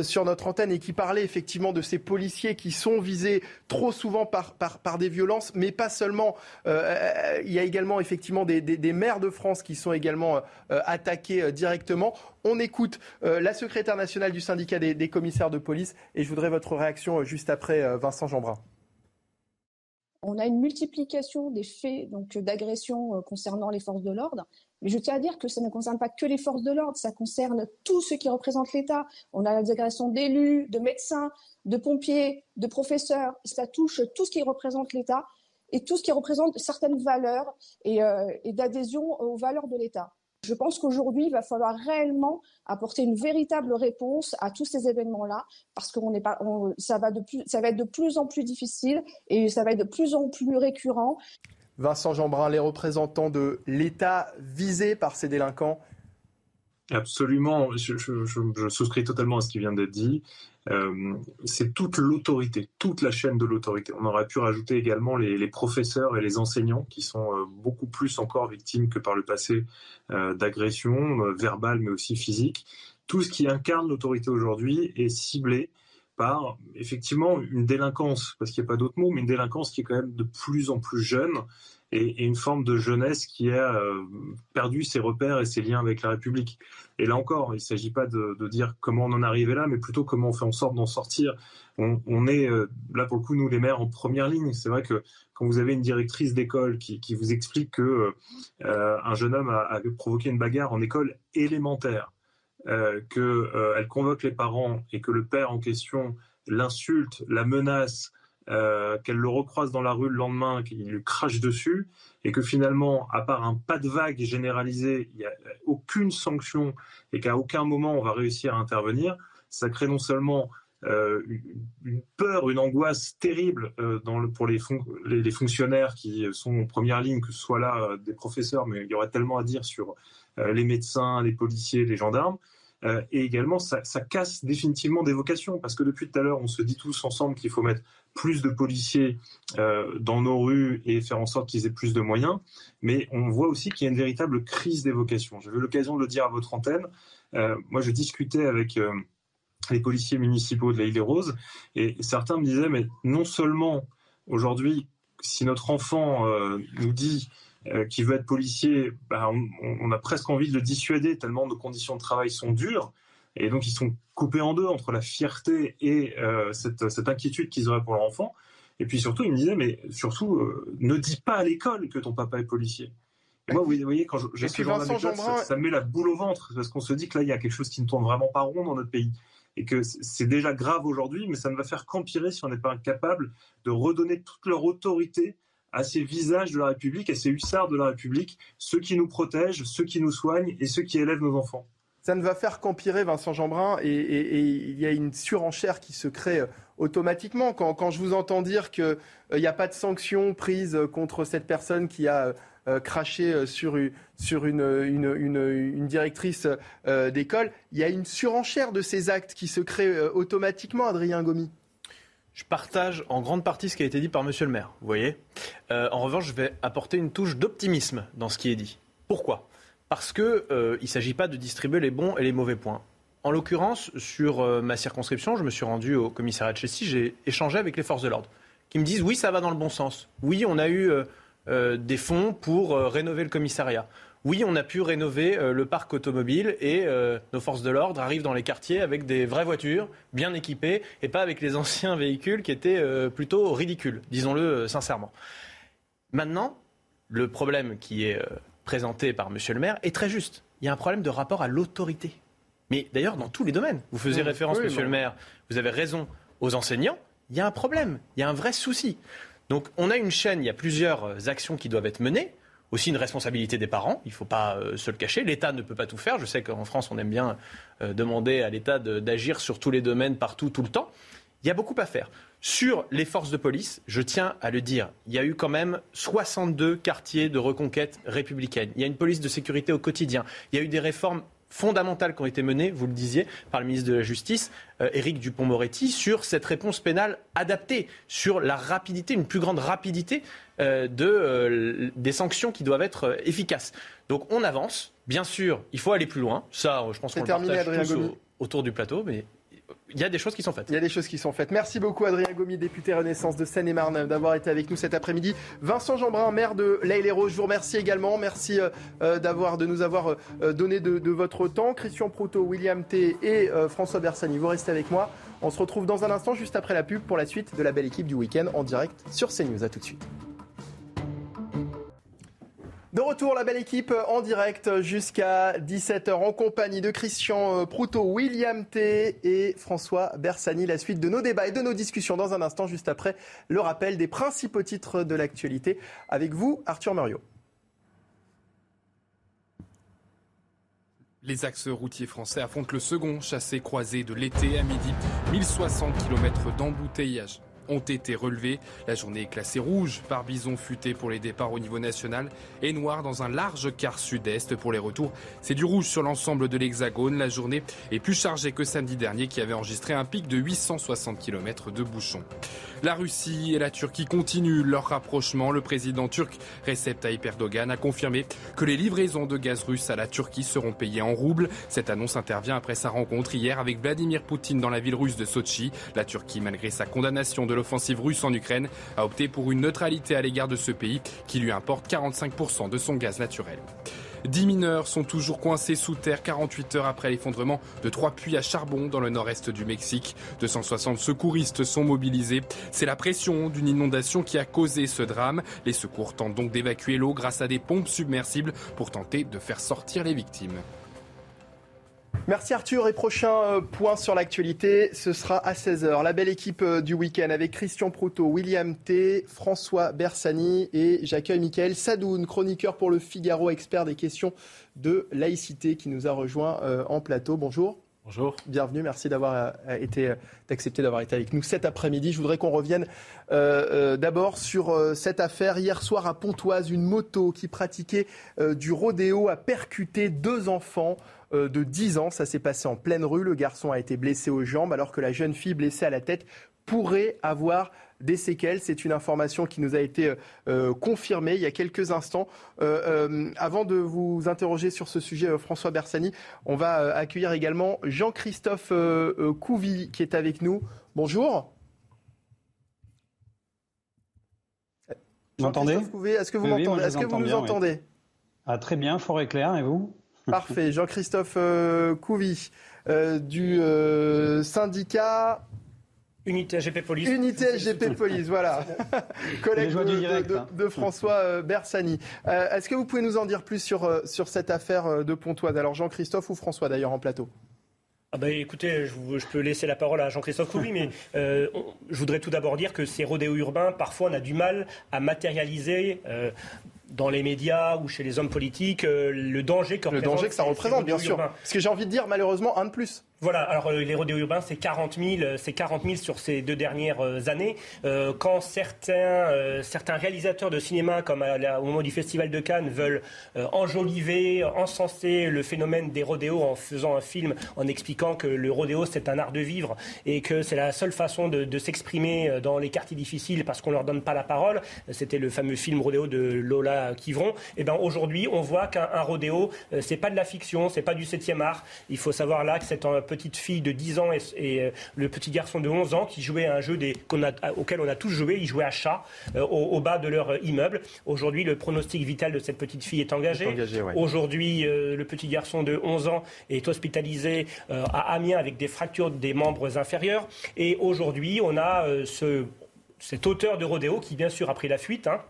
[SPEAKER 1] sur notre antenne et qui parlait effectivement de ces policiers qui sont visés trop souvent par, des violences, mais pas seulement. il y a également effectivement des, maires de France qui sont également attaqués directement. On écoute la secrétaire nationale du syndicat des, des, commissaires de police et je voudrais votre réaction juste après Vincent Jeanbrun
[SPEAKER 25] on a une multiplication des faits d'agression euh, concernant les forces de l'ordre. Mais je tiens à dire que ça ne concerne pas que les forces de l'ordre, ça concerne tout ce qui représente l'État. On a des agressions d'élus, de médecins, de pompiers, de professeurs. Ça touche tout ce qui représente l'État et tout ce qui représente certaines valeurs et, euh, d'adhésion aux valeurs de l'État. Je pense qu'aujourd'hui, il va falloir réellement apporter une véritable réponse à tous ces événements-là, parce que ça, ça va être de plus en plus difficile et ça va être de plus en plus récurrent.
[SPEAKER 1] Vincent Jeanbrun, les représentants de l'État visés par ces délinquants
[SPEAKER 24] Absolument, je, souscris totalement à ce qui vient d'être dit. Euh, c'est toute l'autorité, toute la chaîne de l'autorité. On aurait pu rajouter également les, professeurs et les enseignants qui sont euh, beaucoup plus encore victimes que par le passé euh, d'agressions verbales mais aussi physiques. Tout ce qui incarne l'autorité aujourd'hui est ciblé par effectivement une délinquance, parce qu'il n'y a pas d'autre mot, mais une délinquance qui est quand même de plus en plus jeune et, une forme de jeunesse qui a euh, perdu ses repères et ses liens avec la République. Et là encore, il ne s'agit pas de, dire comment on en est arrivé là, mais plutôt comment on fait en sorte d'en sortir. On, est euh, là pour le coup, nous les maires, en première ligne. C'est vrai que quand vous avez une directrice d'école qui, vous explique que euh, un jeune homme a, provoqué une bagarre en école élémentaire, qu'elle convoque les parents et que le père en question l'insulte, la menace, euh, qu'elle le recroise dans la rue le lendemain, qu'il lui crache dessus, et que finalement, à part un pas de vague généralisé, il n'y a aucune sanction et qu'à aucun moment on va réussir à intervenir, ça crée non seulement euh, une peur, une angoisse terrible euh, pour les, fonctionnaires qui sont en première ligne, que ce soit là des professeurs, mais il y aurait tellement à dire sur les médecins, les policiers, les gendarmes. et également, ça, casse définitivement des vocations, parce que depuis tout à l'heure, on se dit tous ensemble qu'il faut mettre plus de policiers euh, dans nos rues et faire en sorte qu'ils aient plus de moyens. Mais on voit aussi qu'il y a une véritable crise des vocations. J'avais l'occasion de le dire à votre antenne. Euh, moi, je discutais avec euh, les policiers municipaux de la Île des Roses et certains me disaient, mais non seulement aujourd'hui, si notre enfant nous dit qu'il veut être policier, bah, on, on, a presque envie de le dissuader tellement nos conditions de travail sont dures. Et donc, ils sont coupés en deux entre la fierté et euh, cette, inquiétude qu'ils auraient pour leur enfant. Et puis surtout, ils me disaient, mais surtout, euh, ne dis pas à l'école que ton papa est policier. Et moi, vous voyez, quand j'ai ce genre ça, ça, me met la boule au ventre, parce qu'on se dit que là, il y a quelque chose qui ne tourne vraiment pas rond dans notre pays. Et que c'est déjà grave aujourd'hui, mais ça ne va faire qu'empirer si on n'est pas capable de redonner toute leur autorité à ces visages de la République, à ces hussards de la République, ceux qui nous protègent, ceux qui nous soignent et ceux qui élèvent nos enfants
[SPEAKER 1] ça ne va faire qu'empirer, Vincent Jeanbrun, et, il y a une surenchère qui se crée euh, automatiquement. Quand, je vous entends dire qu'il euh, n'y a pas de sanctions prises contre cette personne qui a euh, craché sur, une, directrice d'école, il y a une surenchère de ces actes qui se créent automatiquement, Adrien Gomi.
[SPEAKER 7] Je partage en grande partie ce qui a été dit par Monsieur le maire, vous voyez. en revanche, je vais apporter une touche d'optimisme dans ce qui est dit. Pourquoi? Parce qu'il euh, ne s'agit pas de distribuer les bons et les mauvais points. En l'occurrence, sur euh, ma circonscription, je me suis rendu au commissariat de Chelsea, j'ai échangé avec les forces de l'ordre, qui me disent oui, ça va dans le bon sens. Oui, on a eu euh, des fonds pour rénover le commissariat. Oui, on a pu rénover le parc automobile et nos forces de l'ordre arrivent dans les quartiers avec des vraies voitures, bien équipées, et pas avec les anciens véhicules qui étaient plutôt ridicules, disons-le sincèrement. Maintenant, le problème qui est présenté par Monsieur le maire est très juste. Il y a un problème de rapport à l'autorité. Mais d'ailleurs, dans tous les domaines, vous faisiez mmh. référence, Monsieur le maire, vous avez raison, aux enseignants, il y a un problème, il y a un vrai souci. Donc on a une chaîne, il y a plusieurs actions qui doivent être menées, aussi une responsabilité des parents, il ne faut pas euh, se le cacher. L'État ne peut pas tout faire. Je sais qu'en France, on aime bien euh, demander à l'État d'agir sur tous les domaines, partout, tout le temps. Il y a beaucoup à faire. Sur les forces de police, je tiens à le dire, il y a eu quand même 62 quartiers de reconquête républicaine. Il y a une police de sécurité au quotidien. Il y a eu des réformes fondamentales qui ont été menées, vous le disiez, par le ministre de la Justice, euh, Éric Dupont-Moretti, sur cette réponse pénale adaptée, sur la rapidité, une plus grande rapidité euh, de, euh, des sanctions qui doivent être efficaces. Donc on avance. Bien sûr, il faut aller plus loin. Ça, je pense qu'on le partage tous autour du plateau, mais il y a des choses qui sont faites.
[SPEAKER 1] Il y a des choses qui sont faites. Merci beaucoup Adrien Gomi, député Renaissance de Seine-et-Marne, d'avoir été avec nous cet après-midi. Vincent Jeanbrun, maire de l'Aile-et-Rose, je vous remercie également. Merci d'avoir, de nous avoir donné de, votre temps. Christian Proutot, William T et François Bersani, vous restez avec moi. On se retrouve dans un instant, juste après la pub, pour la suite de la belle équipe du week-end en direct sur CNews. A tout de suite. De retour, la belle équipe en direct jusqu'à 17h en compagnie de Christian euh, Proutot, William T et François Bersani. La suite de nos débats et de nos discussions dans un instant, juste après le rappel des principaux titres de l'actualité. Avec vous, Arthur Muriot.
[SPEAKER 8] Les axes routiers français affrontent le second chassé-croisé de l'été à midi. 1060 km d'embouteillage ont été relevés. La journée est classée rouge par bison futé pour les départs au niveau national et noir dans un large quart sud-est pour les retours. C'est du rouge sur l'ensemble de l'Hexagone. La journée est plus chargée que samedi dernier qui avait enregistré un pic de 860 km de bouchons. La Russie et la Turquie continuent leur rapprochement. Le président turc Recep Tayyip Erdogan a confirmé que les livraisons de gaz russe à la Turquie seront payées en roubles. Cette annonce intervient après sa rencontre hier avec Vladimir Poutine dans la ville russe de Sochi. La Turquie, malgré sa condamnation de l'offensive russe en Ukraine, a opté pour une neutralité à l'égard de ce pays qui lui importe 45% de son gaz naturel. Dix mineurs sont toujours coincés sous terre 48 heures après l'effondrement de trois puits à charbon dans le nord-est du Mexique. 260 secouristes sont mobilisés. C'est la pression d'une inondation qui a causé ce drame. Les secours tentent donc d'évacuer l'eau grâce à des pompes submersibles pour tenter de faire sortir les victimes.
[SPEAKER 1] Merci Arthur et prochain euh, point sur l'actualité, ce sera à 16h. La belle équipe euh, du week-end avec Christian Proutot, William T, François Bersani et j'accueille Michael Sadoun, chroniqueur pour le Figaro, expert des questions de laïcité qui nous a rejoint euh, en plateau. Bonjour.
[SPEAKER 26] Bonjour.
[SPEAKER 1] Bienvenue, merci d'avoir été d'accepter d'avoir été avec nous cet après-midi. Je voudrais qu'on revienne d'abord sur cette affaire hier soir à Pontoise, une moto qui pratiquait du rodéo a percuté deux enfants. Euh, de 10 ans. Ça s'est passé en pleine rue. Le garçon a été blessé aux jambes alors que la jeune fille blessée à la tête pourrait avoir des séquelles. C'est une information qui nous a été euh, confirmée il y a quelques instants. Euh, avant de vous interroger sur ce sujet, François Bersani, on va accueillir également Jean-Christophe Couvi qui est avec nous. Bonjour.
[SPEAKER 26] Vous m'entendez?
[SPEAKER 1] Est-ce que vous m'entendez? Est-ce que vous nous entendez?
[SPEAKER 26] Ah, Très bien, fort et clair. Et vous?
[SPEAKER 1] Parfait. Jean-Christophe euh, Couvi euh, du euh, syndicat.
[SPEAKER 23] Unité SGP Police.
[SPEAKER 1] Unité SGP Police, voilà. Collègue de, hein. de, François Bersani. Est-ce que vous pouvez nous en dire plus sur, sur cette affaire de Pontoise? Alors Jean-Christophe ou François d'ailleurs en plateau?
[SPEAKER 23] Ah bah écoutez, je, peux laisser la parole à Jean-Christophe Couvi, mais je voudrais tout d'abord dire que ces rodéos urbains, parfois on a du mal à matérialiser dans les médias ou chez les hommes politiques le danger que
[SPEAKER 1] le danger que ça représente, bien sûr. Parce que j'ai envie de dire malheureusement un de plus.
[SPEAKER 23] Voilà, alors euh, les rodéos urbains, c'est 40 000, euh, c'est 40 000 sur ces deux dernières euh, années. quand certains, certains réalisateurs de cinéma, comme au moment du Festival de Cannes, veulent enjoliver, encenser le phénomène des rodéos en faisant un film, en expliquant que le rodéo, c'est un art de vivre et que c'est la seule façon de, s'exprimer dans les quartiers difficiles parce qu'on leur donne pas la parole, c'était le fameux film rodéo de Lola Kivron, et eh ben aujourd'hui, on voit qu'un rodéo, c'est pas de la fiction, c'est pas du 7e art. Il faut savoir là que c'est un petite fille de 10 ans et, euh, le petit garçon de 11 ans qui jouaient à un jeu des, a, auquel on a tous joué. Ils jouaient à chat euh, au, bas de leur euh, immeuble. Aujourd'hui, le pronostic vital de cette petite fille est engagé. Aujourd'hui, le petit garçon de 11 ans est hospitalisé à Amiens avec des fractures des membres inférieurs. Et aujourd'hui, on a ce, cet auteur de rodéo qui, bien sûr, a pris la fuite. Hein,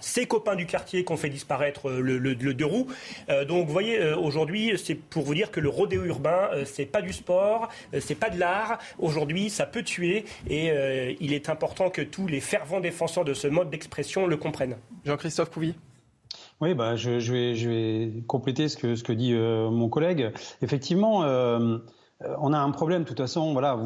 [SPEAKER 23] ses copains du quartier qui ont fait disparaître euh, le, deux roues. Euh, donc, vous voyez, euh, aujourd'hui, c'est pour vous dire que le rodéo urbain, c'est pas du sport, c'est pas de l'art. Aujourd'hui, ça peut tuer et il est important que tous les fervents défenseurs de ce mode d'expression le comprennent.
[SPEAKER 1] Jean-Christophe Couvi.
[SPEAKER 26] Oui, bah, je, vais, je vais compléter ce que, ce que dit mon collègue. Effectivement, euh, on a un problème, de toute façon. Voilà,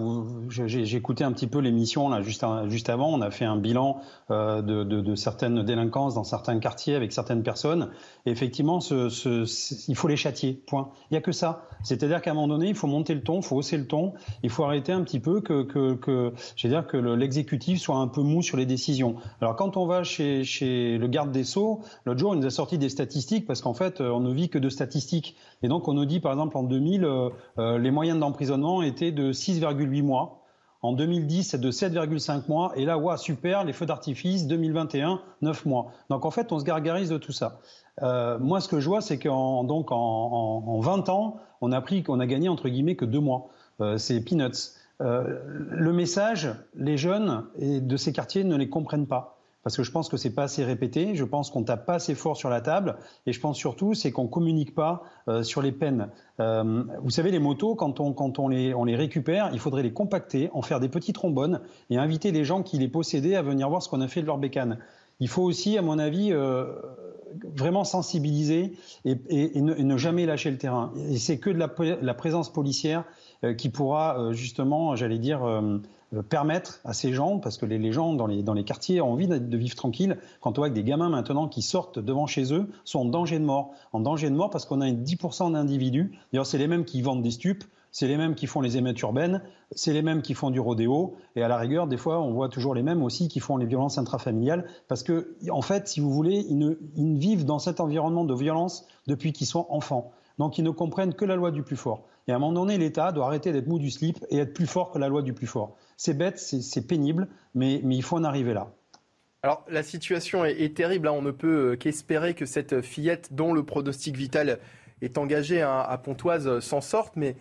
[SPEAKER 26] j'ai écouté un petit peu l'émission là juste, juste avant. On a fait un bilan euh, de, certaines délinquances dans certains quartiers avec certaines personnes. Effectivement, il faut les châtier. Point. Il n'y a que ça. C'est-à-dire qu'à un moment donné, il faut monter le ton, il faut hausser le ton. Il faut arrêter un petit peu que, que, dire que l'exécutif soit un peu mou sur les décisions. Alors quand on va chez, le garde des sceaux, l'autre jour, il nous a sorti des statistiques parce qu'en fait, on ne vit que de statistiques. Et donc, on nous dit, par exemple, en 2000, euh, les moyens d'emprisonnement était de 6,8 mois. En 2010, c'est de 7,5 mois. Et là, ouais, super, les feux d'artifice, 2021, 9 mois. Donc en fait, on se gargarise de tout ça. Euh, moi, ce que je vois, c'est qu'en donc en, en, 20 ans, on a pris, qu'on a gagné entre guillemets que deux mois. Euh, c'est peanuts. Euh, le message, les jeunes et de ces quartiers ne les comprennent pas parce que je pense que c'est pas assez répété, je pense qu'on tape pas assez fort sur la table, et je pense surtout c'est qu'on communique pas euh, sur les peines. Euh, vous savez, les motos, quand on, quand on les, on les récupère, il faudrait les compacter, en faire des petits trombones et inviter les gens qui les possédaient à venir voir ce qu'on a fait de leur bécane. Il faut aussi, à mon avis, euh, vraiment sensibiliser et, et, et, ne, jamais lâcher le terrain. Et c'est que de la, la, présence policière euh, qui pourra euh, justement, j'allais dire, euh, permettre à ces gens, parce que les, gens dans les, quartiers ont envie de, de vivre tranquille, quand on voit que des gamins maintenant qui sortent devant chez eux sont en danger de mort. En danger de mort parce qu'on a 10% d'individus, d'ailleurs c'est les mêmes qui vendent des stupes, c'est les mêmes qui font les émeutes urbaines, c'est les mêmes qui font du rodéo, et à la rigueur, des fois, on voit toujours les mêmes aussi qui font les violences intrafamiliales, parce que, en fait, si vous voulez, ils, ne, ils vivent dans cet environnement de violence depuis qu'ils sont enfants. Donc, ils ne comprennent que la loi du plus fort. Et à un moment donné, l'État doit arrêter d'être mou du slip et être plus fort que la loi du plus fort. C'est bête, c'est pénible, mais, il faut en arriver là.
[SPEAKER 1] Alors la situation est, terrible, hein. on ne peut euh, qu'espérer que cette fillette dont le pronostic vital est engagé hein, à Pontoise euh, s'en sorte, mais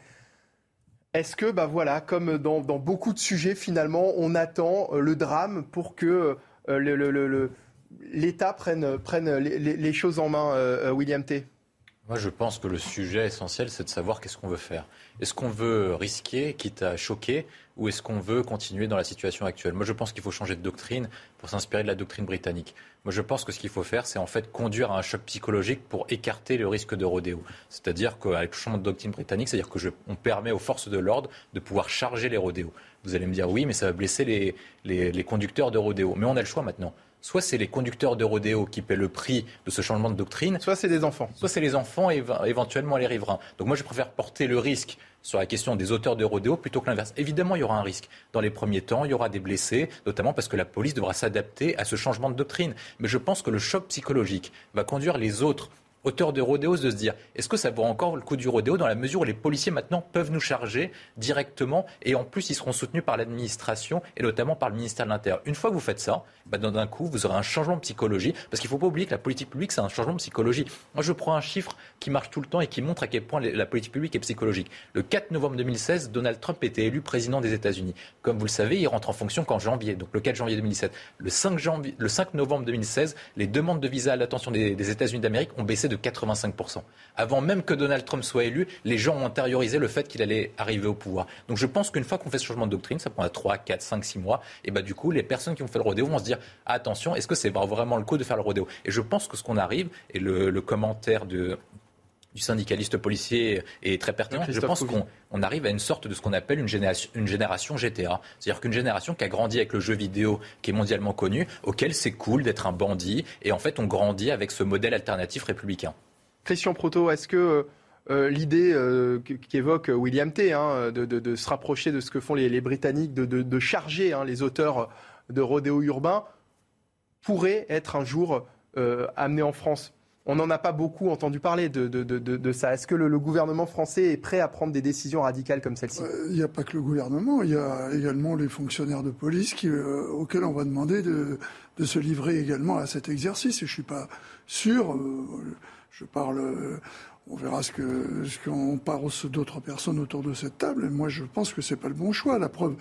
[SPEAKER 1] est-ce que, bah voilà, comme dans, beaucoup de sujets, finalement, on attend euh, le drame pour que l'État prenne, les, choses en main, William T?
[SPEAKER 3] Moi, je pense que le sujet essentiel, c'est de savoir qu'est-ce qu'on veut faire. Est-ce qu'on veut risquer, quitte à choquer, ou est-ce qu'on veut continuer dans la situation actuelle? Moi, je pense qu'il faut changer de doctrine pour s'inspirer de la doctrine britannique. Moi, je pense que ce qu'il faut faire, c'est en fait conduire à un choc psychologique pour écarter le risque de rodéo. C'est-à-dire qu'avec le changement de doctrine britannique, c'est-à-dire qu'on permet aux forces de l'ordre de pouvoir charger les rodéos. Vous allez me dire oui, mais ça va blesser les, les, les conducteurs de rodéo. Mais on a le choix maintenant soit c'est les conducteurs de rodéo qui paient le prix de ce changement de doctrine,
[SPEAKER 1] soit c'est des enfants.
[SPEAKER 3] Soit c'est les enfants et éventuellement les riverains. Donc moi je préfère porter le risque sur la question des auteurs de rodéo plutôt que l'inverse. Évidemment, il y aura un risque. Dans les premiers temps, il y aura des blessés, notamment parce que la police devra s'adapter à ce changement de doctrine. Mais je pense que le choc psychologique va conduire les autres auteurs de rodéos de se dire est-ce que ça vaut encore le coup du rodéo dans la mesure où les policiers maintenant peuvent nous charger directement et en plus ils seront soutenus par l'administration et notamment par le ministère de l'Intérieur. Une fois que vous faites ça, bah, d'un coup vous aurez un changement de psychologie parce qu'il ne faut pas oublier que la politique publique c'est un changement de psychologie. Moi je prends un chiffre qui marche tout le temps et qui montre à quel point la politique publique est psychologique. Le 4 novembre 2016, Donald Trump était élu président des États-Unis. Comme vous le savez, il rentre en fonction qu'en janvier, donc le 4 janvier 2017. Le 5, janvier, le 5 novembre 2016, les demandes de visa à l'attention des, des États-Unis d'Amérique ont baissé de 85%. Avant même que Donald Trump soit élu, les gens ont intériorisé le fait qu'il allait arriver au pouvoir. Donc je pense qu'une fois qu'on fait ce changement de doctrine, ça prendra 3, 4, 5, 6 mois, et bah du coup, les personnes qui ont fait le rodéo vont se dire attention, est-ce que c'est vraiment le coup de faire le rodéo? Et je pense que ce qu'on arrive, et le, le commentaire de, du syndicaliste policier est très pertinent. Je pense qu'on arrive à une sorte de ce qu'on appelle une génération, une génération GTA. C'est-à-dire qu'une génération qui a grandi avec le jeu vidéo qui est mondialement connu, auquel c'est cool d'être un bandit. Et en fait, on grandit avec ce modèle alternatif républicain.
[SPEAKER 1] Christian Proto, est-ce que euh, l'idée euh, qu'évoque William T, hein, de, de, de, se rapprocher de ce que font les, les Britanniques, de, de charger hein, les auteurs de rodéo urbain, pourrait être un jour euh, amené en France? On n'en a pas beaucoup entendu parler de, de, de, ça. Est-ce que le, gouvernement français est prêt à prendre des décisions radicales comme celle-ci
[SPEAKER 2] Il n'y a pas que le gouvernement, il y a également les fonctionnaires de police euh, auxquels on va demander de, se livrer également à cet exercice. Et je suis pas sûr, euh, je parle, on verra ce que ce qu'on parle d'autres personnes autour de cette table. Et moi, je pense que c'est pas le bon choix. La preuve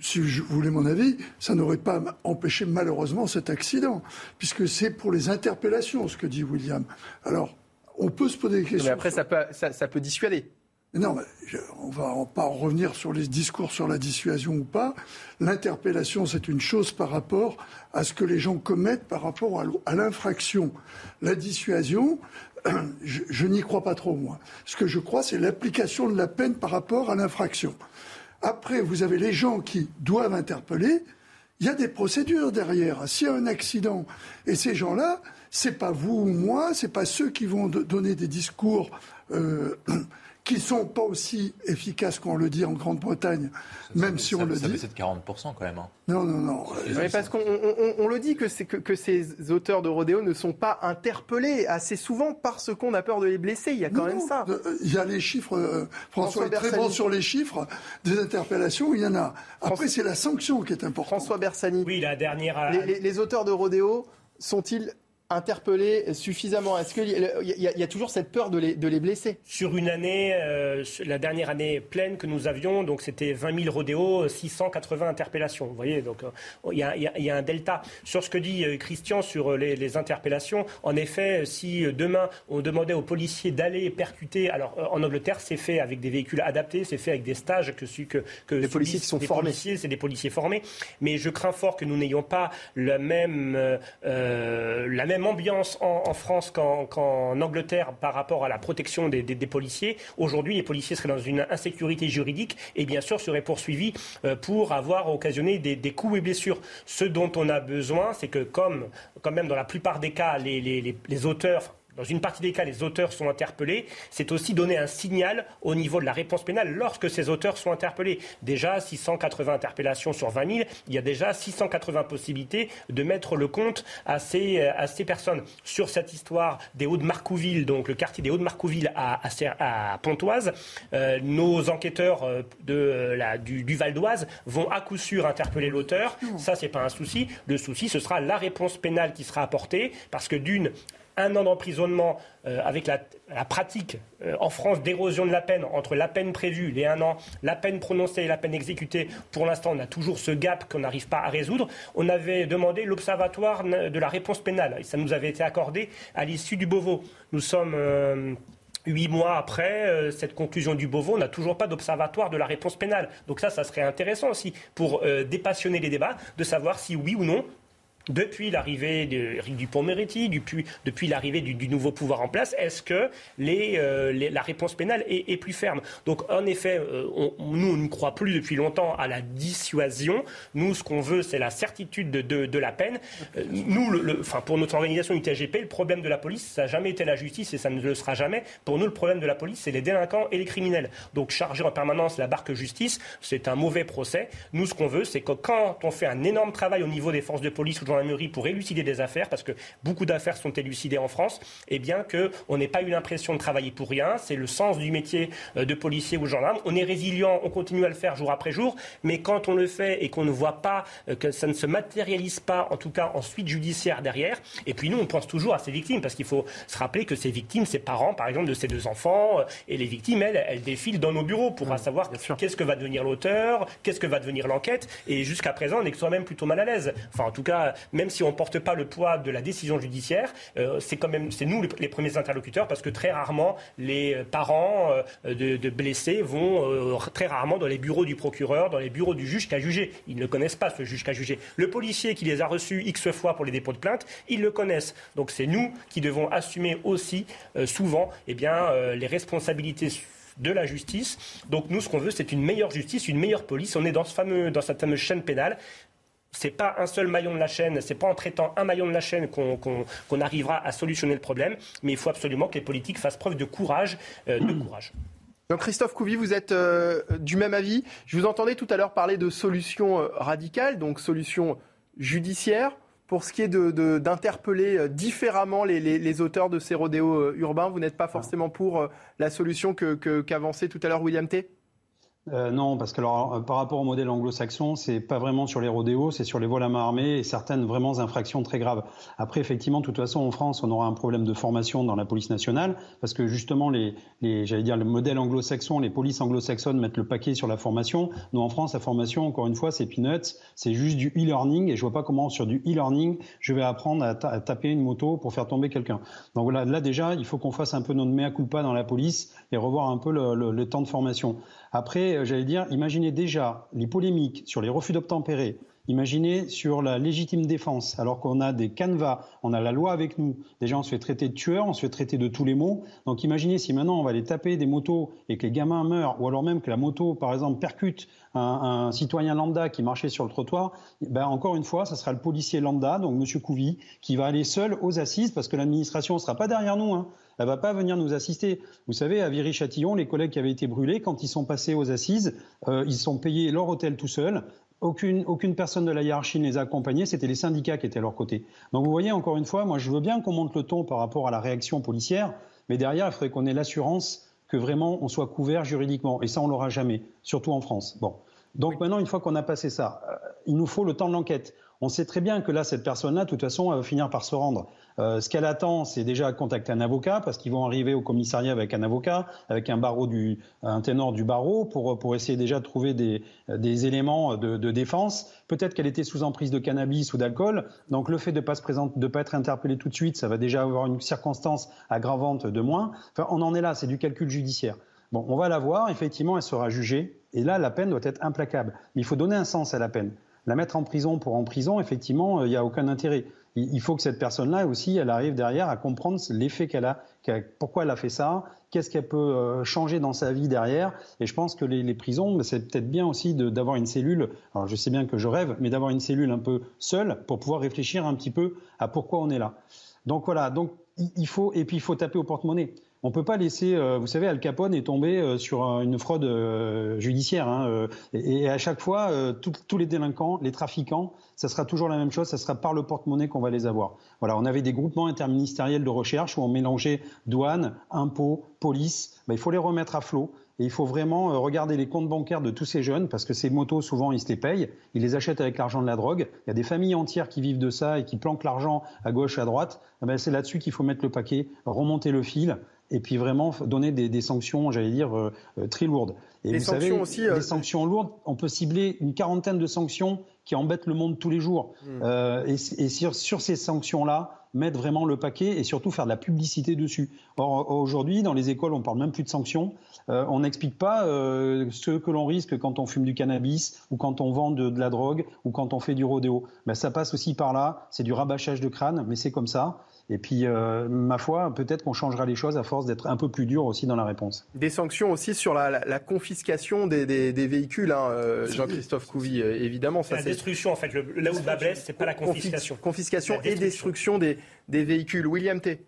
[SPEAKER 2] si vous voulez mon avis, ça n'aurait pas empêché malheureusement cet accident, puisque c'est pour les interpellations, ce que dit William. Alors, on peut se poser des questions.
[SPEAKER 1] Mais après, ça peut, ça, ça peut dissuader.
[SPEAKER 2] Non, mais je, on va pas en revenir sur les discours sur la dissuasion ou pas. L'interpellation, c'est une chose par rapport à ce que les gens commettent par rapport à l'infraction. La dissuasion, je, je n'y crois pas trop, moi. Ce que je crois, c'est l'application de la peine par rapport à l'infraction. Après, vous avez les gens qui doivent interpeller. Il y a des procédures derrière. S'il y a un accident, et ces gens-là, c'est pas vous ou moi, c'est pas ceux qui vont donner des discours euh, qui sont pas aussi efficaces qu'on le dit en Grande-Bretagne, même si on le
[SPEAKER 3] ça
[SPEAKER 2] dit.
[SPEAKER 3] C'est de 40% quand même. Hein.
[SPEAKER 2] Non, non, non.
[SPEAKER 1] Parce qu'on on, on le dit que, que, que ces auteurs de rodéo ne sont pas interpellés assez souvent parce qu'on a peur de les blesser. Il y a quand
[SPEAKER 2] Non,
[SPEAKER 1] même ça.
[SPEAKER 2] euh, Il y a les chiffres. euh, François,
[SPEAKER 1] François
[SPEAKER 2] est très
[SPEAKER 1] Bersani.
[SPEAKER 2] bon sur les chiffres des interpellations. Il y en a. Après, c'est la sanction qui est importante.
[SPEAKER 1] François Bersani.
[SPEAKER 23] Oui, la dernière.
[SPEAKER 1] Les, les- les auteurs de rodéo sont-ils interpellés suffisamment? Est-ce qu'il y, y a- il y a toujours cette peur de les, de les blesser?
[SPEAKER 23] Sur une année, euh, la dernière année pleine que nous avions, donc c'était 20 000 rodéos, 680 interpellations. Vous voyez, donc euh, il y, a, y y un delta. Sur ce que dit euh, Christian sur les, les interpellations, en effet, si demain on demandait aux policiers d'aller percuter, alors en Angleterre c'est fait avec des véhicules adaptés, c'est fait avec des stages que que, que
[SPEAKER 1] Les policiers qui sont
[SPEAKER 23] des
[SPEAKER 1] formés.
[SPEAKER 23] c'est des policiers formés, mais je crains fort que nous n'ayons pas la même, euh, la même ambiance en, France qu'en Angleterre par rapport à la protection des, policiers. Aujourd'hui, les policiers seraient dans une insécurité juridique et bien sûr seraient poursuivis euh, pour avoir occasionné des, coups et blessures. Ce dont on a besoin, c'est que comme quand même dans la plupart des cas, les auteurs, dans une partie des cas, les auteurs sont interpellés. C'est aussi donner un signal au niveau de la réponse pénale lorsque ces auteurs sont interpellés. Déjà, 680 interpellations sur 20 000, il y a déjà 680 possibilités de mettre le compte à ces, à ces personnes. Sur cette histoire des Hauts-de-Marcouville, donc le quartier des Hauts-de-Marcouville à, à, Pontoise, euh, nos enquêteurs euh, de, euh, la, du, du Val d'Oise vont à coup sûr interpeller l'auteur. Ça, c'est pas un souci. Le souci, ce sera la réponse pénale qui sera apportée, parce que d'une, un an d'emprisonnement euh, avec la, pratique euh, en France d'érosion de la peine entre la peine prévue, les un an, la peine prononcée et la peine exécutée. Pour l'instant, on a toujours ce gap qu'on n'arrive pas à résoudre. On avait demandé l'observatoire de la réponse pénale et ça nous avait été accordé à l'issue du Beauvau. Nous sommes. euh, Huit mois après cette conclusion du Beauvau, on n'a toujours pas d'observatoire de la réponse pénale. Donc ça, ça serait intéressant aussi pour dépassionner les débats, de savoir si oui ou non depuis l'arrivée de Éric Dupond-Moretti, depuis, l'arrivée du, nouveau pouvoir en place, est-ce que euh, la réponse pénale est, plus ferme? Donc, en effet, euh, nous, on ne croit plus depuis longtemps à la dissuasion. Nous, ce qu'on veut, c'est la certitude de, la peine. Euh, nous, enfin, pour notre organisation UTGP, le problème de la police, ça n'a jamais été la justice et ça ne le sera jamais. Pour nous, le problème de la police, c'est les délinquants et les criminels. Donc, charger en permanence la barque justice, c'est un mauvais procès. Nous, ce qu'on veut, c'est que quand on fait un énorme travail au niveau des forces de police ou de gendarmerie pour élucider des affaires, parce que beaucoup d'affaires sont élucidées en France, eh bien qu'on n'ait pas eu l'impression de travailler pour rien. C'est le sens du métier euh, de policier ou de gendarme. On est résilient, on continue à le faire jour après jour, mais quand on le fait et qu'on ne voit pas, euh, que ça ne se matérialise pas, en tout cas en suite judiciaire derrière, et puis nous, on pense toujours à ces victimes, parce qu'il faut se rappeler que ces victimes, ces parents, par exemple, de ces deux enfants, euh, et les victimes, elles, elles défilent dans nos bureaux pour savoir qu'est-ce que va devenir l'auteur, qu'est-ce que va devenir l'enquête, et jusqu'à présent, on est quand même plutôt mal à l'aise. Enfin, en tout cas, même si on ne porte pas le poids de la décision judiciaire, euh, c'est quand même, c'est nous les, premiers interlocuteurs, parce que très rarement, les euh, parents euh, de, blessés vont très rarement dans les bureaux du procureur, dans les bureaux du juge qui a jugé. Ils ne connaissent pas ce juge qui a jugé. Le policier qui les a reçus X fois pour les dépôts de plainte, ils le connaissent. Donc c'est nous qui devons assumer aussi souvent eh bien, les responsabilités de la justice. Donc nous, ce qu'on veut, c'est une meilleure justice, une meilleure police. On est dans, ce fameux, dans cette fameuse chaîne pénale. C'est pas un seul maillon de la chaîne, c'est pas en traitant un maillon de la chaîne qu'on arrivera à solutionner le problème, mais il faut absolument que les politiques fassent preuve de courage, euh, de courage.
[SPEAKER 1] Donc Christophe Couvi, vous êtes euh, du même avis. Je vous entendais tout à l'heure parler de solutions euh, radicales, donc solutions judiciaires. Pour ce qui est de- de- d'interpeller euh, différemment les, les- les auteurs de ces rodéos urbains, vous n'êtes pas forcément pour la solution que- que- qu'avançait tout à l'heure William T?
[SPEAKER 26] Euh, non, parce que alors, euh, par rapport au modèle anglo-saxon, c'est pas vraiment sur les rodéos, c'est sur les vols à main armée et certaines vraiment infractions très graves. Après, effectivement, de toute façon, en France, on aura un problème de formation dans la police nationale, parce que justement, les, les j'allais dire, le modèle anglo-saxon, les polices anglo-saxonnes mettent le paquet sur la formation. Nous, en France, la formation, encore une fois, c'est peanuts, c'est juste du e-learning, et je vois pas comment sur du e-learning, je vais apprendre à, ta- à taper une moto pour faire tomber quelqu'un. Donc voilà, là déjà, il faut qu'on fasse un peu notre mea culpa dans la police et revoir un peu le temps de formation. Après, euh, j'allais dire, imaginez déjà les polémiques sur les refus d'obtempérer. Imaginez sur la légitime défense, alors qu'on a des canevas, on a la loi avec nous. Déjà, on se fait traiter de tueur, on se fait traiter de tous les mots. Donc, imaginez si maintenant on va aller taper des motos et que les gamins meurent, ou alors même que la moto, par exemple, percute un, citoyen lambda qui marchait sur le trottoir. Ben, encore une fois, ça sera le policier lambda, donc Monsieur Couvi, qui va aller seul aux assises, parce que l'administration ne sera pas derrière nous. Hein. Elle va pas venir nous assister. Vous savez, à Viry-Châtillon, les collègues qui avaient été brûlés, quand ils sont passés aux assises, euh, ils sont payés leur hôtel tout seuls. Aucune, aucune personne de la hiérarchie ne les a accompagnés, c'était les syndicats qui étaient à leur côté. Donc vous voyez, encore une fois, moi je veux bien qu'on monte le ton par rapport à la réaction policière, mais derrière, il faudrait qu'on ait l'assurance que vraiment on soit couvert juridiquement. Et ça, on l'aura jamais, surtout en France. Bon. Donc maintenant, une fois qu'on a passé ça, euh, il nous faut le temps de l'enquête. On sait très bien que là, cette personne-là, de toute façon, elle va finir par se rendre. Euh, ce qu'elle attend, c'est déjà contacter un avocat, parce qu'ils vont arriver au commissariat avec un avocat, avec un barreau du, un ténor du barreau, pour, pour essayer déjà de trouver des, des éléments de, défense. Peut-être qu'elle était sous emprise de cannabis ou d'alcool. Donc le fait de pas se présenter, de pas être interpellé tout de suite, ça va déjà avoir une circonstance aggravante de moins. Enfin, on en est là, c'est du calcul judiciaire. Bon, on va la voir, effectivement, elle sera jugée, et là, la peine doit être implacable. Mais il faut donner un sens à la peine. La mettre en prison pour en prison, effectivement, il n'y a aucun intérêt. Il faut que cette personne-là aussi, elle arrive derrière à comprendre l'effet qu'elle a, pourquoi elle a fait ça, qu'est-ce qu'elle peut euh, changer dans sa vie derrière. Et je pense que les, les prisons, c'est peut-être bien aussi d'avoir une cellule. Alors je sais bien que je rêve, mais d'avoir une cellule un peu seule pour pouvoir réfléchir un petit peu à pourquoi on est là. Donc voilà. Donc il faut et puis il faut taper au porte-monnaie. On peut pas laisser, euh, vous savez, Al Capone est tombé euh, sur une fraude euh, judiciaire, hein, et, à chaque fois, tous les délinquants, les trafiquants, ça sera toujours la même chose, ça sera par le porte-monnaie qu'on va les avoir. Voilà, on avait des groupements interministériels de recherche où on mélangeait douane, impôts, police. Ben, il faut les remettre à flot. Et il faut vraiment regarder les comptes bancaires de tous ces jeunes, parce que ces motos, souvent, ils se les payent. Ils les achètent avec l'argent de la drogue. Il y a des familles entières qui vivent de ça et qui planquent l'argent à gauche, à droite. Eh ben, c'est là-dessus qu'il faut mettre le paquet, remonter le fil et puis vraiment donner des, des sanctions, j'allais dire, euh, euh, très lourdes. Et
[SPEAKER 1] les
[SPEAKER 26] vous
[SPEAKER 1] sanctions
[SPEAKER 26] savez,
[SPEAKER 1] aussi, euh,
[SPEAKER 26] les sanctions lourdes, on peut cibler une quarantaine de sanctions qui embêtent le monde tous les jours.
[SPEAKER 1] Hmm.
[SPEAKER 26] Euh, et et sur, sur ces sanctions-là, mettre vraiment le paquet et surtout faire de la publicité dessus. Or, aujourd'hui, dans les écoles, on parle même plus de sanctions. On n'explique pas ce que l'on risque quand on fume du cannabis ou quand on vend de, de la drogue ou quand on fait du rodéo. Ben, ça passe aussi par là. C'est du rabâchage de crâne, mais c'est comme ça. Et puis, euh, ma foi, peut-être qu'on changera les choses à force d'être un peu plus dur aussi dans la réponse.
[SPEAKER 1] Des sanctions aussi sur la, la, la confiscation des, des, des véhicules, hein, euh, Jean-Christophe Couvi, euh, évidemment. Ça,
[SPEAKER 23] la destruction, en fait. Le- là où le bas blesse, c'est pas la confiscation.
[SPEAKER 1] Confis- confiscation
[SPEAKER 23] La
[SPEAKER 1] et destruction des, des véhicules. William T.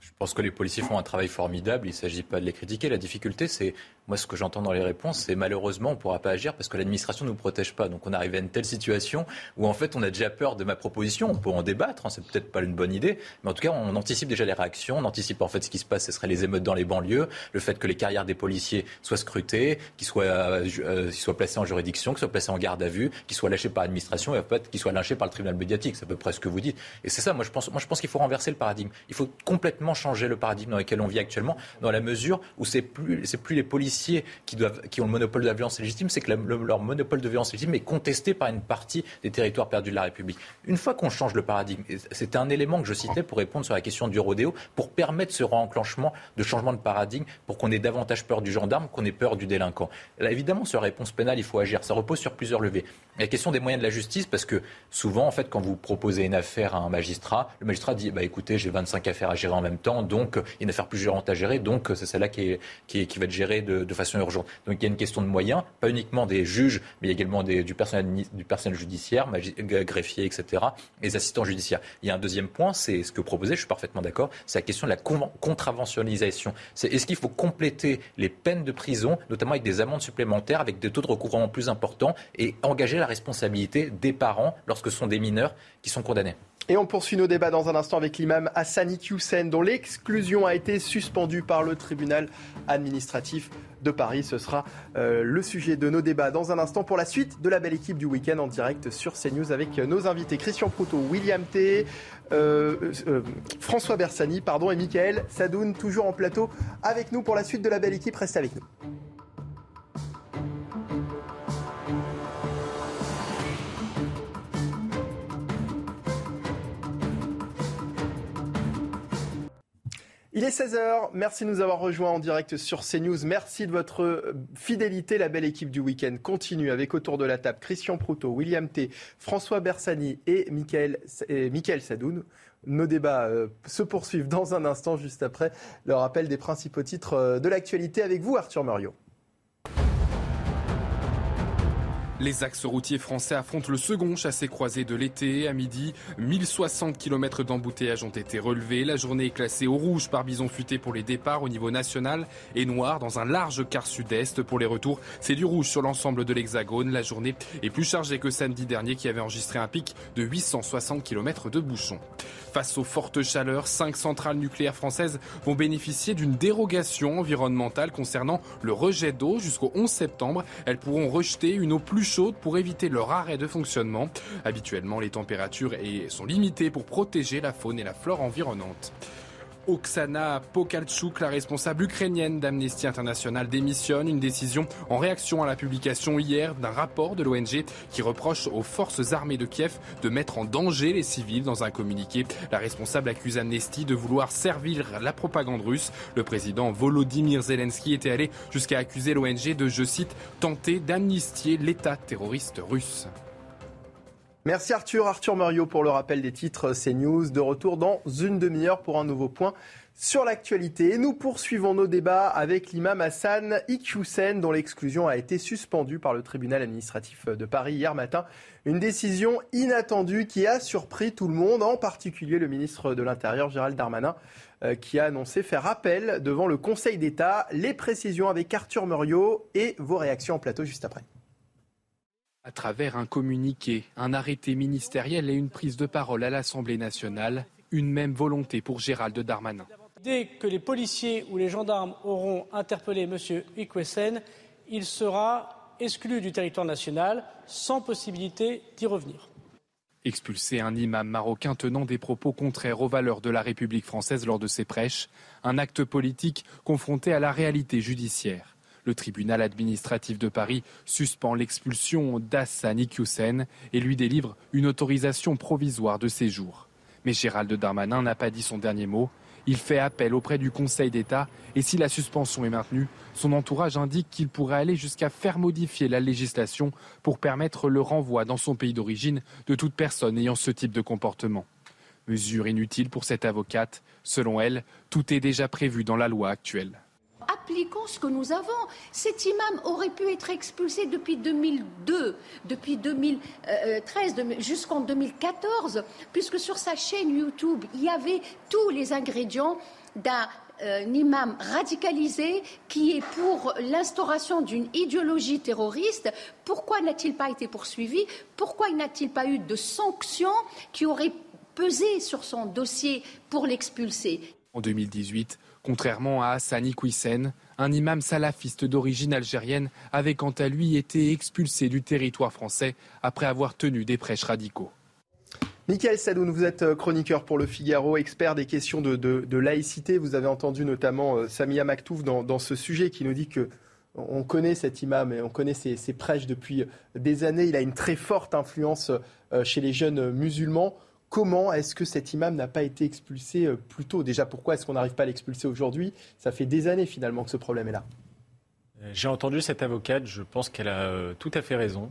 [SPEAKER 3] Je pense que les policiers font un travail formidable. Il ne s'agit pas de les critiquer. La difficulté, c'est, moi, ce que j'entends dans les réponses, c'est malheureusement, on ne pourra pas agir parce que l'administration ne nous protège pas. Donc, on arrive à une telle situation où, en fait, on a déjà peur de ma proposition. On peut en débattre. Hein, c'est peut-être pas une bonne idée. Mais en tout cas, on anticipe déjà les réactions. On anticipe, en fait, ce qui se passe. Ce serait les émeutes dans les banlieues. Le fait que les carrières des policiers soient scrutées, qu'ils soient, euh, euh, placés en juridiction, qu'ils soient placés en garde à vue, qu'ils soient lâchés par l'administration et, en fait, qu'ils soient lynchés par le tribunal médiatique. C'est à peu près ce que vous dites. Et c'est ça, moi, je pense qu'il faut renverser le paradigme. Il faut complètement changer le paradigme dans lequel on vit actuellement, dans la mesure où c'est plus, plus les policiers qui doivent, qui ont le monopole de la violence légitime, c'est que leur monopole de violence légitime est contesté par une partie des territoires perdus de la République. Une fois qu'on change le paradigme, c'était un élément que je citais pour répondre sur la question du rodéo, pour permettre ce enclenchement de changement de paradigme, pour qu'on ait davantage peur du gendarme, qu'on ait peur du délinquant. Évidemment, sur la réponse pénale, il faut agir. Ça repose sur plusieurs levées. La question des moyens de la justice, parce que souvent, en fait, quand vous proposez une affaire à un magistrat, le magistrat dit, bah, écoutez, j'ai 25 affaires à gérer en même temps, donc euh, il y a une affaire plus gérante à gérer, donc c'est celle-là qui, qui, va être gérée de, de façon urgente. Donc il y a une question de moyens, pas uniquement des juges, mais également des- du, personnel, du personnel judiciaire, magi- g- greffier, etc., les assistants judiciaires. Il y a un deuxième point, c'est ce que vous proposez, je suis parfaitement d'accord, c'est la question de la con- contraventionnalisation. Est-ce qu'il faut compléter les peines de prison, notamment avec des amendes supplémentaires, avec des taux de recouvrement plus importants, et engager la responsabilité des parents lorsque ce sont des mineurs qui sont condamnés?
[SPEAKER 1] Et on poursuit nos débats dans un instant avec l'imam Hassani Hussein, dont l'exclusion a été suspendue par le tribunal administratif de Paris. Ce sera euh, le sujet de nos débats dans un instant pour la suite de la belle équipe du week-end en direct sur CNews avec nos invités Christian Proutot, William T, euh, euh, François Bersani pardon, et Michael Sadoun, toujours en plateau avec nous pour la suite de la belle équipe. Restez avec nous. Il est 16h, merci de nous avoir rejoints en direct sur CNews. Merci de votre euh, fidélité. La belle équipe du week-end continue avec autour de la table Christian Proutot, William T, François Bersani et Michael, Sadoun. Nos débats euh, se poursuivent dans un instant, juste après le rappel des principaux titres euh, de l'actualité avec vous, Arthur Muriot.
[SPEAKER 8] Les axes routiers français affrontent le second chassé-croisé de l'été. À midi, 1060 km d'embouteillage ont été relevés. La journée est classée au rouge par bison futé pour les départs au niveau national et noir dans un large quart sud-est pour les retours. C'est du rouge sur l'ensemble de l'hexagone. La journée est plus chargée que samedi dernier qui avait enregistré un pic de 860 km de bouchons. Face aux fortes chaleurs, cinq centrales nucléaires françaises vont bénéficier d'une dérogation environnementale concernant le rejet d'eau jusqu'au 11 septembre. Elles pourront rejeter une eau plus chaude pour éviter leur arrêt de fonctionnement. Habituellement, les températures sont limitées pour protéger la faune et la flore environnante. Oksana Pokalchuk, la responsable ukrainienne d'Amnesty International, démissionne. Une décision en réaction à la publication hier d'un rapport de l'ONG qui reproche aux forces armées de Kiev de mettre en danger les civils. Dans un communiqué, la responsable accuse Amnesty de vouloir servir la propagande russe. Le président Volodymyr Zelensky était allé jusqu'à accuser l'ONG de, je cite, tenter d'amnistier l'État terroriste russe.
[SPEAKER 1] Merci Arthur, Arthur Muriot pour le rappel des titres CNews. De retour dans une demi-heure pour un nouveau point sur l'actualité. Et nous poursuivons nos débats avec l'imam Hassan Iqiyoussen dont l'exclusion a été suspendue par le tribunal administratif de Paris hier matin. Une décision inattendue qui a surpris tout le monde, en particulier le ministre de l'Intérieur Gérald Darmanin euh, qui a annoncé faire appel devant le Conseil d'État. Les précisions avec Arthur Muriot et vos réactions en plateau juste après.
[SPEAKER 8] À travers un communiqué, un arrêté ministériel et une prise de parole à l'Assemblée nationale, une même volonté pour Gérald Darmanin.
[SPEAKER 9] Dès que les policiers ou les gendarmes auront interpellé M. Ikwesen, il sera exclu du territoire national sans possibilité d'y revenir.
[SPEAKER 8] Expulser un imam marocain tenant des propos contraires aux valeurs de la République française lors de ses prêches, un acte politique confronté à la réalité judiciaire. Le tribunal administratif de Paris suspend l'expulsion d'Hassan Iqiyoussen et lui délivre une autorisation provisoire de séjour. Mais Gérald Darmanin n'a pas dit son dernier mot. Il fait appel auprès du Conseil d'État et si la suspension est maintenue, son entourage indique qu'il pourrait aller jusqu'à faire modifier la législation pour permettre le renvoi dans son pays d'origine de toute personne ayant ce type de comportement. Mesure inutile pour cette avocate. Selon elle, tout est déjà prévu dans la loi actuelle
[SPEAKER 10] appliquons ce que nous avons. Cet imam aurait pu être expulsé depuis 2002, depuis 2013 jusqu'en 2014, puisque sur sa chaîne YouTube, il y avait tous les ingrédients d'un euh, imam radicalisé qui est pour l'instauration d'une idéologie terroriste. Pourquoi n'a-t-il pas été poursuivi? Pourquoi n'a-t-il pas eu de sanctions qui auraient pesé sur son dossier pour l'expulser?
[SPEAKER 8] En 2018, Contrairement à Hassani Kouissen, un imam salafiste d'origine algérienne avait quant à lui été expulsé du territoire français après avoir tenu des prêches radicaux.
[SPEAKER 1] Michael Sadoun, vous êtes euh, chroniqueur pour Le Figaro, expert des questions de, laïcité. Vous avez entendu notamment euh, Samia Maktouf dans, ce sujet qui nous dit que on connaît cet imam et on connaît ses, prêches depuis des années. Il a une très forte influence euh, chez les jeunes musulmans. Comment est-ce que cet imam n'a pas été expulsé euh, plus tôt? Déjà, pourquoi est-ce qu'on n'arrive pas à l'expulser aujourd'hui? Ça fait des années finalement que ce problème est là.
[SPEAKER 7] Euh, j'ai entendu cette avocate, je pense qu'elle a euh, tout à fait raison.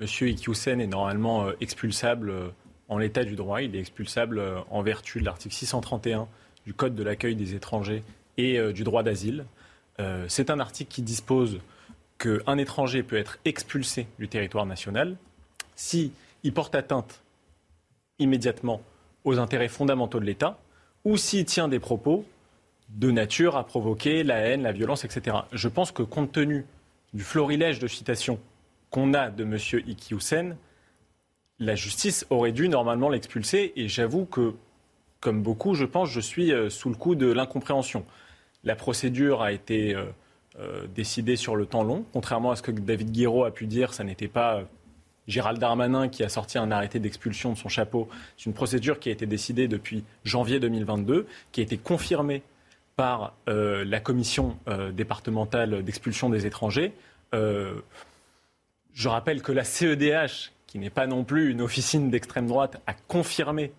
[SPEAKER 7] Monsieur Ikyusen est normalement expulsable en l'état du droit. Il est expulsable en vertu de l'article 631 du Code de l'accueil des étrangers et du droit d'asile. C'est un article qui dispose qu'un étranger peut être expulsé du territoire national si porte atteinte immédiatement aux intérêts fondamentaux de l'État, ou s'il tient des propos de nature à provoquer la haine, la violence, etc. Je pense que compte tenu du florilège de citations qu'on a de M. Iqiyoussen, la justice aurait dû normalement l'expulser. Et j'avoue que, comme beaucoup, je pense, je suis euh, sous le coup de l'incompréhension. La procédure a été euh, euh, décidée sur le temps long. Contrairement à ce que David Guiraud a pu dire, ça n'était pas Gérald Darmanin qui a sorti un arrêté d'expulsion de son chapeau. C'est une procédure qui a été décidée depuis janvier 2022, qui a été confirmée par euh, la commission euh, départementale d'expulsion des étrangers. Euh, je rappelle que la CEDH, qui n'est pas non plus une officine d'extrême droite, a confirmé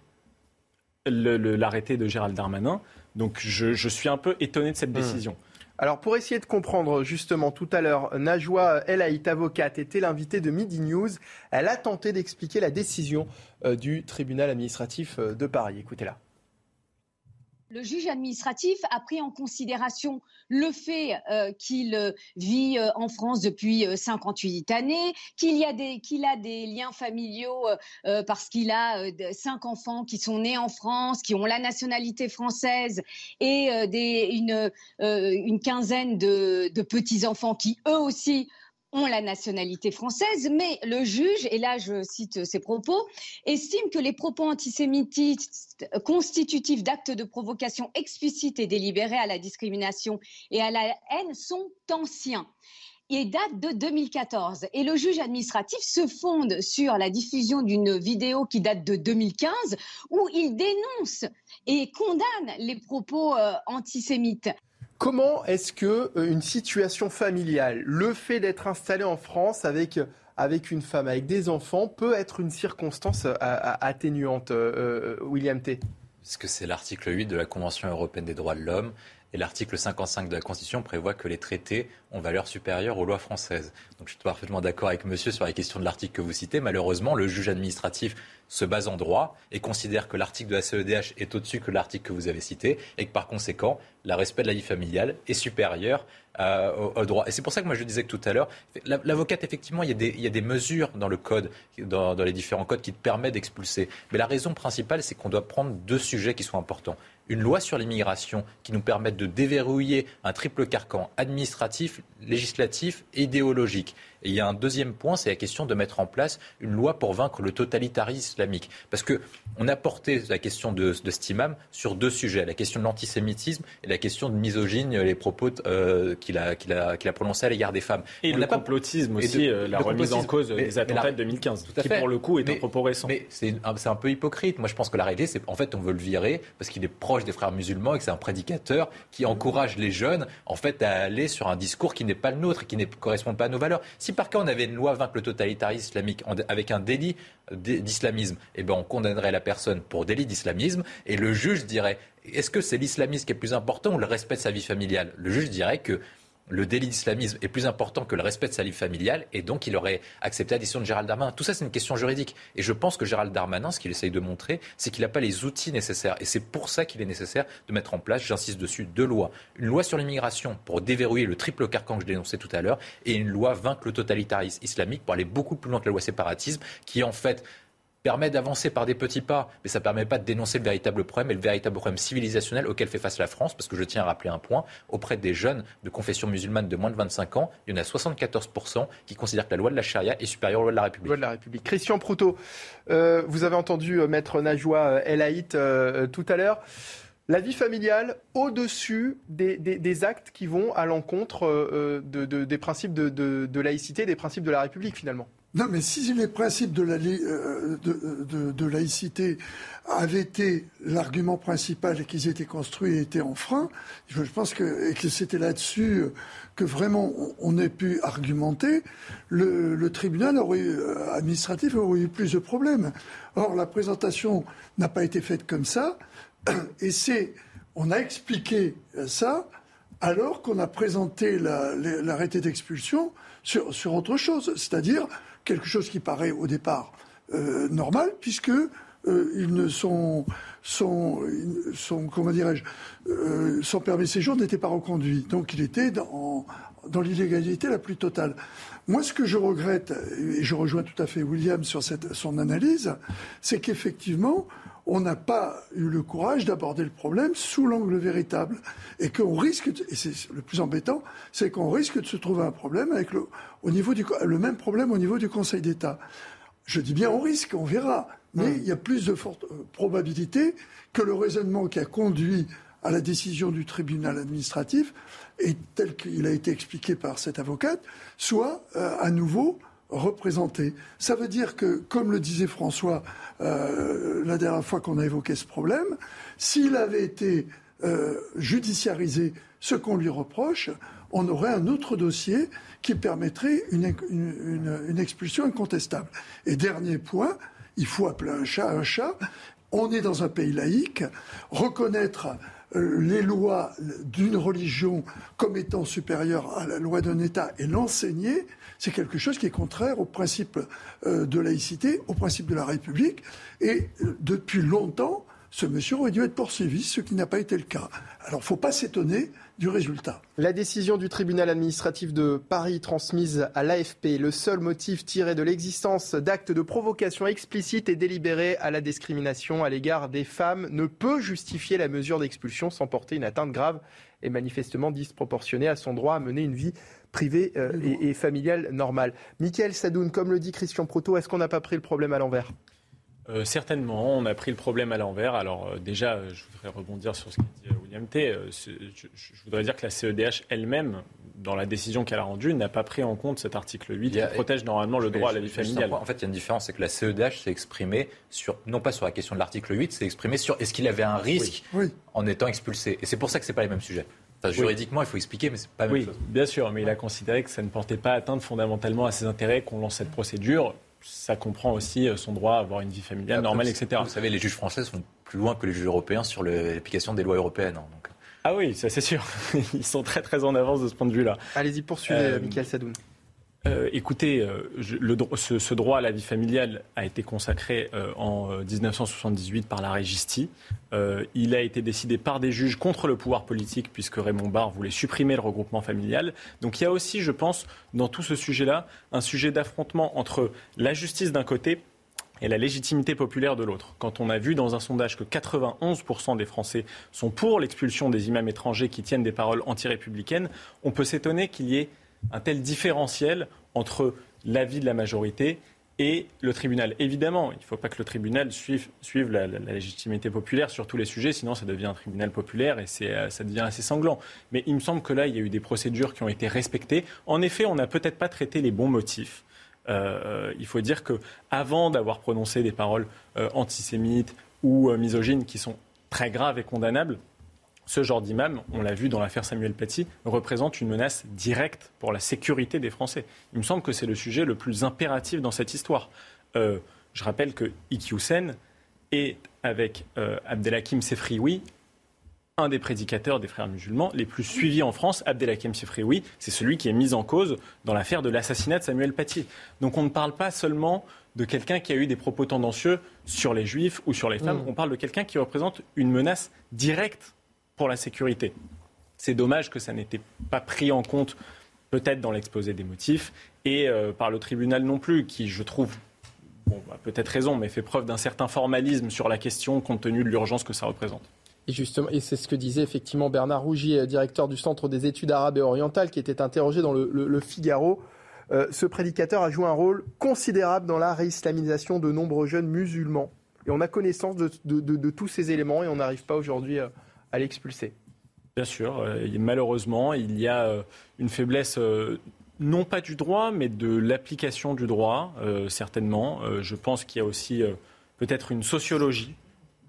[SPEAKER 7] l'arrêté de Gérald Darmanin. Donc je, suis un peu étonné de cette mmh. décision.
[SPEAKER 1] Alors pour essayer de comprendre justement tout à l'heure, Najwa El Haït, avocate, était l'invitée de Midi News. Elle a tenté d'expliquer la décision euh, du tribunal administratif euh, de Paris. Écoutez-la.
[SPEAKER 27] Le juge administratif a pris en considération le fait euh, qu'il euh, vit euh, en France depuis 58 années, qu'il a des liens familiaux parce qu'il a cinq enfants qui sont nés en France, qui ont la nationalité française et une, quinzaine de petits-enfants qui, eux aussi, ont la nationalité française, mais le juge, et là je cite ses propos, estime que les propos antisémitistes constitutifs d'actes de provocation explicites et délibérés à la discrimination et à la haine sont anciens et datent de 2014. Et le juge administratif se fonde sur la diffusion d'une vidéo qui date de 2015 où il dénonce et condamne les propos euh, antisémites.
[SPEAKER 1] Comment est-ce que euh, une situation familiale, le fait d'être installé en France avec avec une femme, avec des enfants, peut être une circonstance euh, atténuante, euh, William T?
[SPEAKER 3] Parce que c'est l'article 8 de la Convention européenne des droits de l'homme et l'article 55 de la Constitution prévoit que les traités ont valeur supérieure aux lois françaises. Donc je suis parfaitement d'accord avec monsieur sur la question de l'article que vous citez. Malheureusement, le juge administratif se base en droit et considère que l'article de la CEDH est au-dessus que l'article que vous avez cité et que par conséquent, le respect de la vie familiale est supérieur euh, au, droit. Et c'est pour ça que moi je disais que tout à l'heure, l'avocate, effectivement, il y, a des, mesures dans le code, dans, dans les différents codes qui te permettent d'expulser. Mais la raison principale, c'est qu'on doit prendre deux sujets qui sont importants une loi sur l'immigration qui nous permette de déverrouiller un triple carcan administratif, législatif et idéologique. Et il y a un deuxième point, c'est la question de mettre en place une loi pour vaincre le totalitarisme islamique. Parce qu'on a porté la question de, de Stimam sur deux sujets, la question de l'antisémitisme et la question de misogyne, les propos euh, qu'il a, qu'il a, qu'il a prononcés à l'égard des femmes.
[SPEAKER 28] Et le complotisme aussi, euh, la remise en cause des attentats de 2015, qui pour le coup est un propos récent.
[SPEAKER 3] Mais c'est un, un, peu hypocrite. Moi je pense que la réalité, c'est en fait on veut le virer parce qu'il est proche des frères musulmans et que c'est un prédicateur qui encourage les jeunes en fait à aller sur un discours qui n'est pas le nôtre et qui ne correspond pas à nos valeurs. Si par cas on avait une loi vaincre le totalitarisme islamique avec un délit d'islamisme, eh ben on condamnerait la personne pour délit d'islamisme et le juge dirait est-ce que c'est l'islamisme qui est plus important ou le respect de sa vie familiale? Le juge dirait que le délit d'islamisme est plus important que le respect de sa vie familiale et donc il aurait accepté l'addition de Gérald Darmanin. Tout ça, c'est une question juridique. Et je pense que Gérald Darmanin, ce qu'il essaye de montrer, c'est qu'il n'a pas les outils nécessaires. Et c'est pour ça qu'il est nécessaire de mettre en place, j'insiste dessus, deux lois. Une loi sur l'immigration pour déverrouiller le triple carcan que je dénonçais tout à l'heure et une loi vaincre le totalitarisme islamique pour aller beaucoup plus loin que la loi séparatisme qui, en fait, permet d'avancer par des petits pas, mais ça ne permet pas de dénoncer le véritable problème et le véritable problème civilisationnel auquel fait face la France, parce que je tiens à rappeler un point, auprès des jeunes de confession musulmane de moins de 25 ans, il y en a 74% qui considèrent que la loi de la charia est supérieure de la.
[SPEAKER 1] Loi de la République. Christian Proutot, euh, vous avez entendu euh, Maître Najwa euh, El Haït tout à l'heure. La vie familiale au-dessus des, actes qui vont à l'encontre des principes de laïcité, des principes de la République finalement.
[SPEAKER 2] Non, mais si les principes de, la, euh, de, laïcité avaient été l'argument principal et qu'ils étaient construits et étaient enfreints, je pense que, c'était là-dessus que vraiment on, ait pu argumenter, le, tribunal aurait, euh, administratif aurait eu plus de problèmes. Or, la présentation n'a pas été faite comme ça, et c'est, on a expliqué ça alors qu'on a présenté l'arrêté d'expulsion sur autre chose, c'est-à-dire quelque chose qui paraît au départ euh, normal, puisque euh, ne sont, comment dirais-je, euh, son permis de séjour n'était pas reconduit. Donc il était dans, l'illégalité la plus totale. Moi, ce que je regrette, et je rejoins tout à fait William sur son analyse, c'est qu'effectivement, on n'a pas eu le courage d'aborder le problème sous l'angle véritable. Et qu'on risque, et c'est le plus embêtant, c'est qu'on risque de se trouver un problème avec le, au niveau du, le même problème au niveau du Conseil d'État. Je dis bien on risque, on verra. Mais il y a plus de fortes euh, probabilités que le raisonnement qui a conduit à la décision du tribunal administratif, et tel qu'il a été expliqué par cette avocate, soit euh, à nouveau représenté. Ça veut dire que, comme le disait François euh, la dernière fois qu'on a évoqué ce problème, s'il avait été euh, judiciarisé, ce qu'on lui reproche, on aurait un autre dossier qui permettrait une, une, expulsion incontestable. Et dernier point, il faut appeler un chat un chat. On est dans un pays laïque. Reconnaître euh, les lois d'une religion comme étant supérieures à la loi d'un État et l'enseigner, c'est quelque chose qui est contraire au principe euh, de laïcité, au principe de la République. Et euh, depuis longtemps, ce monsieur aurait dû être poursuivi, ce qui n'a pas été le cas. Alors, faut pas s'étonner du résultat.
[SPEAKER 1] La décision du tribunal administratif de Paris transmise à l'AFP, le seul motif tiré de l'existence d'actes de provocation explicite et délibérés à la discrimination à l'égard des femmes, ne peut justifier la mesure d'expulsion sans porter une atteinte grave et manifestement disproportionnée à son droit à mener une vie privée euh, et, et, familiale normale. Michael Sadoun, comme le dit Christian Proto, est-ce qu'on n'a pas pris le problème à l'envers?
[SPEAKER 7] Euh, certainement, on a pris le problème à l'envers. Alors euh, déjà, je voudrais rebondir sur ce qu'a dit William T. Je, je, voudrais dire que la CEDH elle-même, dans la décision qu'elle a rendue, n'a pas pris en compte cet article 8 qui protège normalement le droit à la vie familiale.
[SPEAKER 3] En fait, il y a une différence, c'est que la CEDH s'est exprimée sur, non pas sur la question de l'article 8, s'est exprimée sur est-ce qu'il avait un risque
[SPEAKER 2] oui.
[SPEAKER 3] en étant expulsé. Et c'est pour ça que ce n'est pas les mêmes sujets. Enfin, juridiquement, il faut expliquer, mais c'est pas la même
[SPEAKER 7] oui,
[SPEAKER 3] chose.
[SPEAKER 7] Bien sûr, mais il a considéré que ça ne portait pas atteinte fondamentalement à ses intérêts qu'on lance cette procédure ça comprend aussi son droit à avoir une vie familiale normale, etc.
[SPEAKER 3] Vous savez, les juges français sont plus loin que les juges européens sur l'application des lois européennes. Hein, donc.
[SPEAKER 7] Ah oui, ça c'est sûr. Ils sont très très en avance de ce point de vue-là.
[SPEAKER 1] Allez-y, poursuivez, euh, Michael Sadoun.
[SPEAKER 7] Euh, écoutez, euh, ce, droit à la vie familiale a été consacré euh, en 1978 par la Régistie. il a été décidé par des juges contre le pouvoir politique, puisque Raymond Barre voulait supprimer le regroupement familial. Donc il y a aussi, je pense, dans tout ce sujet-là, un sujet d'affrontement entre la justice d'un côté et la légitimité populaire de l'autre. Quand on a vu dans un sondage que 91% des Français sont pour l'expulsion des imams étrangers qui tiennent des paroles anti-républicaines, on peut s'étonner qu'il y ait un tel différentiel entre l'avis de la majorité et le tribunal. Évidemment, il ne faut pas que le tribunal suive, la, légitimité populaire sur tous les sujets, sinon ça devient un tribunal populaire et c'est, ça devient assez sanglant. Mais il me semble que là, il y a eu des procédures qui ont été respectées. En effet, on n'a peut-être pas traité les bons motifs. Euh, il faut dire que avant d'avoir prononcé des paroles euh, antisémites ou euh, misogynes qui sont très graves et condamnables, ce genre d'imam, on l'a vu dans l'affaire Samuel Paty, représente une menace directe pour la sécurité des Français. Il me semble que c'est le sujet le plus impératif dans cette histoire. Euh, je rappelle que Iki Hussein est, avec euh, Abdelhakim Sefrioui, un des prédicateurs des frères musulmans les plus suivis en France. Abdelhakim Sefrioui, c'est celui qui est mis en cause dans l'affaire de l'assassinat de Samuel Paty. Donc on ne parle pas seulement de quelqu'un qui a eu des propos tendancieux sur les juifs ou sur les femmes, mmh. on parle de quelqu'un qui représente une menace directe pour la sécurité. C'est dommage que ça n'était pas pris en compte peut-être dans l'exposé des motifs et euh, par le tribunal non plus, qui, je trouve, bon, bah, peut-être raison, mais fait preuve d'un certain formalisme sur la question compte tenu de l'urgence que ça représente.
[SPEAKER 1] Et justement, et c'est ce que disait effectivement Bernard Rougier, directeur du Centre des études arabes et orientales, qui était interrogé dans le, Figaro. Euh, ce prédicateur a joué un rôle considérable dans la réislamisation de nombreux jeunes musulmans. Et on a connaissance de, tous ces éléments et on n'arrive pas aujourd'hui à l'expulser.
[SPEAKER 7] Bien sûr, euh, malheureusement, il y a euh, une faiblesse euh, non pas du droit, mais de l'application du droit, euh, certainement. je pense qu'il y a aussi peut-être une sociologie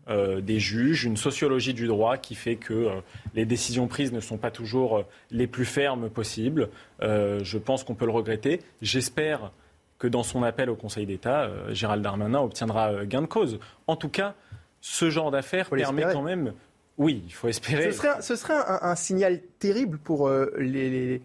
[SPEAKER 7] des juges, une sociologie du droit qui fait que les décisions prises ne sont pas toujours les plus fermes possibles. je pense qu'on peut le regretter. J'espère que dans son appel au Conseil d'État, Gérald Darmanin obtiendra gain de cause. En tout cas, ce genre d'affaires permet quand même oui, il faut espérer.
[SPEAKER 1] Ce serait, ce serait un, un, signal terrible pour euh, les, les,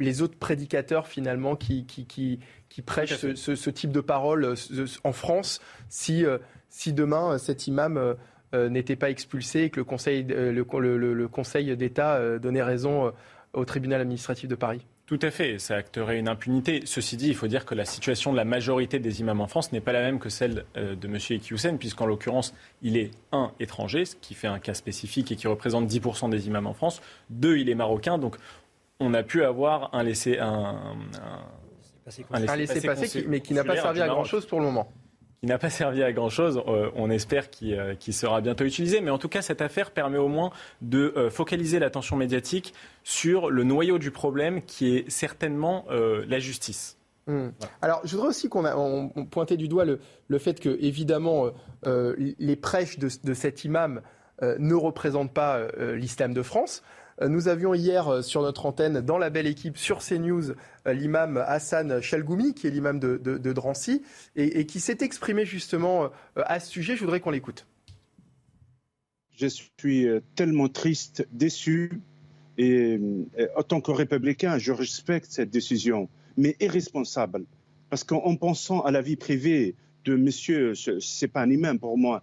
[SPEAKER 1] les, autres prédicateurs finalement qui, qui, qui, qui prêchent ce, ce, ce, type de paroles euh, en France si, euh, si demain cet imam euh, n'était pas expulsé et que le Conseil, le, le, le conseil d'État donnait raison au tribunal administratif de Paris.
[SPEAKER 7] Tout à fait, ça acterait une impunité. Ceci dit, il faut dire que la situation de la majorité des imams en France n'est pas la même que celle euh, de M. Iki Hussein, puisqu'en l'occurrence, il est, un, étranger, ce qui fait un cas spécifique et qui représente 10% des imams en France. Deux, il est marocain, donc on a pu avoir un laissé un,
[SPEAKER 1] un, un laissé-passer, mais qui n'a pas servi à grand-chose pour le moment
[SPEAKER 7] qui n'a pas servi à grand-chose. Euh, on espère qu'il euh, qu sera bientôt utilisé. Mais en tout cas, cette affaire permet au moins de euh, focaliser l'attention médiatique sur le noyau du problème qui est certainement la justice.
[SPEAKER 1] Mmh. Alors, je voudrais aussi qu'on on, on pointait du doigt le, fait que, évidemment, les prêches de, cet imam ne représentent pas l'islam de France. Nous avions hier sur notre antenne, dans la belle équipe, sur CNews, l'imam Hassan Chalgoumi, qui est l'imam de, Drancy, et, qui s'est exprimé justement à ce sujet. Je voudrais qu'on l'écoute.
[SPEAKER 29] Je suis tellement triste, déçu, et, et en tant que républicain, je respecte cette décision, mais irresponsable. Parce qu'en pensant à la vie privée de monsieur, ce n'est pas un imam pour moi,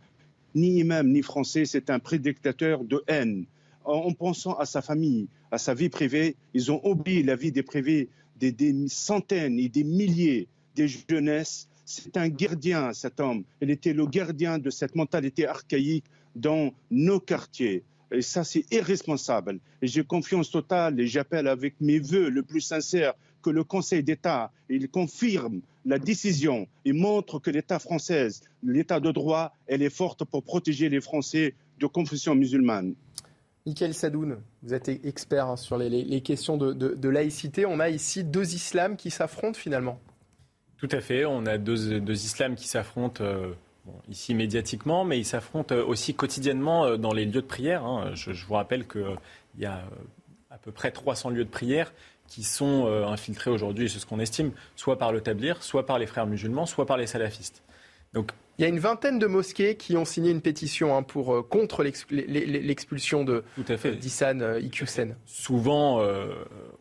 [SPEAKER 29] ni imam ni français, c'est un prédictateur de haine. En pensant à sa famille, à sa vie privée, ils ont oublié la vie des privés des, centaines et des milliers de jeunesses. C'est un gardien, cet homme. Il était le gardien de cette mentalité archaïque dans nos quartiers. Et ça, c'est irresponsable. J'ai confiance totale et j'appelle avec mes voeux le plus sincère que le Conseil d'État, il confirme la décision et montre que l'État français, l'État de droit, elle est forte pour protéger les Français de confession musulmane.
[SPEAKER 1] Michael Sadoun, vous êtes expert hein, sur les, questions de, laïcité. On a ici deux islams qui s'affrontent finalement.
[SPEAKER 7] Tout à fait. On a deux, islams qui s'affrontent euh, ici médiatiquement, mais ils s'affrontent euh, aussi quotidiennement euh, dans les lieux de prière. Hein. Je, vous rappelle qu'il y a à peu près 300 lieux de prière qui sont infiltrés aujourd'hui, c'est ce qu'on estime, soit par le Tablir, soit par les frères musulmans, soit par les salafistes.
[SPEAKER 1] Donc, il y a une vingtaine de mosquées qui ont signé une pétition hein, pour, euh, contre l'expulsion de d'Issan euh, Iqiyoussen.
[SPEAKER 7] Souvent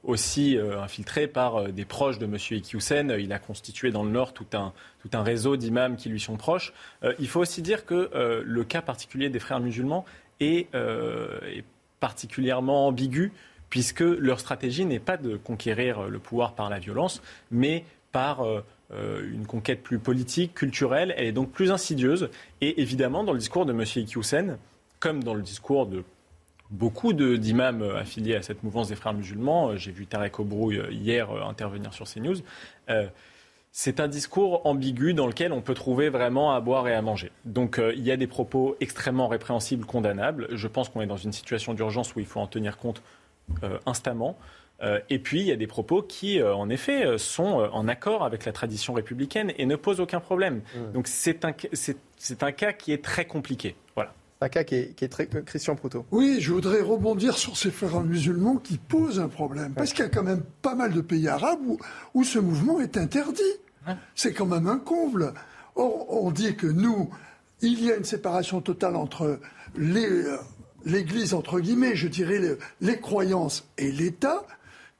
[SPEAKER 7] aussi infiltré par des proches de M. Iqiyoussen. Il a constitué dans le Nord tout un, tout un réseau d'imams qui lui sont proches. il faut aussi dire que le cas particulier des frères musulmans est, est particulièrement ambigu puisque leur stratégie n'est pas de conquérir le pouvoir par la violence, mais par euh, euh, une conquête plus politique, culturelle. Elle est donc plus insidieuse. Et évidemment, dans le discours de M. Iqiyoussen, comme dans le discours de beaucoup d'imams affiliés à cette mouvance des frères musulmans, euh, j'ai vu Tarek Obrouy hier intervenir sur CNews, c'est un discours ambigu dans lequel on peut trouver vraiment à boire et à manger. Donc il y a des propos extrêmement répréhensibles, condamnables. Je pense qu'on est dans une situation d'urgence où il faut en tenir compte euh, instamment. Euh, et puis, il y a des propos qui, euh, en effet, sont en accord avec la tradition républicaine et ne posent aucun problème. Mmh. Donc, c'est un, c'est, un cas qui est très compliqué. Voilà.
[SPEAKER 1] Un cas qui est, très. Christian Proutot.
[SPEAKER 2] Oui, je voudrais rebondir sur ces frères musulmans qui posent un problème. Parce qu'il y a quand même pas mal de pays arabes où, où ce mouvement est interdit. C'est quand même un comble. Or, on dit que nous, il y a une séparation totale entre les, l'Église, entre guillemets, je dirais les, croyances et l'État,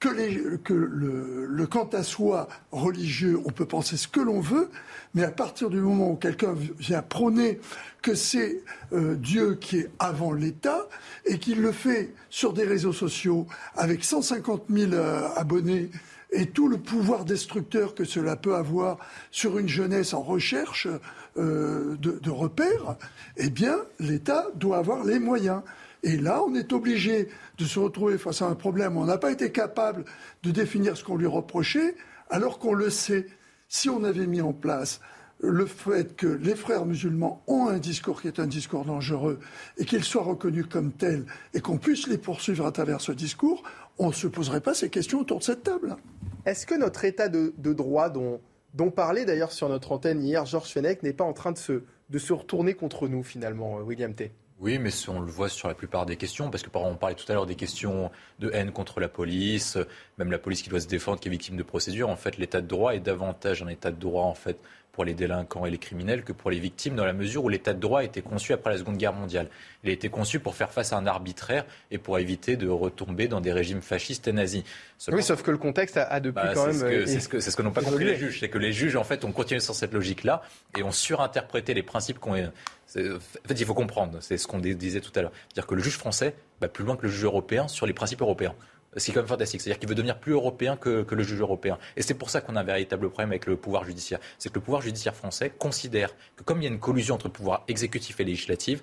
[SPEAKER 2] que, le, quant à soi religieux, on peut penser ce que l'on veut, mais à partir du moment où quelqu'un vient prôner que c'est euh, Dieu qui est avant l'État et qu'il le fait sur des réseaux sociaux avec 150 000 euh, abonnés et tout le pouvoir destructeur que cela peut avoir sur une jeunesse en recherche euh, de, repères, eh bien, l'État doit avoir les moyens. Et là, on est obligé de se retrouver face à un problème. On n'a pas été capable de définir ce qu'on lui reprochait, alors qu'on le sait. Si on avait mis en place le fait que les frères musulmans ont un discours qui est un discours dangereux et qu'ils soient reconnus comme tels et qu'on puisse les poursuivre à travers ce discours, on ne se poserait pas ces questions autour de cette table.
[SPEAKER 1] Est-ce que notre état de, droit, dont, parlait d'ailleurs sur notre antenne hier Georges Fenech, n'est pas en train de se, de se retourner contre nous finalement, euh, William T?
[SPEAKER 3] Oui, mais on le voit sur la plupart des questions, parce que par exemple, on parlait tout à l'heure des questions de haine contre la police, même la police qui doit se défendre, qui est victime de procédures. En fait, l'état de droit est davantage un état de droit en fait pour les délinquants et les criminels que pour les victimes, dans la mesure où l'état de droit a été conçu après la Seconde Guerre mondiale. Il a été conçu pour faire face à un arbitraire et pour éviter de retomber dans des régimes fascistes et nazis.
[SPEAKER 1] oui, sauf que le contexte a, depuis bah, quand même.
[SPEAKER 3] Euh, c'est ce que, ce que n'ont pas compris les juges. C'est que les juges, en fait, ont continué sur cette logique-là et ont surinterprété les principes qu'on. En fait, il faut comprendre, c'est ce qu'on disait tout à l'heure. C'est-à-dire que le juge français va plus loin que le juge européen sur les principes européens ce qui est quand même fantastique. C'est-à-dire qu'il veut devenir plus européen que, le juge européen. Et c'est pour ça qu'on a un véritable problème avec le pouvoir judiciaire. C'est que le pouvoir judiciaire français considère que comme il y a une collusion entre le pouvoir exécutif et législatif,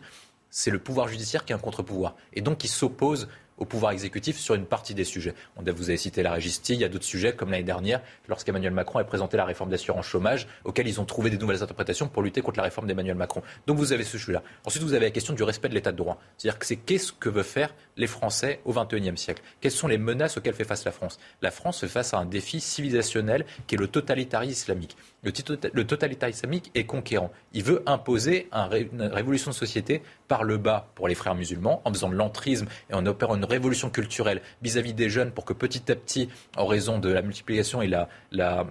[SPEAKER 3] c'est le pouvoir judiciaire qui est un contre-pouvoir. Et donc il s'oppose au pouvoir exécutif sur une partie des sujets. vous avez cité la régistie, il y a d'autres sujets, comme l'année dernière, lorsqu'Emmanuel Macron a présenté la réforme d'assurance chômage, auquel ils ont trouvé des nouvelles interprétations pour lutter contre la réforme d'Emmanuel Macron. Donc vous avez ce sujet-là. Ensuite, vous avez la question du respect de l'état de droit. C'est-à-dire que c'est qu'est-ce que veut faire les Français au XXIe siècle? Quelles sont les menaces auxquelles fait face la France? La France fait face à un défi civilisationnel qui est le totalitarisme islamique. Le, totalitarisme islamique est conquérant. Il veut imposer une révolution de société par le bas pour les frères musulmans, en faisant de l'entrisme et en opérant une révolution culturelle vis-à-vis des jeunes pour que petit à petit, en raison de la multiplication et la, la,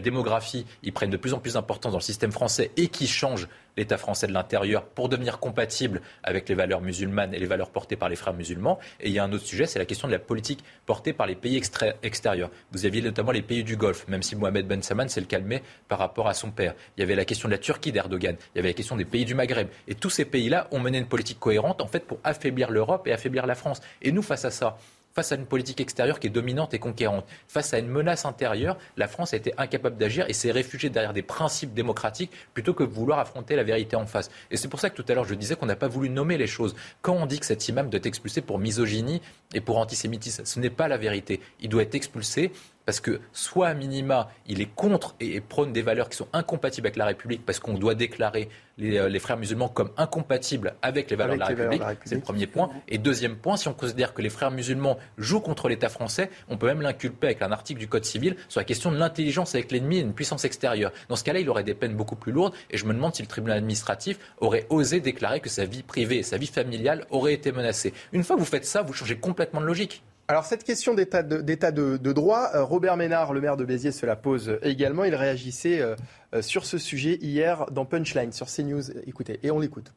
[SPEAKER 3] démographie, ils prennent de plus en plus d'importance dans le système français et qui changent l'État français de l'intérieur pour devenir compatible avec les valeurs musulmanes et les valeurs portées par les frères musulmans. Et il y a un autre sujet, c'est la question de la politique portée par les pays extérieurs. Vous aviez notamment les pays du Golfe, même si Mohamed Ben Salman s'est le calmé par rapport à son père. Il y avait la question de la Turquie d'Erdogan, il y avait la question des pays du Maghreb. Et tous ces pays-là ont mené une politique cohérente, en fait, pour affaiblir l'Europe et affaiblir la France. Et nous, face à ça, face à une politique extérieure qui est dominante et conquérante, face à une menace intérieure, la France a été incapable d'agir et s'est réfugiée derrière des principes démocratiques plutôt que de vouloir affronter la vérité en face. Et c'est pour ça que tout à l'heure je disais qu'on n'a pas voulu nommer les choses. Quand on dit que cet imam doit être expulsé pour misogynie et pour antisémitisme, ce n'est pas la vérité. Il doit être expulsé parce que soit à minima, il est contre et prône des valeurs qui sont incompatibles avec la République, parce qu'on doit déclarer les, euh, frères musulmans comme incompatibles avec les valeurs, de, la République. C'est le premier point. Et deuxième point, si on considère que les frères musulmans jouent contre l'État français, on peut même l'inculper avec un article du Code civil sur la question de l'intelligence avec l'ennemi et une puissance extérieure. Dans ce cas-là, il aurait des peines beaucoup plus lourdes, et je me demande si le tribunal administratif aurait osé déclarer que sa vie privée et sa vie familiale auraient été menacées. Une fois que vous faites ça, vous changez complètement de logique.
[SPEAKER 1] Alors cette question d'état de, droit, euh, Robert Ménard, le maire de Béziers, se la pose également. Il réagissait euh, euh, sur ce sujet hier dans Punchline sur CNews. Écoutez, et on l'écoute.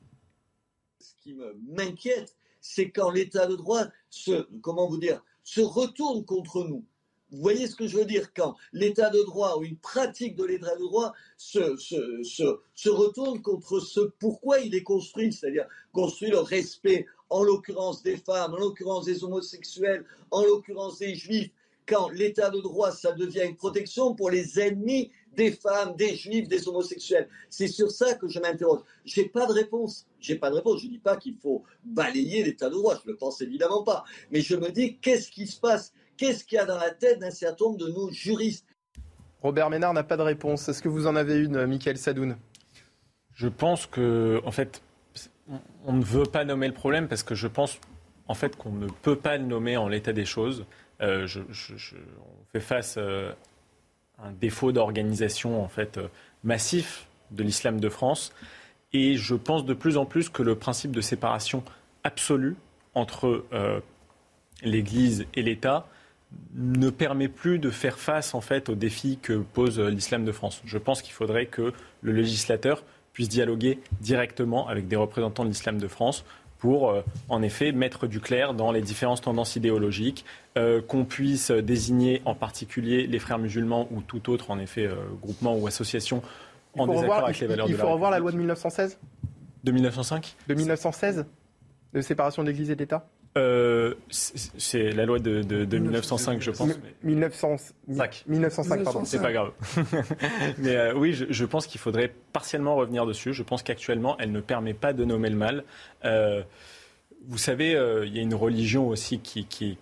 [SPEAKER 30] Ce qui m'inquiète, c'est quand l'état de droit se, comment vous dire, se retourne contre nous. Vous voyez ce que je veux dire? Quand l'état de droit ou une pratique de l'état de droit se, se, retourne contre ce pourquoi il est construit, c'est-à-dire construit le respect, en l'occurrence des femmes, en l'occurrence des homosexuels, en l'occurrence des juifs, quand l'état de droit, ça devient une protection pour les ennemis des femmes, des juifs, des homosexuels. C'est sur ça que je m'interroge. J'ai pas de réponse. J'ai pas de réponse. Je dis pas qu'il faut balayer l'état de droit. Je le pense évidemment pas. Mais je me dis, qu'est-ce qui se passe? Qu'est-ce qu'il y a dans la tête d'un certain nombre de nos juristes?
[SPEAKER 1] Robert Ménard n'a pas de réponse. Est-ce que vous en avez une, Michael Sadoun?
[SPEAKER 7] Je pense que, en fait, on ne veut pas nommer le problème parce que je pense, en fait, qu'on ne peut pas le nommer en l'état des choses. Euh, on fait face euh, à un défaut d'organisation, en fait, euh, massif de l'islam de France. Et je pense de plus en plus que le principe de séparation absolue entre l'Église et l'État ne permet plus de faire face en fait aux défis que pose l'islam de France. Je pense qu'il faudrait que le législateur puisse dialoguer directement avec des représentants de l'islam de France pour, euh, en effet, mettre du clair dans les différentes tendances idéologiques, euh, qu'on puisse désigner en particulier les frères musulmans ou tout autre, en effet, euh, groupement ou association en désaccord avec les valeurs
[SPEAKER 1] de
[SPEAKER 7] la
[SPEAKER 1] Il faut revoir la loi de 1916
[SPEAKER 7] De 1905
[SPEAKER 1] De 1916 De séparation de l'Église et de l'État?
[SPEAKER 7] Euh, c'est la loi de, 1905, je pense.
[SPEAKER 1] 1905. 1905, pardon.
[SPEAKER 7] C'est pas grave. mais euh, oui, je, pense qu'il faudrait partiellement revenir dessus. Je pense qu'actuellement, elle ne permet pas de nommer le mal. Euh, vous savez, il y a une religion aussi qui, qui,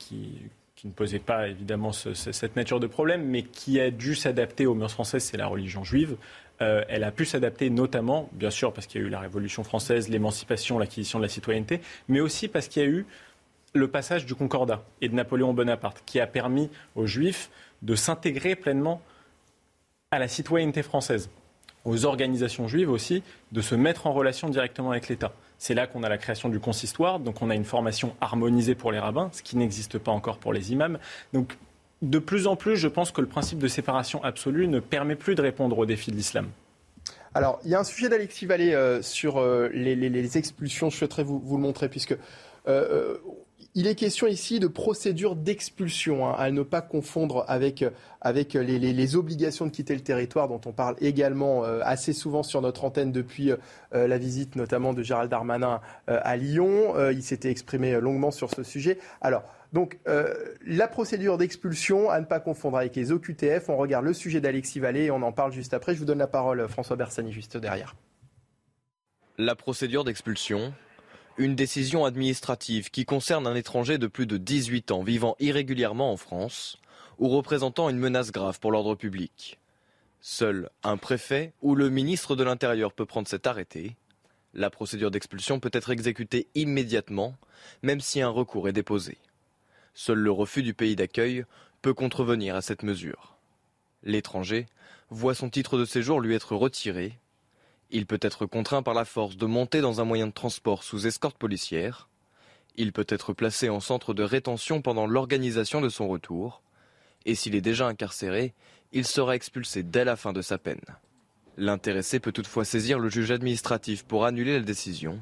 [SPEAKER 7] ne posait pas évidemment cette nature de problème, mais qui a dû s'adapter aux mœurs françaises, c'est la religion juive. elle a pu s'adapter notamment, bien sûr, parce qu'il y a eu la Révolution française, l'émancipation, l'acquisition de la citoyenneté, mais aussi parce qu'il y a eu le passage du Concordat et de Napoléon Bonaparte, qui a permis aux Juifs de s'intégrer pleinement à la citoyenneté française, aux organisations juives aussi, de se mettre en relation directement avec l'État. C'est là qu'on a la création du consistoire, donc on a une formation harmonisée pour les rabbins, ce qui n'existe pas encore pour les imams. Donc de plus en plus, je pense que le principe de séparation absolue ne permet plus de répondre aux défis de l'islam.
[SPEAKER 1] Alors, il y a un sujet d'Alexis Vallée euh, sur euh, les, expulsions. Je souhaiterais vous, le montrer, puisque euh, il est question ici de procédure d'expulsion, hein, à ne pas confondre avec, avec les, obligations de quitter le territoire dont on parle également euh, assez souvent sur notre antenne depuis euh, la visite notamment de Gérald Darmanin euh, à Lyon. il s'était exprimé longuement sur ce sujet. Alors, donc, la procédure d'expulsion, à ne pas confondre avec les OQTF. On regarde le sujet d'Alexis Vallée et on en parle juste après. Je vous donne la parole, François Bersani, juste derrière.
[SPEAKER 31] La procédure d'expulsion, une décision administrative qui concerne un étranger de plus de 18 ans vivant irrégulièrement en France ou représentant une menace grave pour l'ordre public. Seul un préfet ou le ministre de l'Intérieur peut prendre cet arrêté. La procédure d'expulsion peut être exécutée immédiatement, même si un recours est déposé. Seul le refus du pays d'accueil peut contrevenir à cette mesure. L'étranger voit son titre de séjour lui être retiré il peut être contraint par la force de monter dans un moyen de transport sous escorte policière. Il peut être placé en centre de rétention pendant l'organisation de son retour. Et s'il est déjà incarcéré, il sera expulsé dès la fin de sa peine. L'intéressé peut toutefois saisir le juge administratif pour annuler la décision.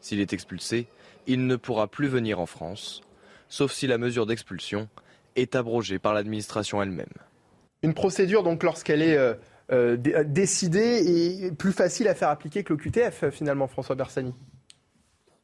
[SPEAKER 31] S'il est expulsé, il ne pourra plus venir en France, sauf si la mesure d'expulsion est abrogée par l'administration elle-même.
[SPEAKER 1] Une procédure, donc, lorsqu'elle est euh, euh, décidée, est plus facile à faire appliquer que le QTF, finalement, François Bersani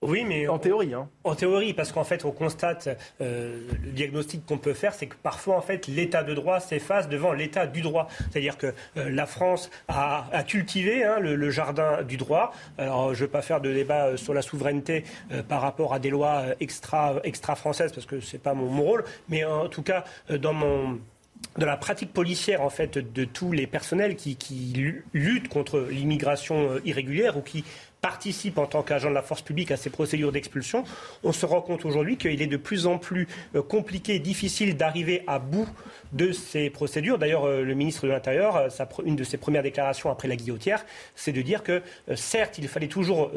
[SPEAKER 23] oui, mais
[SPEAKER 1] en théorie. Hein.
[SPEAKER 23] En théorie, parce qu'en fait, on constate euh, le diagnostic qu'on peut faire, c'est que parfois, en fait, l'état de droit s'efface devant l'état du droit. C'est-à-dire que euh, la France a, cultivé hein, le, jardin du droit. Alors, je ne vais pas faire de débat euh, sur la souveraineté par rapport à des lois extra, extra françaises, parce que c'est pas mon, rôle. Mais en tout cas, dans mon de la pratique policière en fait de tous les personnels qui, qui luttent contre l'immigration irrégulière ou qui participe en tant qu'agent de la force publique à ces procédures d'expulsion, on se rend compte aujourd'hui qu'il est de plus en plus euh, compliqué et difficile d'arriver à bout de ces procédures. D'ailleurs, euh, le ministre de l'Intérieur, euh, une de ses premières déclarations après la guillotière, c'est de dire que certes, il fallait toujours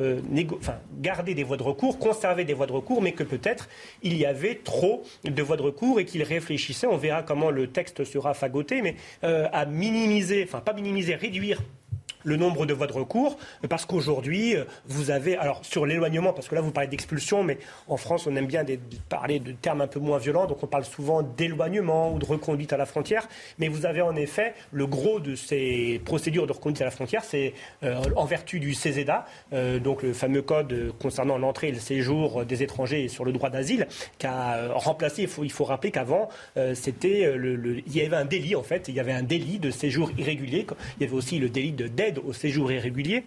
[SPEAKER 23] garder des voies de recours, conserver des voies de recours, mais que peut-être il y avait trop de voies de recours et qu'il réfléchissait, on verra comment le texte sera fagoté, mais à minimiser, enfin pas minimiser, réduire le nombre de voies de recours, parce qu'aujourd'hui, euh, vous avez, alors sur l'éloignement, parce que là vous parlez d'expulsion, mais en France on aime bien parler de termes un peu moins violents, donc on parle souvent d'éloignement ou de reconduite à la frontière, mais vous avez en effet le gros de ces procédures de reconduite à la frontière, c'est euh, en vertu du CESEDA, euh, donc le fameux code concernant l'entrée et le séjour des étrangers sur le droit d'asile, qui a remplacé, il faut, il faut rappeler qu'avant, c'était le, il y avait un délit en fait, il y avait un délit de séjour irrégulier, il y avait aussi le délit de d'aide au séjour irrégulier.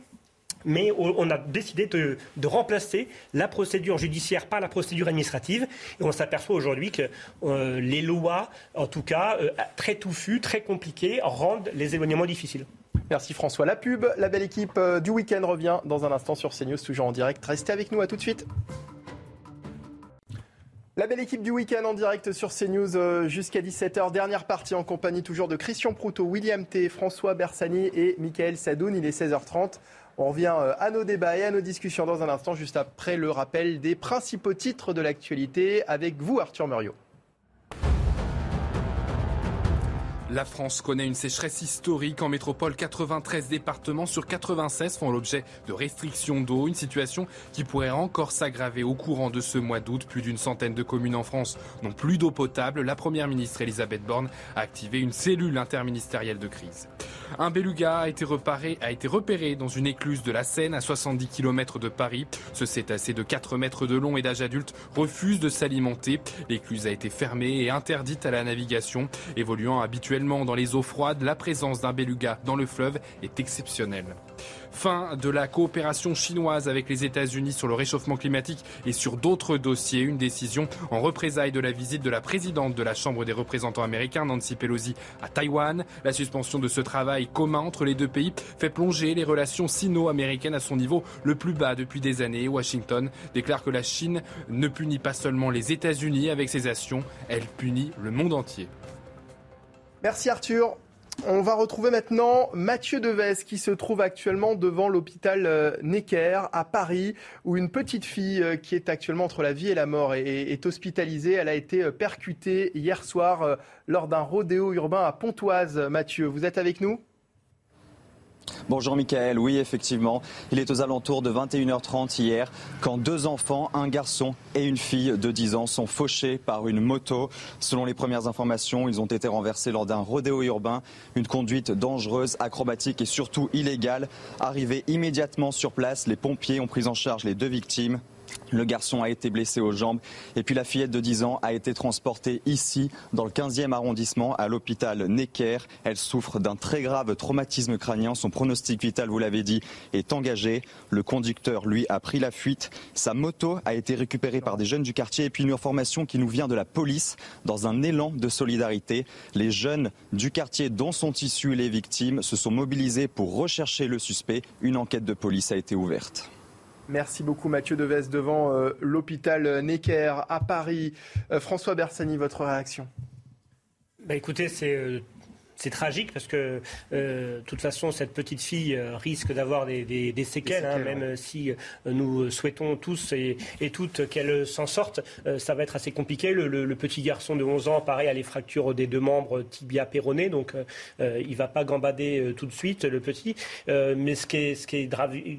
[SPEAKER 23] Mais on a décidé de, remplacer la procédure judiciaire par la procédure administrative. Et on s'aperçoit aujourd'hui que euh, les lois, en tout cas, euh, très touffues, très compliquées, rendent les éloignements difficiles.
[SPEAKER 1] Merci François. La pub, la belle équipe euh, du week-end revient dans un instant sur CNews, toujours en direct. Restez avec nous, à tout de suite. La belle équipe du week-end en direct sur CNews euh, jusqu'à 17h. Dernière partie en compagnie toujours de Christian Proutot, William T, François Bersani et Michael Sadoun. Il est 16h30. On revient euh, à nos débats et à nos discussions dans un instant, juste après le rappel des principaux titres de l'actualité avec vous, Arthur Muriot.
[SPEAKER 8] La France connaît une sécheresse historique. En métropole, 93 départements sur 96 font l'objet de restrictions d'eau. Une situation qui pourrait encore s'aggraver au courant de ce mois d'août. Plus d'une centaine de communes en France n'ont plus d'eau potable. La première ministre Elisabeth Borne a activé une cellule interministérielle de crise. Un beluga a été, reparé, a été repéré dans une écluse de la Seine à 70 km de Paris. Ce cétacé de 4 mètres de long et d'âge adulte refuse de s'alimenter. L'écluse a été fermée et interdite à la navigation. Évoluant habituellement dans les eaux froides, la présence d'un beluga dans le fleuve est exceptionnelle. Fin de la coopération chinoise avec les États-Unis sur le réchauffement climatique et sur d'autres dossiers. Une décision en représailles de la visite de la présidente de la Chambre des représentants américains, Nancy Pelosi, à Taïwan. La suspension de ce travail commun entre les deux pays fait plonger les relations sino-américaines à son niveau le plus bas depuis des années. Washington déclare que la Chine ne punit pas seulement les États-Unis avec ses actions, elle punit le monde entier.
[SPEAKER 1] Merci Arthur. On va retrouver maintenant Mathieu Deves qui se trouve actuellement devant l'hôpital euh, Necker à Paris où une petite fille euh, qui est actuellement entre la vie et la mort est hospitalisée. Elle a été euh, percutée hier soir lors d'un rodéo urbain à Pontoise. Mathieu, vous êtes avec nous?
[SPEAKER 32] Bonjour Michael, oui effectivement, il est aux alentours de 21h30 hier quand deux enfants, un garçon et une fille de 10 ans sont fauchés par une moto. Selon les premières informations, ils ont été renversés lors d'un rodéo urbain, une conduite dangereuse, acrobatique et surtout illégale. Arrivés immédiatement sur place, les pompiers ont pris en charge les deux victimes. Le garçon a été blessé aux jambes et puis la fillette de 10 ans a été transportée ici, dans le 15e arrondissement, à l'hôpital Necker. Elle souffre d'un très grave traumatisme crânien. Son pronostic vital, vous l'avez dit, est engagé. Le conducteur, lui, a pris la fuite. Sa moto a été récupérée par des jeunes du quartier et puis une information qui nous vient de la police dans un élan de solidarité. Les jeunes du quartier dont sont issus les victimes se sont mobilisés pour rechercher le suspect. Une enquête de police a été ouverte.
[SPEAKER 1] Merci beaucoup Mathieu Deves devant euh, l'hôpital Necker à Paris. Euh, François Bersani, votre réaction?
[SPEAKER 23] Bah Écoutez, c'est euh, c'est tragique parce que, de toute façon, cette petite fille risque d'avoir des, séquelles, hein, même si nous souhaitons tous et, toutes qu'elle s'en sorte. ça va être assez compliqué. Le, petit garçon de 11 ans, pareil, a les fractures des deux membres tibia péroné, donc il ne va pas gambader tout de suite, le petit. mais ce qui est, ce qui est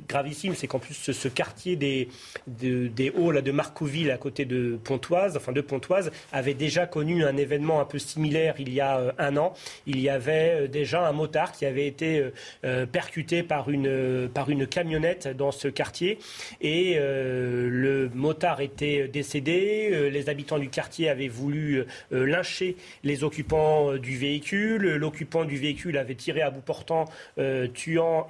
[SPEAKER 23] gravissime, c'est qu'en plus, ce, quartier des, des Hauts, là, de Marcouville, à côté de Pontoise, enfin de Pontoise, avait déjà connu un événement un peu similaire il y a un an. Il y avait déjà un motard qui avait été percuté par une, par une camionnette dans ce quartier. Et le motard était décédé. Les habitants du quartier avaient voulu lyncher les occupants du véhicule. L'occupant du véhicule avait tiré à bout portant, tuant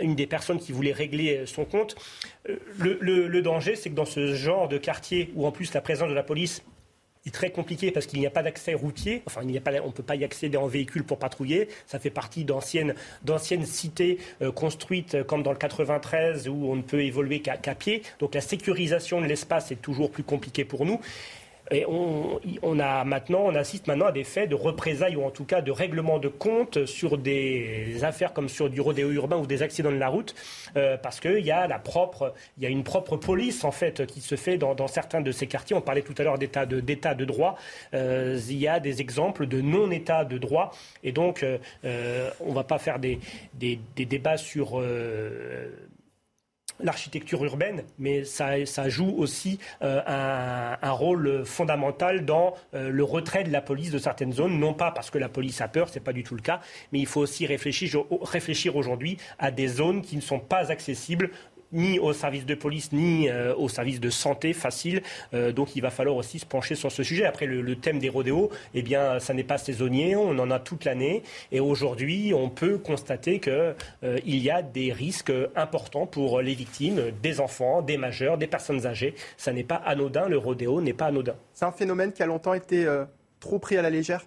[SPEAKER 23] une des personnes qui voulait régler son compte. Le, le danger, c'est que dans ce genre de quartier où en plus la présence de la police est très compliqué parce qu'il n'y a pas d'accès routier. Enfin, il a pas, on ne peut pas y accéder en véhicule pour patrouiller. Ça fait partie d'anciennes, d'anciennes cités euh, construites euh, comme dans le 93 où on ne peut évoluer qu'à pied. Donc la sécurisation de l'espace est toujours plus compliquée pour nous. Et on, a maintenant, on assiste maintenant à des faits de représailles ou en tout cas de règlement de compte sur des affaires comme sur du rodéo urbain ou des accidents de la route, euh, parce qu'il y a la propre, il y a une propre police en fait qui se fait dans, certains de ces quartiers. On parlait tout à l'heure d'état de, d'état de droit. Euh, il y a des exemples de non-état de droit, et donc euh, on ne va pas faire des, des, des débats sur l'architecture urbaine, mais ça, ça joue aussi euh, un, rôle fondamental dans euh, le retrait de la police de certaines zones, non pas parce que la police a peur, c'est pas du tout le cas, mais il faut aussi réfléchir aujourd'hui à des zones qui ne sont pas accessibles ni au service de police, ni euh, au service de santé facile. Euh, donc il va falloir aussi se pencher sur ce sujet. Après, le, thème des rodéos, eh bien, ça n'est pas saisonnier, on en a toute l'année. Et aujourd'hui, on peut constater qu'il euh, y a des risques importants pour les victimes, des enfants, des majeurs, des personnes âgées. Ça n'est pas anodin, le rodéo n'est pas anodin.
[SPEAKER 1] C'est un phénomène qui a longtemps été trop pris à la légère?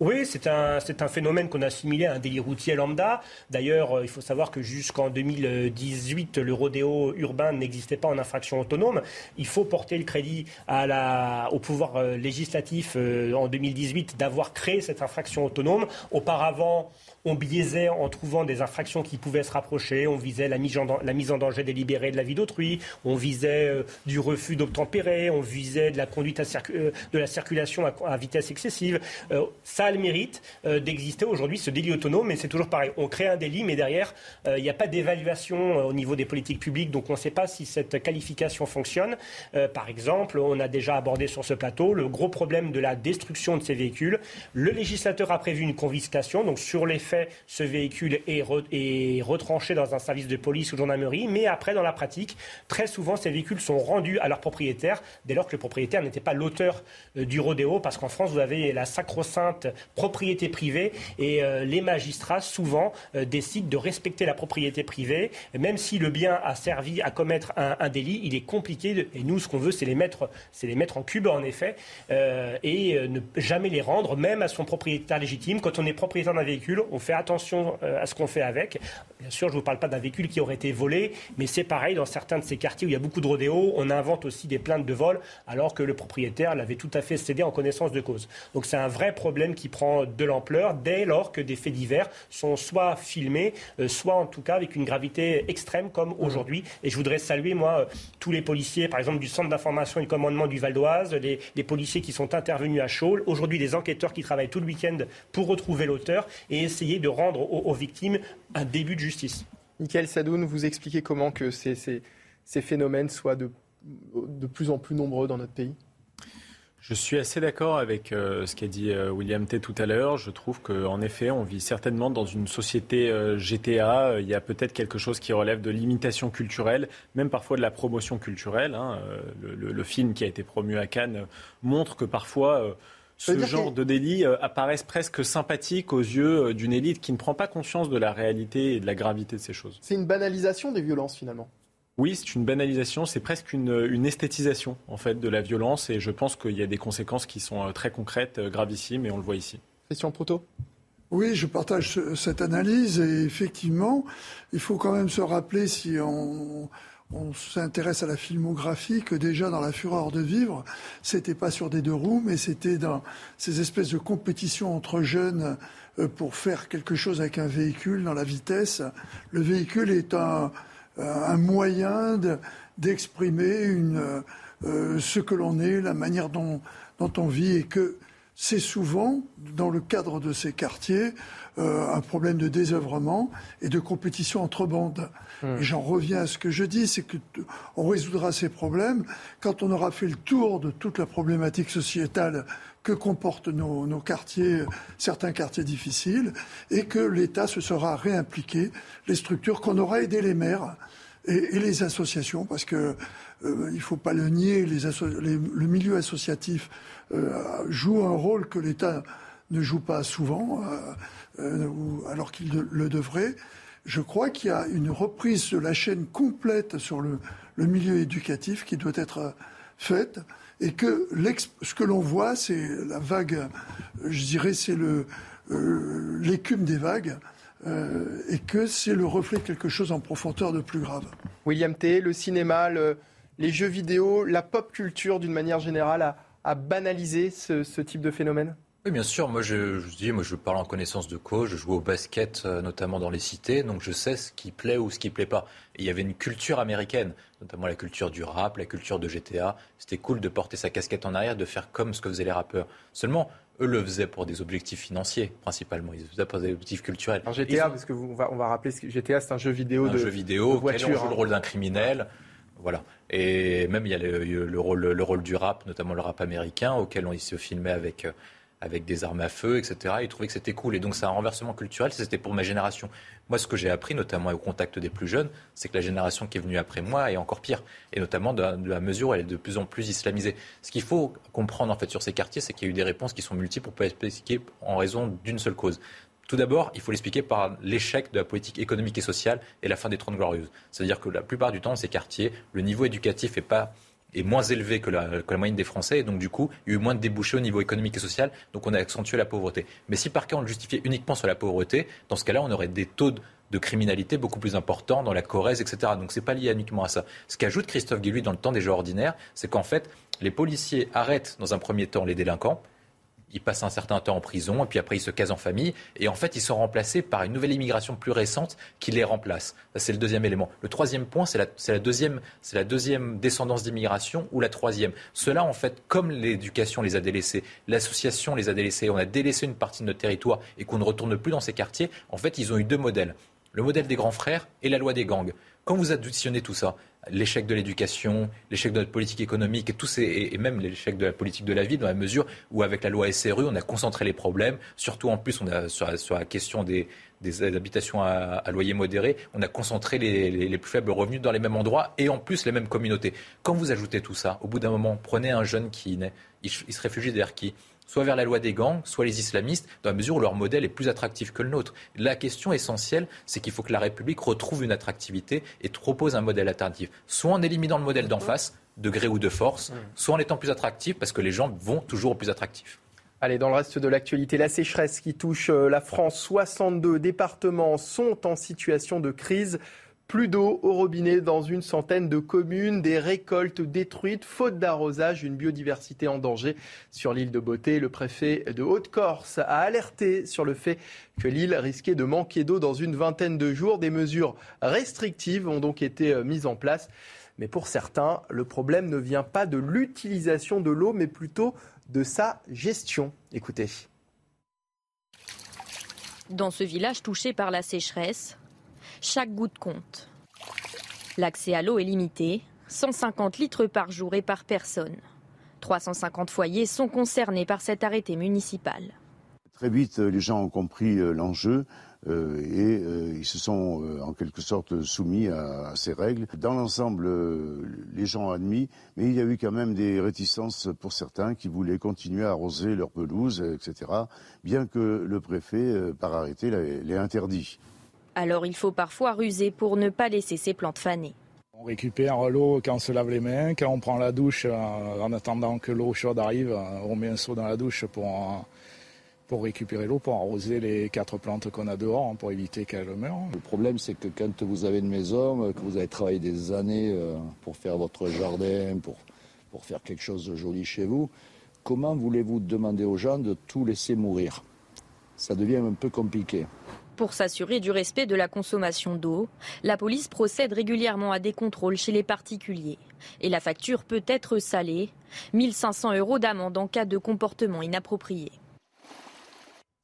[SPEAKER 23] Oui, c'est un, un phénomène qu'on a assimilé à un délit routier lambda. D'ailleurs, euh, il faut savoir que jusqu'en 2018, le rodéo urbain n'existait pas en infraction autonome. Il faut porter le crédit au pouvoir euh, législatif euh, en 2018 d'avoir créé cette infraction autonome. Auparavant, on biaisait en trouvant des infractions qui pouvaient se rapprocher. On visait la mise en, danger délibérée de la vie d'autrui. On visait du refus d'obtempérer. On visait de la conduite de la circulation à, vitesse excessive. ça le mérite euh, d'exister aujourd'hui, ce délit autonome, mais c'est toujours pareil. On crée un délit, mais derrière, euh, il n'y a pas d'évaluation euh, au niveau des politiques publiques, donc on ne sait pas si cette qualification fonctionne. par exemple, on a déjà abordé sur ce plateau le gros problème de la destruction de ces véhicules. Le législateur a prévu une confiscation, donc sur les ce véhicule est, retranché dans un service de police ou de gendarmerie, mais après, dans la pratique, très souvent, ces véhicules sont rendus à leur propriétaire, dès lors que le propriétaire n'était pas l'auteur du rodéo, parce qu'en France, vous avez la sacro-sainte propriété privée et euh, les magistrats souvent euh, décident de respecter la propriété privée, même si le bien a servi à commettre un, délit, il est compliqué et nous ce qu'on veut c'est les mettre, c'est les mettre en cube en effet euh, et ne jamais les rendre même à son propriétaire légitime. Quand on est propriétaire d'un véhicule, on fait attention à ce qu'on fait avec. Bien sûr, je ne vous parle pas d'un véhicule qui aurait été volé, mais c'est pareil dans certains de ces quartiers où il y a beaucoup de rodéos, on invente aussi des plaintes de vol alors que le propriétaire l'avait tout à fait cédé en connaissance de cause. Donc c'est un vrai problème qui prend de l'ampleur dès lors que des faits divers sont soit filmés, euh, soit en tout cas avec une gravité extrême comme mmh. aujourd'hui. Et je voudrais saluer, moi, euh, tous les policiers, par exemple, du Centre d'information et commandement du Val d'Oise, les, policiers qui sont intervenus à Chaul, aujourd'hui des enquêteurs qui travaillent tout le week-end pour retrouver l'auteur et essayer de rendre aux, victimes un début de justice.
[SPEAKER 1] Michael Sadoun, vous expliquez comment que ces, ces, phénomènes soient de, de plus en plus nombreux dans notre pays?
[SPEAKER 28] Je suis assez d'accord avec euh, ce qu'a dit euh, William T tout à l'heure. Je trouve qu'en effet, on vit certainement dans une société euh, GTA. Il y a peut-être quelque chose qui relève de l'imitation culturelle, même parfois de la promotion culturelle. Hein. Le, film qui a été promu à Cannes montre que parfois ce genre de délits apparaissent presque sympathiques aux yeux d'une élite qui ne prend pas conscience de la réalité et de la gravité de ces choses.
[SPEAKER 1] C'est une banalisation des violences finalement.
[SPEAKER 28] Oui, c'est une banalisation, c'est presque une, esthétisation en fait de la violence et je pense qu'il y a des conséquences qui sont euh, très concrètes, euh, gravissimes et on le voit ici.
[SPEAKER 1] Christian Proto
[SPEAKER 2] oui, je partage cette analyse et effectivement, il faut quand même se rappeler si on, on s'intéresse à la filmographie que déjà dans la fureur de vivre, c'était pas sur des deux roues, mais c'était dans ces espèces de compétitions entre jeunes euh, pour faire quelque chose avec un véhicule dans la vitesse. Le véhicule est un, un moyen d'exprimer euh, ce que l'on est, la manière dont, on vit et que c'est souvent, dans le cadre de ces quartiers, euh, un problème de désœuvrement et de compétition entre bandes. Hmm. J'en reviens à ce que je dis, c'est qu'on résoudra ces problèmes quand on aura fait le tour de toute la problématique sociétale que comportent nos, quartiers, certains quartiers difficiles, et que l'État se sera réimpliqué, les structures qu'on aura aidé les maires et, les associations, parce que euh, il ne faut pas le nier, le milieu associatif euh, joue un rôle que l'État ne joue pas souvent, euh, alors qu'il le devrait. Je crois qu'il y a une reprise de la chaîne complète sur le, milieu éducatif qui doit être faite et que ce que l'on voit, c'est la vague, je dirais, c'est l'écume des vagues. et que c'est le reflet de quelque chose en profondeur de plus grave.
[SPEAKER 1] William T., le cinéma, les jeux vidéo, la pop culture d'une manière générale a, à banaliser ce, type de phénomène?
[SPEAKER 3] Oui, bien sûr. Moi, je, je, dis, moi, je parle en connaissance de cause. Je joue au basket, euh, notamment dans les cités, donc je sais ce qui plaît ou ce qui plaît pas. il y avait une culture américaine, notamment la culture du rap, la culture de GTA. C'était cool de porter sa casquette en arrière, de faire comme ce que faisaient les rappeurs. Seulement, eux le faisaient pour des objectifs financiers, principalement. Ils le faisaient pour des objectifs culturels.
[SPEAKER 1] Un GTA, parce que on va, on va rappeler, que GTA, c'est un jeu vidéo un de,
[SPEAKER 3] jeu vidéo,
[SPEAKER 1] de voiture.
[SPEAKER 3] joue le rôle d'un criminel. Voilà. Et même, il y a le, rôle, le rôle du rap, notamment le rap américain, auquel on se filmait avec, euh, avec des armes à feu, etc. Ils trouvaient que c'était cool. Et donc, c'est un renversement culturel. C'était pour ma génération. Moi, ce que j'ai appris, notamment au contact des plus jeunes, c'est que la génération qui est venue après moi est encore pire. Et notamment de, la mesure où elle est de plus en plus islamisée. Ce qu'il faut comprendre, en fait, sur ces quartiers, c'est qu'il y a eu des réponses qui sont multiples pour pas expliquer en raison d'une seule cause. Tout d'abord, il faut l'expliquer par l'échec de la politique économique et sociale et la fin des Trente Glorieuses. C'est-à-dire que la plupart du temps, ces quartiers, le niveau éducatif est pas est moins élevé que la, moyenne des Français, et donc du coup, il y a eu moins de débouchés au niveau économique et social, donc on a accentué la pauvreté. Mais si par cas on le justifiait uniquement sur la pauvreté, dans ce cas-là, on aurait des taux de, criminalité beaucoup plus importants dans la Corrèze, etc. Donc c'est pas lié uniquement à ça. Ce qu'ajoute Christophe Guilluy dans le temps des jeux ordinaires, c'est qu'en fait, les policiers arrêtent dans un premier temps les délinquants, ils passent un certain temps en prison, et puis après ils se casent en famille, et en fait ils sont remplacés par une nouvelle immigration plus récente qui les remplace. C'est le deuxième élément. Le troisième point, c'est la, deuxième, la deuxième descendance d'immigration, ou la troisième. Cela, en fait, comme l'éducation les a délaissés, l'association les a délaissés, on a délaissé une partie de notre territoire, et qu'on ne retourne plus dans ces quartiers, en fait ils ont eu deux modèles. Le modèle des grands frères et la loi des gangs. Quand vous additionnez tout ça, l'échec de l'éducation, l'échec de notre politique économique et, tous ces, et même l'échec de la politique de la vie, dans la mesure où avec la loi SRU, on a concentré les problèmes, surtout en plus sur, la question des, habitations à, loyer modéré, on a concentré les, plus faibles revenus dans les mêmes endroits et en plus les mêmes communautés. Quand vous ajoutez tout ça, au bout d'un moment, prenez un jeune qui naît, il se réfugie derrière qui? Soit vers la loi des gangs, soit les islamistes, dans la mesure où leur modèle est plus attractif que le nôtre. La question essentielle, c'est qu'il faut que la République retrouve une attractivité et propose un modèle alternatif, soit en éliminant le modèle d'en face, de gré ou de force, soit en étant plus attractif, parce que les gens vont toujours au plus attractif.
[SPEAKER 1] Allez, dans le reste de l'actualité, la sécheresse qui touche euh, la France, 62 départements sont en situation de crise. Plus d'eau au robinet dans une centaine de communes, des récoltes détruites, faute d'arrosage, une biodiversité en danger. Sur l'île de Beauté, le préfet de Haute-Corse a alerté sur le fait que l'île risquait de manquer d'eau dans une vingtaine de jours. Des mesures restrictives ont donc été euh, mises en place. Mais pour certains, le problème ne vient pas de l'utilisation de l'eau, mais plutôt de sa gestion. Écoutez.
[SPEAKER 33] Dans ce village touché par la sécheresse, chaque goutte compte. L'accès à l'eau est limité, 150 litres par jour et par personne. 350 foyers sont concernés par cet arrêté municipal.
[SPEAKER 34] Très vite, les gens ont compris euh, l'enjeu euh, et euh, ils se sont en quelque sorte soumis à, ces règles. Dans l'ensemble, les gens ont admis, mais il y a eu quand même des réticences pour certains qui voulaient continuer à arroser leur pelouse, etc., bien que le préfet, par arrêté, l'ait interdit.
[SPEAKER 33] Alors il faut parfois ruser pour ne pas laisser ses plantes faner.
[SPEAKER 35] On récupère l'eau quand on se lave les mains, quand on prend la douche, euh, en attendant que l'eau chaude arrive, on met un seau dans la douche pour, pour récupérer l'eau, pour arroser les quatre plantes qu'on a dehors, hein, pour éviter qu'elles meurent.
[SPEAKER 36] Le problème, c'est que quand vous avez une maison, que vous avez travaillé des années euh, pour faire votre jardin, pour, pour faire quelque chose de joli chez vous, comment voulez-vous demander aux gens de tout laisser mourir? Ça devient un peu compliqué.
[SPEAKER 33] Pour s'assurer du respect de la consommation d'eau, la police procède régulièrement à des contrôles chez les particuliers. Et la facture peut être salée, 1500 euros d'amende en cas de comportement inapproprié.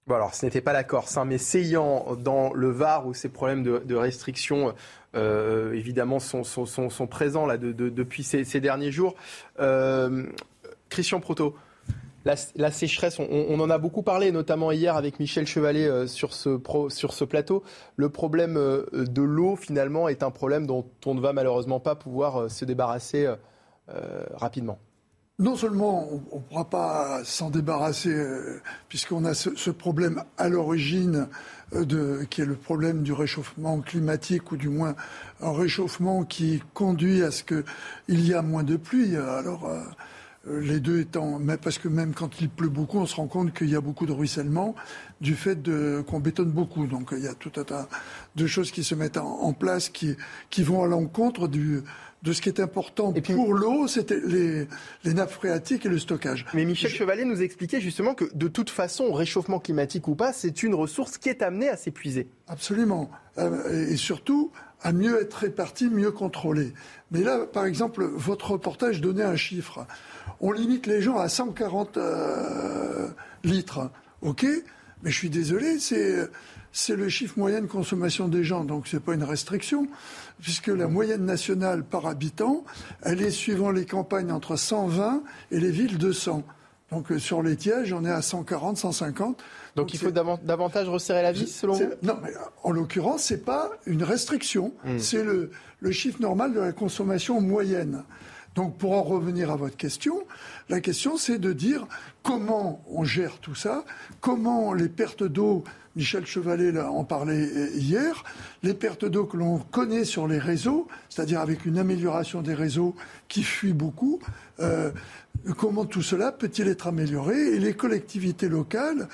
[SPEAKER 1] Bon alors ce n'était pas la Corse, hein, mais Seyant dans le Var où ces problèmes de, restriction euh, évidemment sont, sont, présents là, depuis ces, derniers jours. Euh, Christian Proto, la, sécheresse, on, en a beaucoup parlé, notamment hier avec Michel Chevalet euh, sur, ce plateau. Le problème de l'eau finalement est un problème dont on ne va malheureusement pas pouvoir se débarrasser rapidement
[SPEAKER 2] non seulement on ne pourra pas s'en débarrasser, euh, puisqu'on a ce, problème à l'origine euh, qui est le problème du réchauffement climatique, ou du moins un réchauffement qui conduit à ce qu'il y a moins de pluie. Euh, les deux étant, parce que même quand il pleut beaucoup, on se rend compte qu'il y a beaucoup de ruissellement du fait qu'on bétonne beaucoup. Donc il y a tout un tas de choses qui se mettent en, place qui, qui vont à l'encontre du, de ce qui est important pour l'eau, c'était les, nappes phréatiques et le stockage.
[SPEAKER 1] Mais Michel Chevalier nous expliquait justement que de toute façon, réchauffement climatique ou pas, c'est une ressource qui est amenée à s'épuiser.
[SPEAKER 2] Absolument. Euh, et surtout, à mieux être répartie, mieux contrôlée. Mais là, par exemple, votre reportage donnait un chiffre. On limite les gens à 140 euh, litres. OK Mais je suis désolé, c'est c'est le chiffre moyen de consommation des gens, donc ce n'est pas une restriction, puisque la moyenne nationale par habitant, elle est suivant les campagnes entre 120 et les villes 200. Donc euh, sur les tièges, on est à 140, 150.
[SPEAKER 1] Donc, il faut davantage resserrer la vis, selon vous?
[SPEAKER 2] Non, mais en l'occurrence, ce n'est pas une restriction. Hmm. C'est le, le chiffre normal de la consommation moyenne. Donc pour en revenir à votre question, la question c'est de dire comment on gère tout ça, comment les pertes d'eau Michel Chevalet en parlait hier, les pertes d'eau que l'on connaît sur les réseaux, c'est-à-dire avec une amélioration des réseaux qui fuient beaucoup, euh, comment tout cela peut-il être amélioré Et les collectivités locales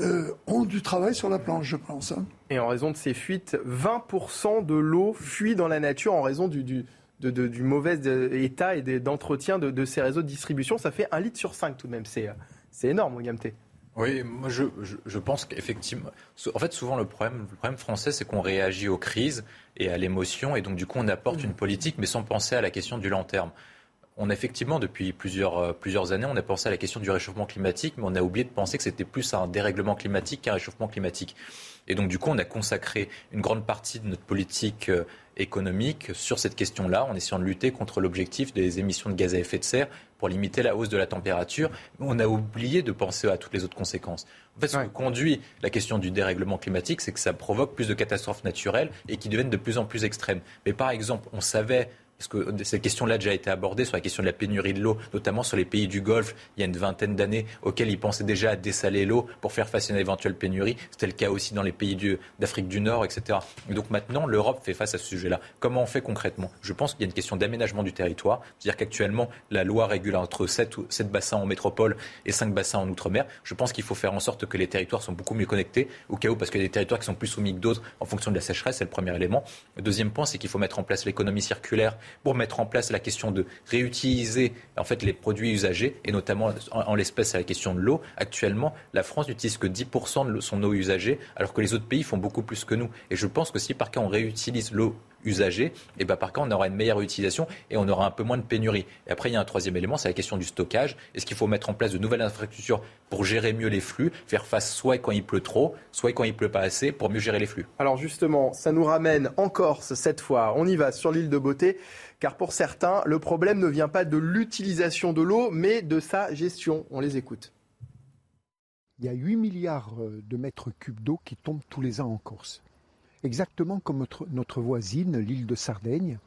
[SPEAKER 2] euh, ont du travail sur la planche, je pense. Hein.
[SPEAKER 1] Et en raison de ces fuites, 20% de l'eau fuit dans la nature en raison du, du mauvais état et d'entretien de, ces réseaux de distribution. Ça fait un litre sur 5 tout de même. C'est énorme, William T.
[SPEAKER 3] Oui, moi je, je, pense qu'effectivement, en fait souvent le problème, le problème français c'est qu'on réagit aux crises et à l'émotion et donc du coup on apporte mmh. une politique mais sans penser à la question du long terme. On a effectivement depuis plusieurs, euh, plusieurs années on a pensé à la question du réchauffement climatique mais on a oublié de penser que c'était plus un dérèglement climatique qu'un réchauffement climatique. Et donc du coup on a consacré une grande partie de notre politique euh, économique sur cette question-là, en essayant de lutter contre l'objectif des émissions de gaz à effet de serre pour limiter la hausse de la température. Mais on a oublié de penser à toutes les autres conséquences. En fait, ce qui conduit la question du dérèglement climatique, c'est que ça provoque plus de catastrophes naturelles et qui deviennent de plus en plus extrêmes. Mais par exemple, on savait parce que cette question-là a déjà été abordée sur la question de la pénurie de l'eau, notamment sur les pays du Golfe, il y a une vingtaine d'années, auxquels ils pensaient déjà à dessaler l'eau pour faire face à une éventuelle pénurie? C'était le cas aussi dans les pays d'Afrique du Nord, etc. Et donc maintenant, l'Europe fait face à ce sujet-là. Comment on fait concrètement? Je pense qu'il y a une question d'aménagement du territoire. C'est-à-dire qu'actuellement, la loi régule entre 7, 7 bassins en métropole et 5 bassins en outre-mer. Je pense qu'il faut faire en sorte que les territoires soient beaucoup mieux connectés, au cas où, parce qu'il y a des territoires qui sont plus soumis que d'autres en fonction de la sécheresse, c'est le premier élément. Le deuxième point, c'est qu'il faut mettre en place l'économie circulaire pour mettre en place la question de réutiliser en fait les produits usagés et notamment en, l'espèce à la question de l'eau. Actuellement, la France n'utilise que 10% de son eau usagée alors que les autres pays font beaucoup plus que nous. Et je pense que si par cas on réutilise l'eau usagée, et ben par cas on aura une meilleure utilisation et on aura un peu moins de pénurie. Et après il y a un troisième élément, c'est la question du stockage. Est-ce qu'il faut mettre en place de nouvelles infrastructures pour gérer mieux les flux, faire face soit quand il pleut trop, soit quand il pleut pas assez, pour mieux gérer les flux?
[SPEAKER 1] Alors justement, ça nous ramène en Corse cette fois. On y va sur l'île de Beauté, car pour certains, le problème ne vient pas de l'utilisation de l'eau, mais de sa gestion. On les écoute.
[SPEAKER 37] Il y a 8 milliards euh, de mètres cubes d'eau qui tombent tous les ans en Corse exactement comme notre, voisine, l'île de Sardaigne.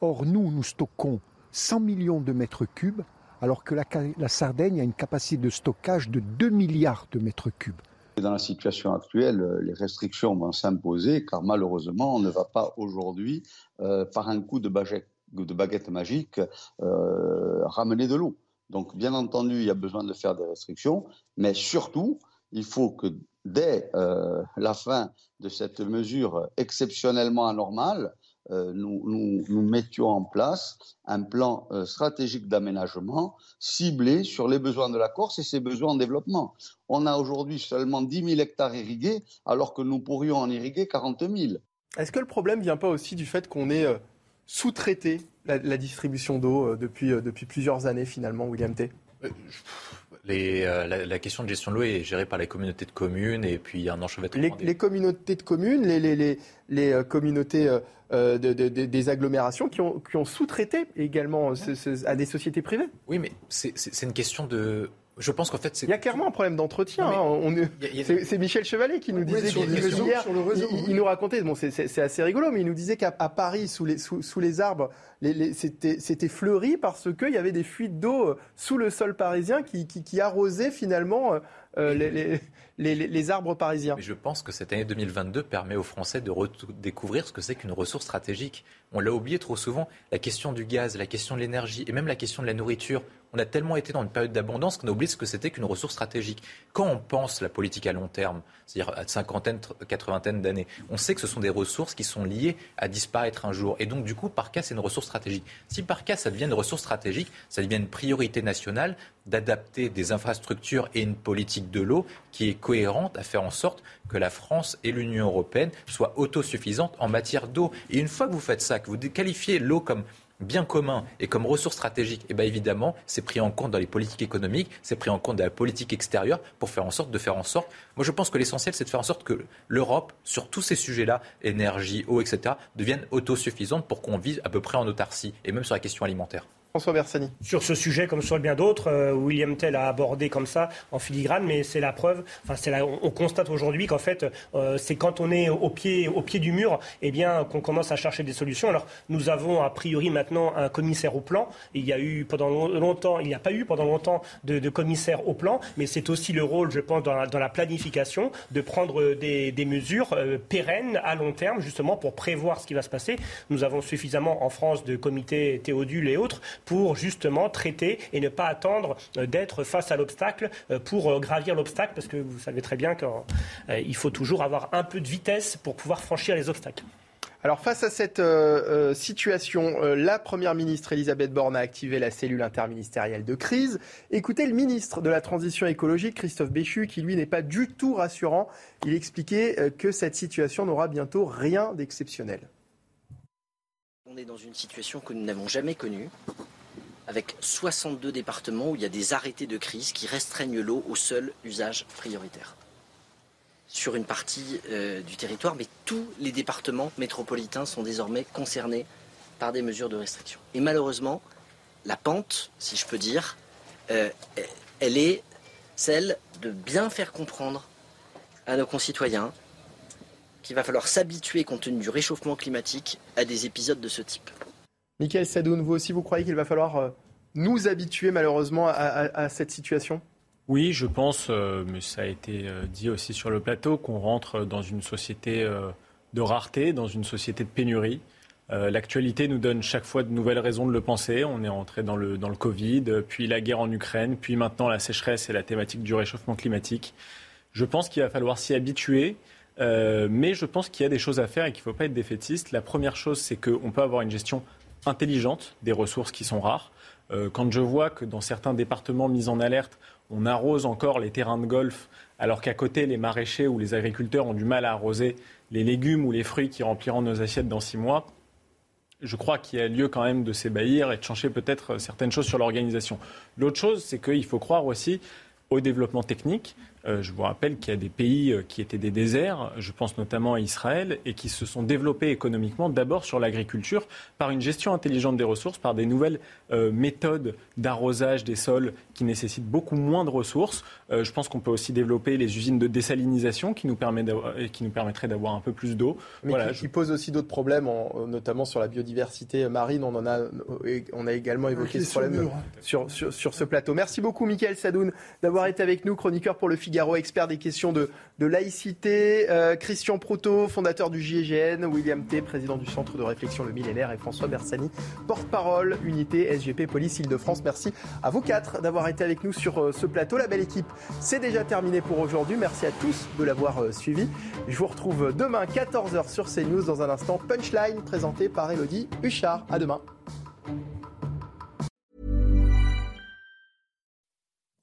[SPEAKER 37] Or, nous, nous stockons 100 millions de mètres cubes, alors que la, Sardaigne a une capacité de stockage de 2 milliards de mètres cubes.
[SPEAKER 36] Dans la situation actuelle, les restrictions vont s'imposer car malheureusement, on ne va pas aujourd'hui, euh, par un coup de baguette, de baguette magique, euh, ramener de l'eau. Donc, bien entendu, il y a besoin de faire des restrictions, mais surtout,
[SPEAKER 38] il faut que dès euh, la fin de cette mesure exceptionnellement anormale, euh, nous, nous, mettions en place un plan euh, stratégique d'aménagement ciblé sur les besoins de la Corse et ses besoins en développement. On a aujourd'hui seulement 10 000 hectares irrigués, alors que nous pourrions en irriguer 40 000.
[SPEAKER 1] Est-ce que le problème vient pas aussi du fait qu'on ait sous-traité la, la, distribution d'eau depuis, depuis plusieurs années finalement, William T?
[SPEAKER 3] Euh, la, question de gestion de l'eau est gérée par les communautés de communes et puis il y a un enchevêtrement.
[SPEAKER 1] Les, communautés de communes, les, euh, communautés euh, des agglomérations qui ont, qui ont sous-traité également à des sociétés privées.
[SPEAKER 3] Oui, mais c'est une question de je pense qu'en fait, c'est.
[SPEAKER 1] Il y a clairement un problème d'entretien. Hein. C'est Michel Chevalet qui nous disait sur il, nous racontait, bon, c'est assez rigolo, mais il nous disait qu'à Paris, sous les, sous, les arbres, c'était fleuri parce qu'il y avait des fuites d'eau euh, sous le sol parisien qui, qui, arrosaient finalement euh, euh, les, les, arbres parisiens.
[SPEAKER 3] Mais je pense que cette année 2022 permet aux Français de découvrir ce que c'est qu'une ressource stratégique. On l'a oublié trop souvent. La question du gaz, la question de l'énergie et même la question de la nourriture on a tellement été dans une période d'abondance qu'on a oublié ce que c'était qu'une ressource stratégique. Quand on pense la politique à long terme, c'est-à-dire à cinquantaine, quatre-vingtaine d'années, on sait que ce sont des ressources qui sont liées à disparaître un jour. Et donc, du coup, par cas, c'est une ressource stratégique. Si par cas, ça devient une ressource stratégique, ça devient une priorité nationale d'adapter des infrastructures et une politique de l'eau qui est cohérente à faire en sorte que la France et l'Union européenne soient autosuffisantes en matière d'eau. Et une fois que vous faites ça, que vous qualifiez l'eau comme bien commun et comme ressource stratégique, et eh bien évidemment, c'est pris en compte dans les politiques économiques, c'est pris en compte dans la politique extérieure pour faire en sorte de faire en sorte. Moi, je pense que l'essentiel, c'est de faire en sorte que l'Europe, sur tous ces sujets-là, énergie, eau, etc., devienne autosuffisante pour qu'on vive à peu près en autarcie, et même sur la question alimentaire.
[SPEAKER 1] François Bersani.
[SPEAKER 23] Sur ce sujet, comme sur bien d'autres, euh, William Tell a abordé comme ça en filigrane, mais c'est la preuve. Enfin, c'est on, constate aujourd'hui qu'en fait, euh, c'est quand on est au pied, au pied du mur, eh bien, qu'on commence à chercher des solutions. Alors, nous avons a priori maintenant un commissaire au plan. Il y a eu pendant longtemps, il n'y a pas eu pendant longtemps de, commissaire au plan, mais c'est aussi le rôle, je pense, dans la, planification, de prendre des, mesures euh, pérennes à long terme, justement pour prévoir ce qui va se passer. Nous avons suffisamment en France de comités Théodule et autres pour justement traiter et ne pas attendre euh, d'être face à l'obstacle euh, pour euh, gravir l'obstacle, parce que vous savez très bien qu'il faut toujours avoir un peu de vitesse pour pouvoir franchir les obstacles.
[SPEAKER 1] Alors face à cette situation, la Première ministre Elisabeth Borne a activé la cellule interministérielle de crise. Écoutez le ministre de la Transition écologique, Christophe Béchu, qui lui n'est pas du tout rassurant. Il expliquait que cette situation n'aura bientôt rien d'exceptionnel.
[SPEAKER 39] On est dans une situation que nous n'avons jamais connue avec 62 départements où il y a des arrêtés de crise qui restreignent l'eau au seul usage prioritaire. Sur une partie euh, du territoire, mais tous les départements métropolitains sont désormais concernés par des mesures de restriction. Et malheureusement, la pente, si je peux dire, euh, elle est celle de bien faire comprendre à nos concitoyens qu'il va falloir s'habituer, compte tenu du réchauffement climatique, à des épisodes de ce type.
[SPEAKER 1] Michael Sadoun, vous aussi, vous croyez qu'il va falloir euh, nous habituer malheureusement à, cette situation?
[SPEAKER 7] Oui, je pense, euh, mais ça a été euh, dit aussi sur le plateau, qu'on rentre dans une société de rareté, dans une société de pénurie. L'actualité nous donne chaque fois de nouvelles raisons de le penser. On est entré dans le, dans le Covid, puis la guerre en Ukraine, puis maintenant la sécheresse et la thématique du réchauffement climatique. Je pense qu'il va falloir s'y habituer. mais je pense qu'il y a des choses à faire et qu'il ne faut pas être défaitiste. La première chose, c'est qu'on peut avoir une gestion intelligente des ressources qui sont rares. Euh, quand je vois que dans certains départements mis en alerte, on arrose encore les terrains de golf, alors qu'à côté, les maraîchers ou les agriculteurs ont du mal à arroser les légumes ou les fruits qui rempliront nos assiettes dans six mois, je crois qu'il y a lieu quand même de s'ébahir et de changer peut-être certaines choses sur l'organisation. L'autre chose, c'est qu'il faut croire aussi au développement technique. Euh, je vous rappelle qu'il y a des pays euh, qui étaient des déserts, je pense notamment à Israël, et qui se sont développés économiquement d'abord sur l'agriculture, par une gestion intelligente des ressources, par des nouvelles euh, méthodes d'arrosage des sols qui nécessitent beaucoup moins de ressources. je pense qu'on peut aussi développer les usines de désalinisation qui nous, permet qui nous permettraient d'avoir un peu plus d'eau.
[SPEAKER 1] Mais qui, posent aussi d'autres problèmes, notamment sur la biodiversité marine. On, en a, on a également évoqué ce problème sur, sur, sur, ce plateau. Merci beaucoup, Michael Sadoun, d'avoir été avec nous, chroniqueur pour le Figaro Figaro, expert des questions de, de laïcité. Euh, Christian Proto, fondateur du GIGN. William T, président du Centre de réflexion Le Millénaire. Et François Bersani, porte-parole, unité SGP Police Île-de-France. Merci à vous quatre d'avoir été avec nous sur euh, ce plateau. La belle équipe, c'est déjà terminé pour aujourd'hui. Merci à tous de l'avoir euh, suivi. Je vous retrouve demain 14h sur CNews dans un instant. Punchline présenté par Elodie Huchard. À demain.